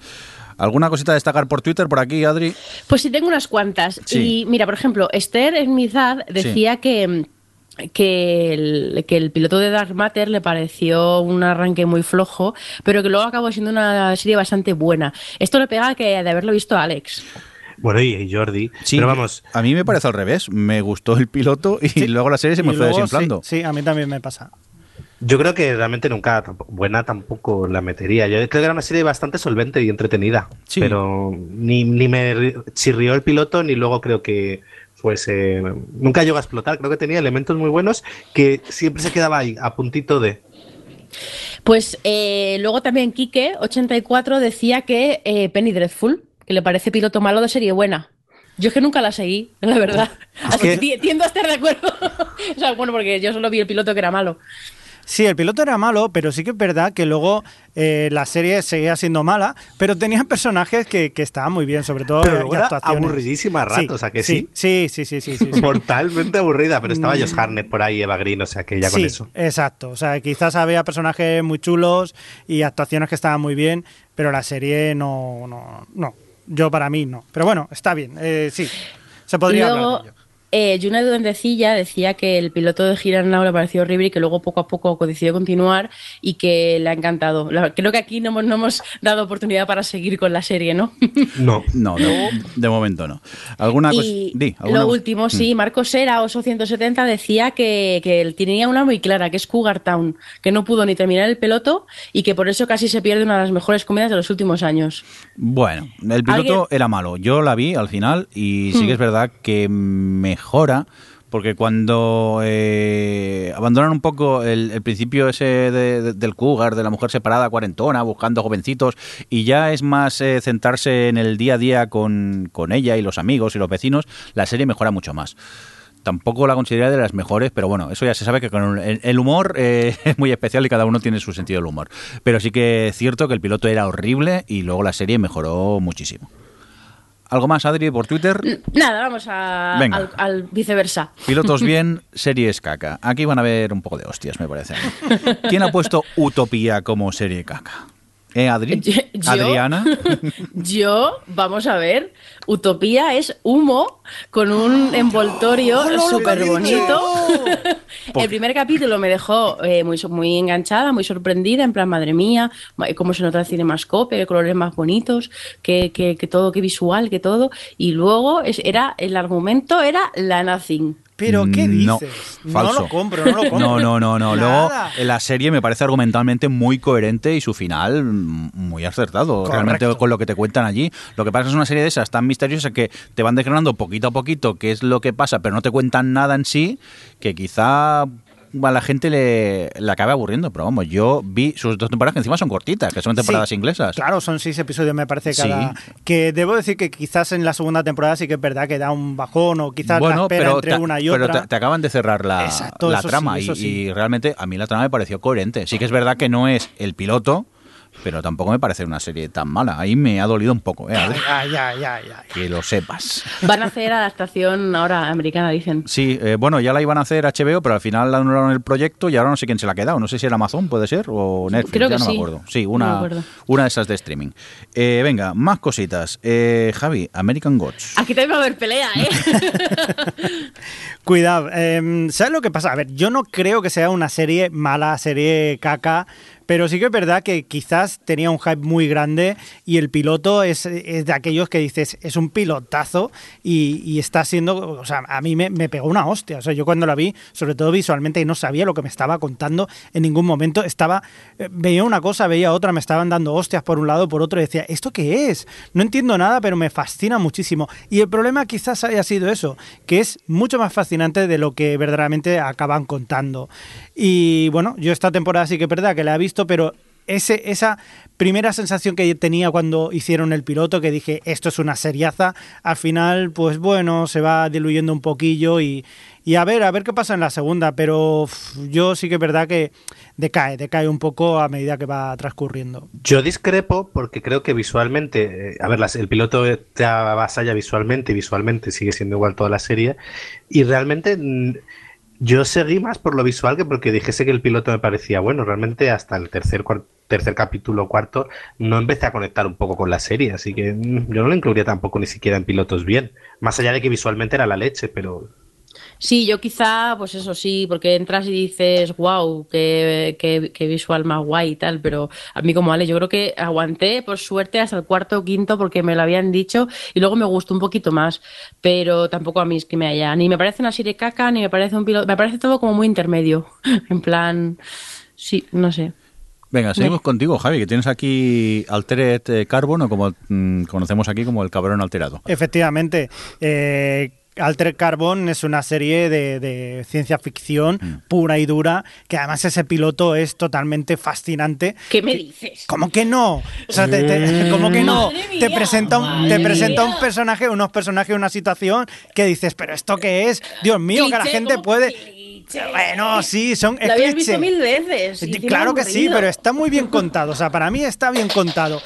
¿Alguna cosita a destacar por Twitter por aquí, Adri? Pues sí, tengo unas cuantas. Sí. Y mira, por ejemplo, Esther Smithad decía que, que, el, que el piloto de Dark Matter le pareció un arranque muy flojo, pero que luego acabó siendo una serie bastante buena. Esto le pega que de haberlo visto a Alex. Bueno, y, Jordi. Sí, Pero vamos, a mí me parece al revés. Me gustó el piloto y luego la serie se me Y fue luego, desinflando. Sí, sí, a mí también me pasa. yo creo que realmente nunca buena tampoco la metería. Yo creo que era una serie bastante solvente y entretenida. Sí. Pero ni, ni me ri- chirrió el piloto, ni luego creo que fuese. Nunca llegó a explotar. Creo que tenía elementos muy buenos que siempre se quedaba ahí, a puntito de. Pues eh, luego también Quique, 84, decía que eh, Penny Dreadful, que le parece piloto malo de serie buena. Yo es que nunca la seguí, la verdad. Así que- que ti- tiendo a estar de acuerdo. o sea, bueno, porque yo solo vi el piloto que era malo. Sí, el piloto era malo, pero sí que es verdad que luego eh, la serie seguía siendo mala, pero tenía personajes que, que estaban muy bien, sobre todo Pero luego era actuaciones. aburridísima a ratos, ¿a que sí? Sí, sí, sí, sí, sí. sí. Mortalmente aburrida, pero estaba Josh Harnett por ahí, Eva Green, o sea que ya con Sí, eso. exacto. O sea, quizás había personajes muy chulos y actuaciones que estaban muy bien, pero la serie no, no, no. Yo para mí no. Pero bueno, está bien. eh, sí, se podría luego, hablar de ello. Eh, Yuna Duendecilla decía que el piloto de Girard le pareció horrible y que luego poco a poco decidió continuar y que le ha encantado. La- creo que aquí no hemos, no hemos dado oportunidad para seguir con la serie, ¿no? No. No, de, de momento no. ¿Alguna cosa? y Di, ¿alguna lo último, sí, Marco Sera, Oso 170, decía que, que él tenía una muy clara, que es Cougar Town, que no pudo ni terminar el piloto y que por eso casi se pierde una de las mejores comedias de los últimos años. Bueno, el piloto ¿Alguien? era malo. Yo la vi al final y sí Hmm. que es verdad que mejora. Porque cuando eh, abandonan un poco el, el principio ese de- de- del cougar, de la mujer separada, cuarentona, buscando jovencitos, y ya es más eh, centrarse en el día a día con, con ella y los amigos y los vecinos, la serie mejora mucho más. Tampoco la consideraría de las mejores, pero bueno, eso ya se sabe que con el, el humor eh, es muy especial y cada uno tiene su sentido del humor. Pero sí que es cierto que el piloto era horrible y luego la serie mejoró muchísimo. ¿Algo más, Adri, por Twitter? Nada, vamos a- al, al viceversa. Pilotos bien, series caca. Aquí van a ver un poco de hostias, me parece. ¿Quién ha puesto Utopía como serie caca? ¿Eh, Adri? Yo- yo- ¿Adriana? Yo, vamos a ver, Utopía es humo con un envoltorio súper bonito. El primer capítulo me dejó eh, muy, enganchada, muy sorprendida, en plan, madre mía, cómo se nota el cinemascope, qué colores más bonitos, que, que, que todo, qué visual, que todo. Y luego es- era el argumento era la Nothing. Pero, ¿qué No, dices? falso. No lo compro, no lo compro. No, no, no, no. Luego la serie me parece argumentalmente muy coherente y su final muy acertado. Correcto. Realmente con lo que te cuentan allí. Lo que pasa es una serie de esas tan misteriosas que te van desgranando poquito a poquito qué es lo que pasa, pero no te cuentan nada en sí, que quizá a la gente le, le acabe aburriendo. Pero vamos, yo vi sus dos temporadas que encima son cortitas, que son temporadas Sí, inglesas. Claro, son seis episodios, me parece, cada. Sí. Que debo decir que quizás en la segunda temporada sí que es verdad que da un bajón o quizás la bueno, espera pero, entre te, una y pero otra. te- te acaban de cerrar la, Exacto, la sí, trama y- y, realmente a mí la trama me pareció coherente. Sí que es verdad que no es el piloto, pero tampoco me parece una serie tan mala. Ahí me ha dolido un poco, ¿eh? Ay, ay, ay. que lo sepas. Van a hacer adaptación ahora americana, dicen. Sí, eh, bueno, ya la iban a hacer HBO, pero al final anularon el proyecto y ahora no sé quién se la ha quedado. No sé si era Amazon, puede ser, o Netflix, Creo ya que no me sí. acuerdo. Sí, No una, me acuerdo. una de esas de streaming. Eh, venga, más cositas. Eh, Javi, American Gods. Aquí también va a haber pelea, ¿eh? Cuidado, em, ¿sabes lo que pasa? A ver, yo no creo que sea una serie mala, serie caca, Pero sí que es verdad que quizás tenía un hype muy grande y el piloto es, es de aquellos que dices, es un pilotazo y, está siendo, o sea, a mí me, me pegó una hostia. O sea, yo cuando la vi, sobre todo visualmente, y no sabía lo que me estaba contando en ningún momento, estaba, eh, veía una cosa, veía otra, me estaban dando hostias por un lado, por otro, y decía, ¿esto qué es? No entiendo nada, pero me fascina muchísimo. Y el problema quizás haya sido eso, que es mucho más fascinante de lo que verdaderamente acaban contando. Y bueno, yo esta temporada sí que es verdad que la he visto, pero ese, esa primera sensación que tenía cuando hicieron el piloto, que dije, esto es una seriaza, al final, pues bueno, se va diluyendo un poquillo y, y a ver, a ver qué pasa en la segunda, pero yo sí que es verdad que decae, decae un poco a medida que va transcurriendo. Yo discrepo porque creo que visualmente, eh, a ver, el piloto te avasalla visualmente visualmente sigue siendo igual toda la serie. Y realmente mm, yo seguí más por lo visual que porque dijese que el piloto me parecía bueno. Realmente hasta el tercer, tercer capítulo, cuarto, no empecé a conectar un poco con la serie. Así que mm, yo no lo incluiría tampoco ni siquiera en pilotos bien. Más allá de que visualmente era la leche, pero Sí, yo quizá, pues eso sí, porque entras y dices, wow, qué, qué- qué visual más guay y tal, pero a mí como Ale, yo creo que aguanté, por suerte, hasta el cuarto o quinto porque me lo habían dicho y luego me gustó un poquito más, pero tampoco a mí es que me haya, ni me parece una serie caca, ni me parece un piloto, me parece todo como muy intermedio, en plan, sí, no sé. Venga, seguimos contigo, Javi, que tienes aquí Altered Carbon, o como mm, conocemos aquí como el cabrón alterado. Efectivamente. Eh, Alter Carbon es una serie de, de ciencia ficción pura y dura, que además ese piloto es totalmente fascinante. ¿Qué me dices? ¿Cómo que no? O sea, te- te- ¿cómo que no? Te presenta, un, te presenta mía. un personaje, unos personajes, una situación que dices, ¿pero esto qué es? Dios mío, que la gente ¿cómo puede. Bueno, sí, son. Lo habías visto mil veces. Claro que sí, pero está muy bien contado. O sea, para mí está bien contado.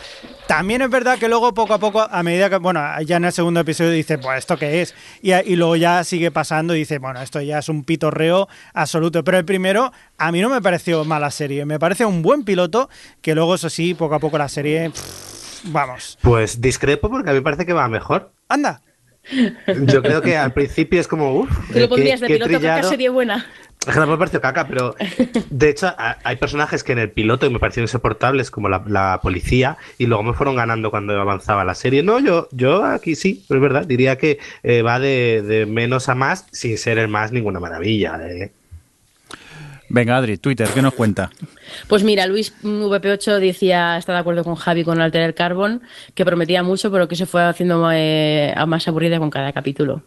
También es verdad que luego poco a poco, a medida que, bueno, ya en el segundo episodio dice, pues esto qué es. Y, y luego ya sigue pasando y dice, bueno, esto ya es un pitorreo absoluto. Pero el primero, a mí no me pareció mala serie. Me parece un buen piloto que luego, eso sí, poco a poco la serie, pff, vamos. pues discrepo porque a mí me parece que va mejor. Anda. Yo creo que al principio es como, uff, Tú lo pondrías de piloto, caca serie buena. Es que tampoco me pareció caca, pero de hecho a- hay personajes que en el piloto me parecieron insoportables, como la, la policía, y luego me fueron ganando cuando avanzaba la serie. No, yo, yo aquí sí, pero es verdad, diría que eh, va de, de menos a más, sin ser el más ninguna maravilla. eh. Venga, Adri, Twitter, ¿qué nos cuenta? Pues mira, Luis mm, VP8 decía, está de acuerdo con Javi con Altered Carbon, que prometía mucho, pero que se fue haciendo eh, más aburrida con cada capítulo.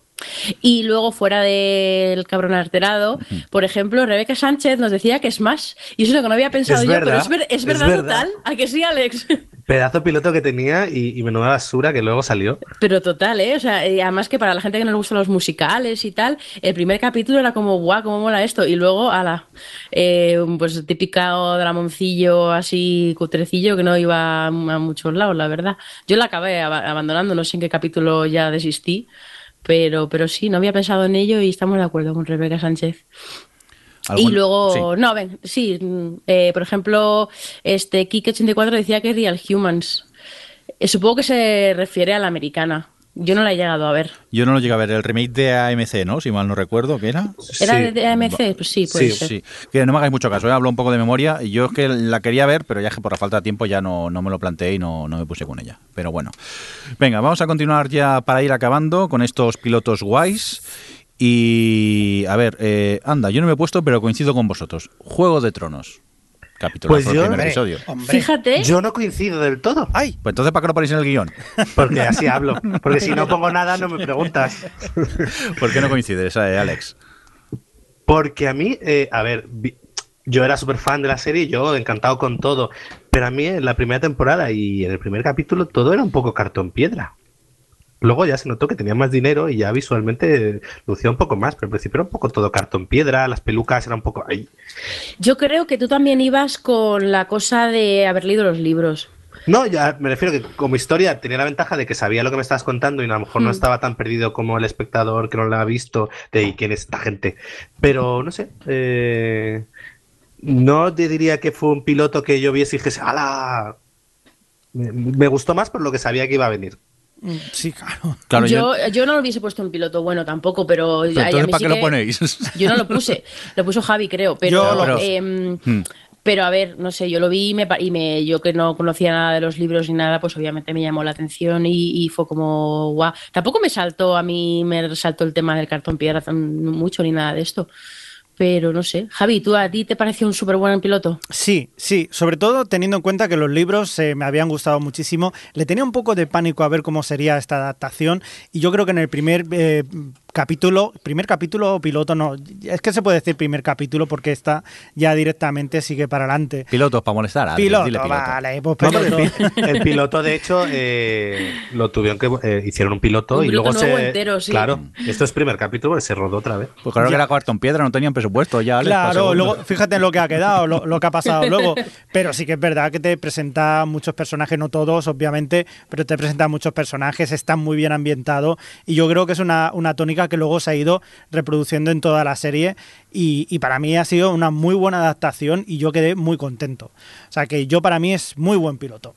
Y luego, fuera del cabrón alterado, por ejemplo, Rebeca Sánchez nos decía que es más. Y eso es lo que no había pensado Es yo, pero verdad, es, ver- es es verdad, verdad. total. ¿A que sí, Alex? Pedazo piloto que tenía y, y menuda basura que luego salió. Pero total, ¿eh? O sea, además que para la gente que no le gustan los musicales y tal, el primer capítulo era como, guau, cómo mola esto. Y luego, ala, eh, pues típica dramoncillo así cutrecillo que no iba a muchos lados, la verdad. Yo la acabé ab- abandonando, no sé en qué capítulo ya desistí, pero, pero sí, no había pensado en ello y estamos de acuerdo con Rebeca Sánchez. Y ¿Algún- luego, sí. no, ven, sí, eh, por ejemplo, este Kike84 decía que es Real Humans. Eh, supongo que se refiere a la americana. Yo no la he llegado a ver. Yo no lo llegué a ver, el remake de AMC, ¿no? Si mal no recuerdo, ¿qué era? ¿Era Sí. de- AMC? Pues sí, puede Sí, ser. Sí, que no me hagáis mucho caso, ¿eh? hablo un poco de memoria. y Yo es que la quería ver, pero ya que por la falta de tiempo ya no, no me lo planteé y no, no me puse con ella. Pero bueno. Venga, vamos a continuar ya para ir acabando con estos pilotos guays. Y a ver, eh, anda, yo no me he puesto, pero coincido con vosotros. Juego de Tronos. Capítulo Pues del yo- primer episodio. hombre. Fíjate, Yo no coincido del todo. ¡Ay! Pues entonces, ¿para qué lo ponéis en el guion? Porque así hablo. Porque si no pongo nada, no me preguntas. ¿Por qué no coincides, eh, Alex? Porque a mí, eh, a ver, vi- yo era súper fan de la serie, yo encantado con todo, pero a mí en la primera temporada y en el primer capítulo todo era un poco cartón piedra. Luego ya se notó que tenía más dinero y ya visualmente lucía un poco más, pero al principio era un poco todo cartón piedra, las pelucas eran un poco... ay. yo creo que tú también ibas con la cosa de haber leído los libros. No, ya me refiero que como historia tenía la ventaja de que sabía lo que me estabas contando y a lo mejor no Mm. estaba tan perdido como el espectador que no la ha visto de "¿Y quién es esta gente. Pero no sé, eh, no te diría que fue un piloto que yo viese y dijese, ¡hala! Me, me gustó más por lo que sabía que iba a venir. Mm, Sí, claro. Claro, yo, yo no lo hubiese puesto en piloto bueno tampoco, pero, Pero a- a entonces, mí ¿para sí qué lo ponéis? Yo no lo puse, lo puso Javi, creo, pero, Yo lo- Hmm. Pero a ver, no sé, yo lo vi y, me, y me, yo que no conocía nada de los libros ni nada, pues obviamente me llamó la atención y, y fue como guau. Tampoco me saltó, a mí me resaltó el tema del cartón piedra tan mucho ni nada de esto. Pero no sé. Javi, ¿tú a ti te pareció un súper buen piloto? Sí, sí, sobre todo teniendo en cuenta que los libros eh, me habían gustado muchísimo. Le tenía un poco de pánico a ver cómo sería esta adaptación y yo creo que en el primer eh, capítulo, primer capítulo o piloto, no, es que se puede decir primer capítulo porque esta ya directamente sigue para adelante. Pilotos para molestar. Adri, Piloto, dile piloto. vale, pues No, pero el, piloto. pi- el piloto, de hecho, eh, lo tuvieron que eh, hicieron un piloto Un y luego nuevo se. entero, sí. Claro, esto es primer capítulo, porque se rodó otra vez. Pues claro Ya. que era cartón piedra, no tenían presupuesto ya. Claro, luego fíjate en lo que ha quedado, lo, lo que ha pasado luego. Pero sí que es verdad que te presenta muchos personajes, no todos, obviamente, pero te presenta muchos personajes, está muy bien ambientado y yo creo que es una, una tónica que luego se ha ido reproduciendo en toda la serie y, y para mí ha sido una muy buena adaptación y yo quedé muy contento. O sea que yo para mí es muy buen piloto.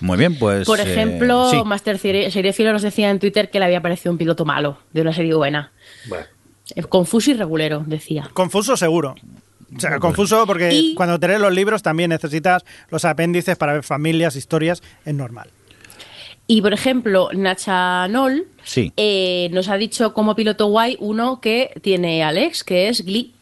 Muy bien, pues. Por eh, ejemplo, sí. Master Serie- Seriefilo nos decía en Twitter que le había parecido un piloto malo de una serie buena. Bueno. Eh, Confuso y regulero, decía. Confuso seguro. O sea, confuso porque Y- cuando te lees los libros también necesitas los apéndices para ver familias, historias, es normal. Y por ejemplo, Nacha Nol Sí. eh, nos ha dicho como piloto guay uno que tiene Alex, que es Glee.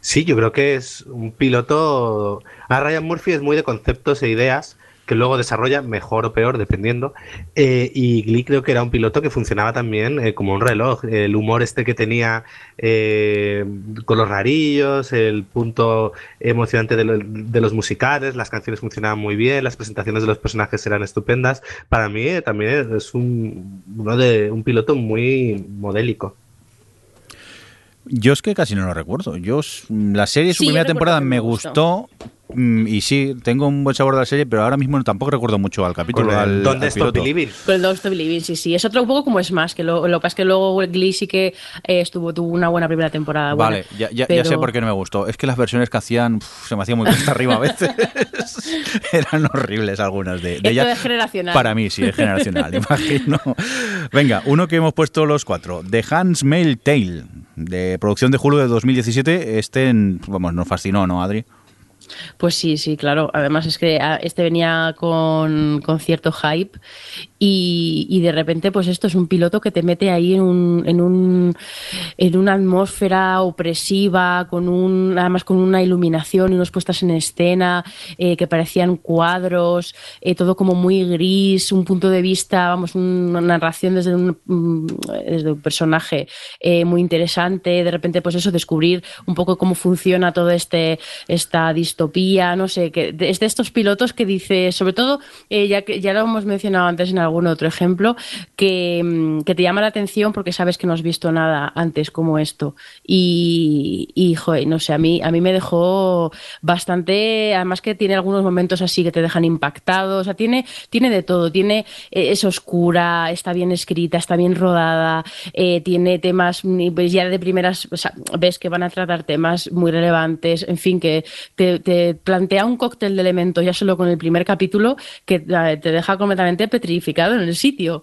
Sí, yo creo que es un piloto. A Ryan Murphy es muy de conceptos e ideas que luego desarrolla mejor o peor, dependiendo. Eh, y Glee creo que era un piloto que funcionaba también eh, como un reloj. El humor este que tenía eh, con los rarillos, el punto emocionante de, lo- de los musicales, las canciones funcionaban muy bien, las presentaciones de los personajes eran estupendas. Para mí eh, también es un, uno de, un piloto muy modélico. Yo es que casi no lo recuerdo. Yo la serie, su Sí, primera temporada me gustó. Mm, Y sí, tengo un buen sabor de la serie, pero ahora mismo tampoco recuerdo mucho al capítulo. Con el al, ¿Dónde al Stop piloto. Believing? Con el Don't Stop Believing, sí, sí. Es otro un poco como es más, que lo, lo que pasa es que luego Glee sí que eh, estuvo, tuvo una buena primera temporada. buena, Vale, ya, ya- sé por qué no me gustó. Es que las versiones que hacían uf, se me hacían muy cuesta arriba a veces. Eran horribles algunas de, de ellas. es generacional. Para mí, sí, es generacional, imagino. Venga, uno que hemos puesto los cuatro. The Hans Mail Tale, de producción de julio de 2017. Este, en- vamos, nos fascinó, ¿no, Adri? Pues sí, sí, claro. Además es que ah, este venía con, con cierto hype y, de repente pues esto es un piloto que te mete ahí en un, en un en una atmósfera opresiva, con un además con una iluminación y unas puestas en escena eh, que parecían cuadros, eh, todo como muy gris, un punto de vista, vamos, una narración desde un, mm, desde un personaje eh, muy interesante. De repente pues eso descubrir un poco cómo funciona todo este esta distopía, no sé, que es de estos pilotos que dice, sobre todo, eh, ya que ya lo hemos mencionado antes en algún otro ejemplo, que, mm, que te llama la atención porque sabes que no has visto nada antes como esto. Y, y no sé, a mí, a mí me dejó bastante, además que tiene algunos momentos así que te dejan impactado, o sea, tiene, tiene de todo, tiene, eh, es oscura, está bien escrita, está bien rodada, eh, tiene temas, pues ya de primeras, o sea, ves que van a tratar temas muy relevantes, en fin, que te, te plantea un cóctel de elementos ya solo con el primer capítulo que te deja completamente petrificado en el sitio.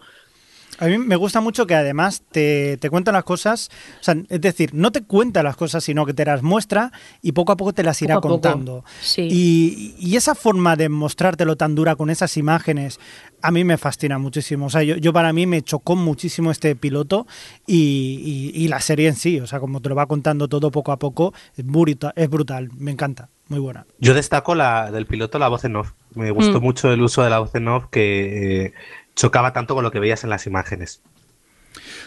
A mí me gusta mucho que además te, te cuentan las cosas, o sea, es decir, no te cuenta las cosas, sino que te las muestra y poco a poco te las irá contando. sí. Y, y esa forma de mostrártelo tan dura con esas imágenes, a mí me fascina muchísimo. O sea, yo, yo para mí me chocó muchísimo este piloto y, y- y la serie en sí, o sea, como te lo va contando todo poco a poco, es brutal, es brutal me encanta, muy buena. Yo destaco la del piloto la voz en off. Me gustó Mm. mucho el uso de la voz en off que eh, chocaba tanto con lo que veías en las imágenes.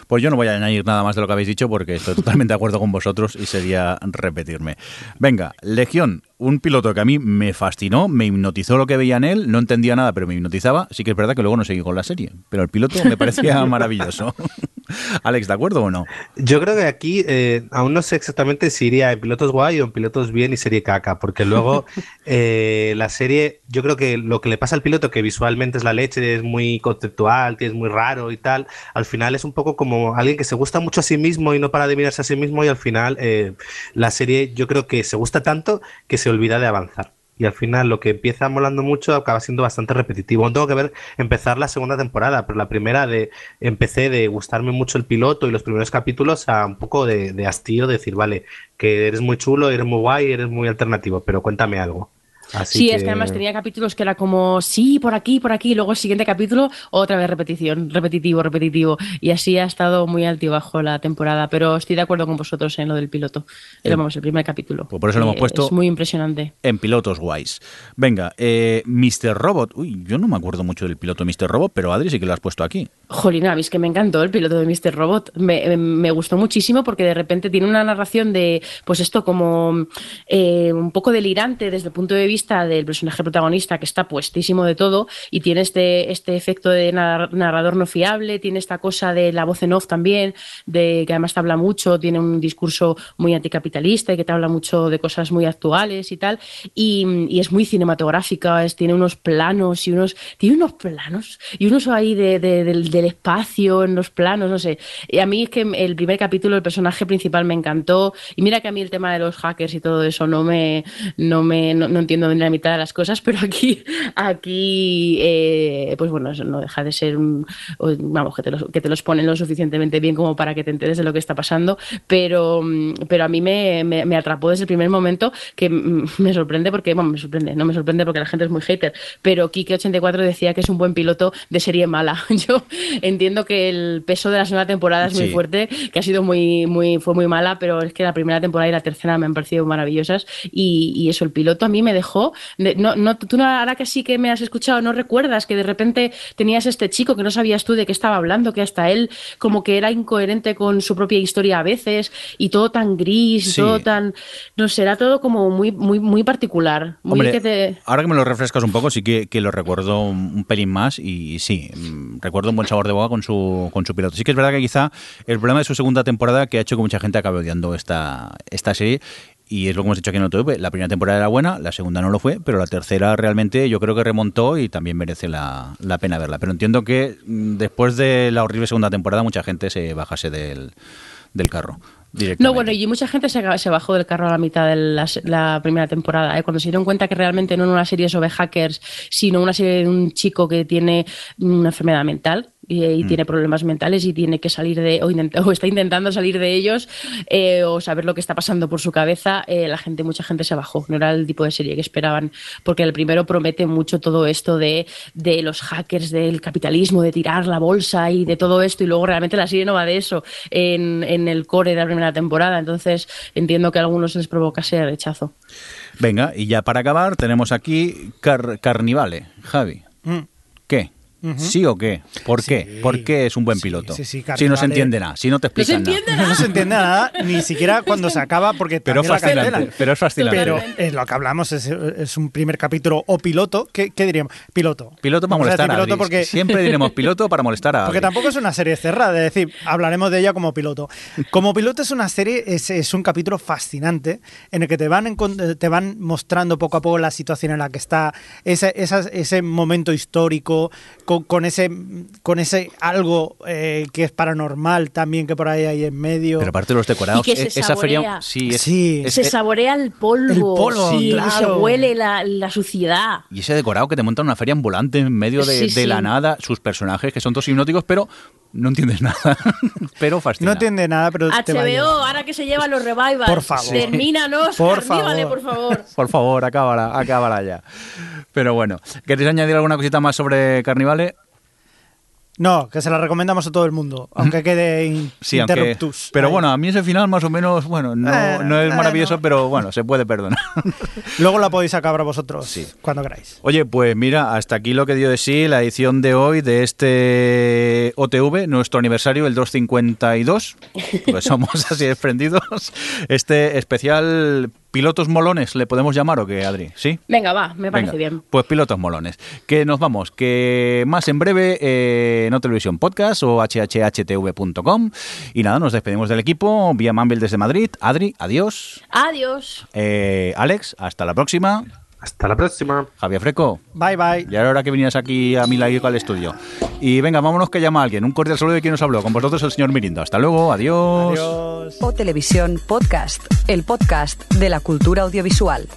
Pues yo no voy a añadir nada más de lo que habéis dicho porque estoy totalmente de acuerdo con vosotros y sería repetirme. Venga, Legión, un piloto que a mí me fascinó, me hipnotizó lo que veía en él, no entendía nada, pero me hipnotizaba. Sí que es verdad que luego no seguí con la serie, pero el piloto me parecía maravilloso. Alex, ¿de acuerdo o no? Yo creo que aquí eh, aún no sé exactamente si iría en pilotos guay o en pilotos bien y serie caca, porque luego eh, la serie, yo creo que lo que le pasa al piloto, que visualmente es la leche, es muy conceptual, que es muy raro y tal, al final es un poco como alguien que se gusta mucho a sí mismo y no para de mirarse a sí mismo y al final eh, la serie yo creo que se gusta tanto que se olvida de avanzar. Y al final lo que empieza molando mucho acaba siendo bastante repetitivo. Tengo que ver empezar la segunda temporada, pero la primera de empecé de gustarme mucho el piloto y los primeros capítulos a un poco de, hastío, de decir, vale, que eres muy chulo, eres muy guay, eres muy alternativo, pero cuéntame algo. Así Sí, es que además tenía capítulos que era como, sí, por aquí, por aquí, y luego el siguiente capítulo, otra vez repetición, repetitivo, repetitivo. Y así ha estado muy altibajo la temporada, pero estoy de acuerdo con vosotros en lo del piloto. Era, vamos, el primer capítulo. Pues por eso lo hemos Eh, puesto- Es muy impresionante. En pilotos guays. Venga, eh, Mr. Robot. Uy, yo no me acuerdo mucho del piloto Mr. Robot, pero Adri sí que lo has puesto aquí. Jolina, es que me encantó el piloto de Mr. Robot. Me, me gustó muchísimo porque de repente tiene una narración de, pues esto como eh, un poco delirante desde el punto de vista del personaje protagonista que está puestísimo de todo y tiene este, este efecto de nar- narrador no fiable, tiene esta cosa de la voz en off también, de que además te habla mucho, tiene un discurso muy anticapitalista y que te habla mucho de cosas muy actuales y tal. Y, es muy cinematográfica, es, tiene unos planos y unos, tiene unos planos y unos ahí de, de- del, del espacio en los planos, no sé. Y a mí es que el primer capítulo, el personaje principal me encantó. Y mira que a mí el tema de los hackers y todo eso no me, no me, no, no entiendo ni la mitad de las cosas, pero aquí, aquí, eh, pues bueno, eso no deja de ser un, vamos, que te, los, que te los ponen lo suficientemente bien como para que te enteres de lo que está pasando, pero, mm, pero a mí me, me, me atrapó desde el primer momento que mm, me sorprende porque, bueno, me sorprende, no me sorprende porque la gente es muy hater, pero Kike84 decía que es un buen piloto de serie mala. Yo entiendo que el peso de la segunda temporada es muy fuerte, que ha sido muy, muy, fue muy mala, pero es que la primera temporada y la tercera me han parecido maravillosas y, y eso, el piloto a mí me dejó, de- no, no, tú no- ahora que sí que me has escuchado, no recuerdas que de repente tenías este chico que no sabías tú de qué estaba hablando, que hasta él como que era incoherente con su propia historia a veces y todo tan gris, Sí. todo tan, no sé, era todo como muy, muy, muy particular, muy Hombre, que te... ahora que me lo refrescas un poco, sí que, que lo recuerdo un, un pelín más y, y sí, mm, recuerdo un buen sabor de boca con su, con su piloto. Sí que es verdad que quizá el problema de su segunda temporada que ha hecho que mucha gente acabe odiando esta, esta serie y es lo que hemos dicho aquí en OTV. La primera temporada era buena, la segunda no lo fue, pero la tercera realmente yo creo que remontó y también merece la, la pena verla. Pero entiendo que mm, después de la horrible segunda temporada mucha gente se bajase del, del carro. No, bueno, y mucha gente se, bajó del carro a la mitad de la primera temporada, ¿eh? cuando se dieron cuenta que realmente no era una serie sobre hackers, sino una serie de un chico que tiene una enfermedad mental y, y tiene problemas mentales y tiene que salir de, o, intenta- o está intentando salir de ellos, eh, o saber lo que está pasando por su cabeza, eh, la gente, mucha gente se bajó. No era el tipo de serie que esperaban, porque el primero promete mucho todo esto de, de los hackers, del capitalismo, de tirar la bolsa y de todo esto, y luego realmente la serie no va de eso en, en el core de la primera temporada. Entonces entiendo que a algunos les provoca ese rechazo. Venga, y ya para acabar tenemos aquí Car- Carnivale. Javi, Mm. ¿Sí o qué? ¿Por qué? ¿Por qué es un buen Sí, piloto? sí, sí, si no se entiende nada, si no te ¿No explican nada. entiende No se entiende nada, ni siquiera cuando se acaba, porque Pero la fascinante, pero es fascinante. Pero es lo que hablamos, es, es un primer capítulo o piloto. ¿Qué, qué diríamos? Piloto. Piloto para Vamos molestar a piloto porque, Siempre diremos piloto para molestar a porque tampoco es una serie cerrada, es decir, hablaremos de ella como piloto. Como piloto es una serie, es, es un capítulo fascinante en el que te van, te van mostrando poco a poco la situación en la que está, ese, esa- ese momento histórico, con, con ese, con ese algo eh, que es paranormal también que por ahí hay en medio. Pero aparte de los decorados, Y que se e- esa feria... Sí, es- Sí. es- se es- saborea el polvo, El polvo, claro. se huele la, la suciedad. Y ese decorado que te monta una feria ambulante en medio de, Sí, de la nada, sus personajes que son todos hipnóticos, pero no entiendes nada. pero fascina. no entiende nada, pero te HBO, ahora que se llevan los revivals. Por favor. Termínanos, Por favor. por favor. Por favor, acábala, acábala ya. Pero bueno, ¿queréis añadir alguna cosita más sobre Carnivale? No, que se la recomendamos a todo el mundo, aunque quede in- Sí, aunque, interruptus. pero Ahí. bueno, a mí ese final más o menos, bueno, no, Eh, no es eh, maravilloso, no. pero bueno, se puede perdonar. Luego la podéis acabar vosotros Sí. cuando queráis. Oye, pues mira, hasta aquí lo que dio de sí la edición de hoy de este OTV, nuestro aniversario, el 252, pues somos así desprendidos. Este especial pilotos molones, ¿le podemos llamar o qué, Adri? ¿Sí? Venga, va, me parece Venga, bien. Pues pilotos molones. Que nos vamos, que más en breve eh, en Televisión Podcast o hhhtv.com. Y nada, nos despedimos del equipo vía Mumble desde Madrid. Adri, adiós. Adiós. Eh, Alex, hasta la próxima. Hasta la próxima. Javier Freco. Bye bye. Ya era hora que vinieras aquí a mi lado al estudio. Y venga, vámonos que llama alguien. Un cordial saludo de quien nos habló. Con vosotros el señor Mirindo. Hasta luego. Adiós. Adiós. O Televisión Podcast, el podcast de la cultura audiovisual.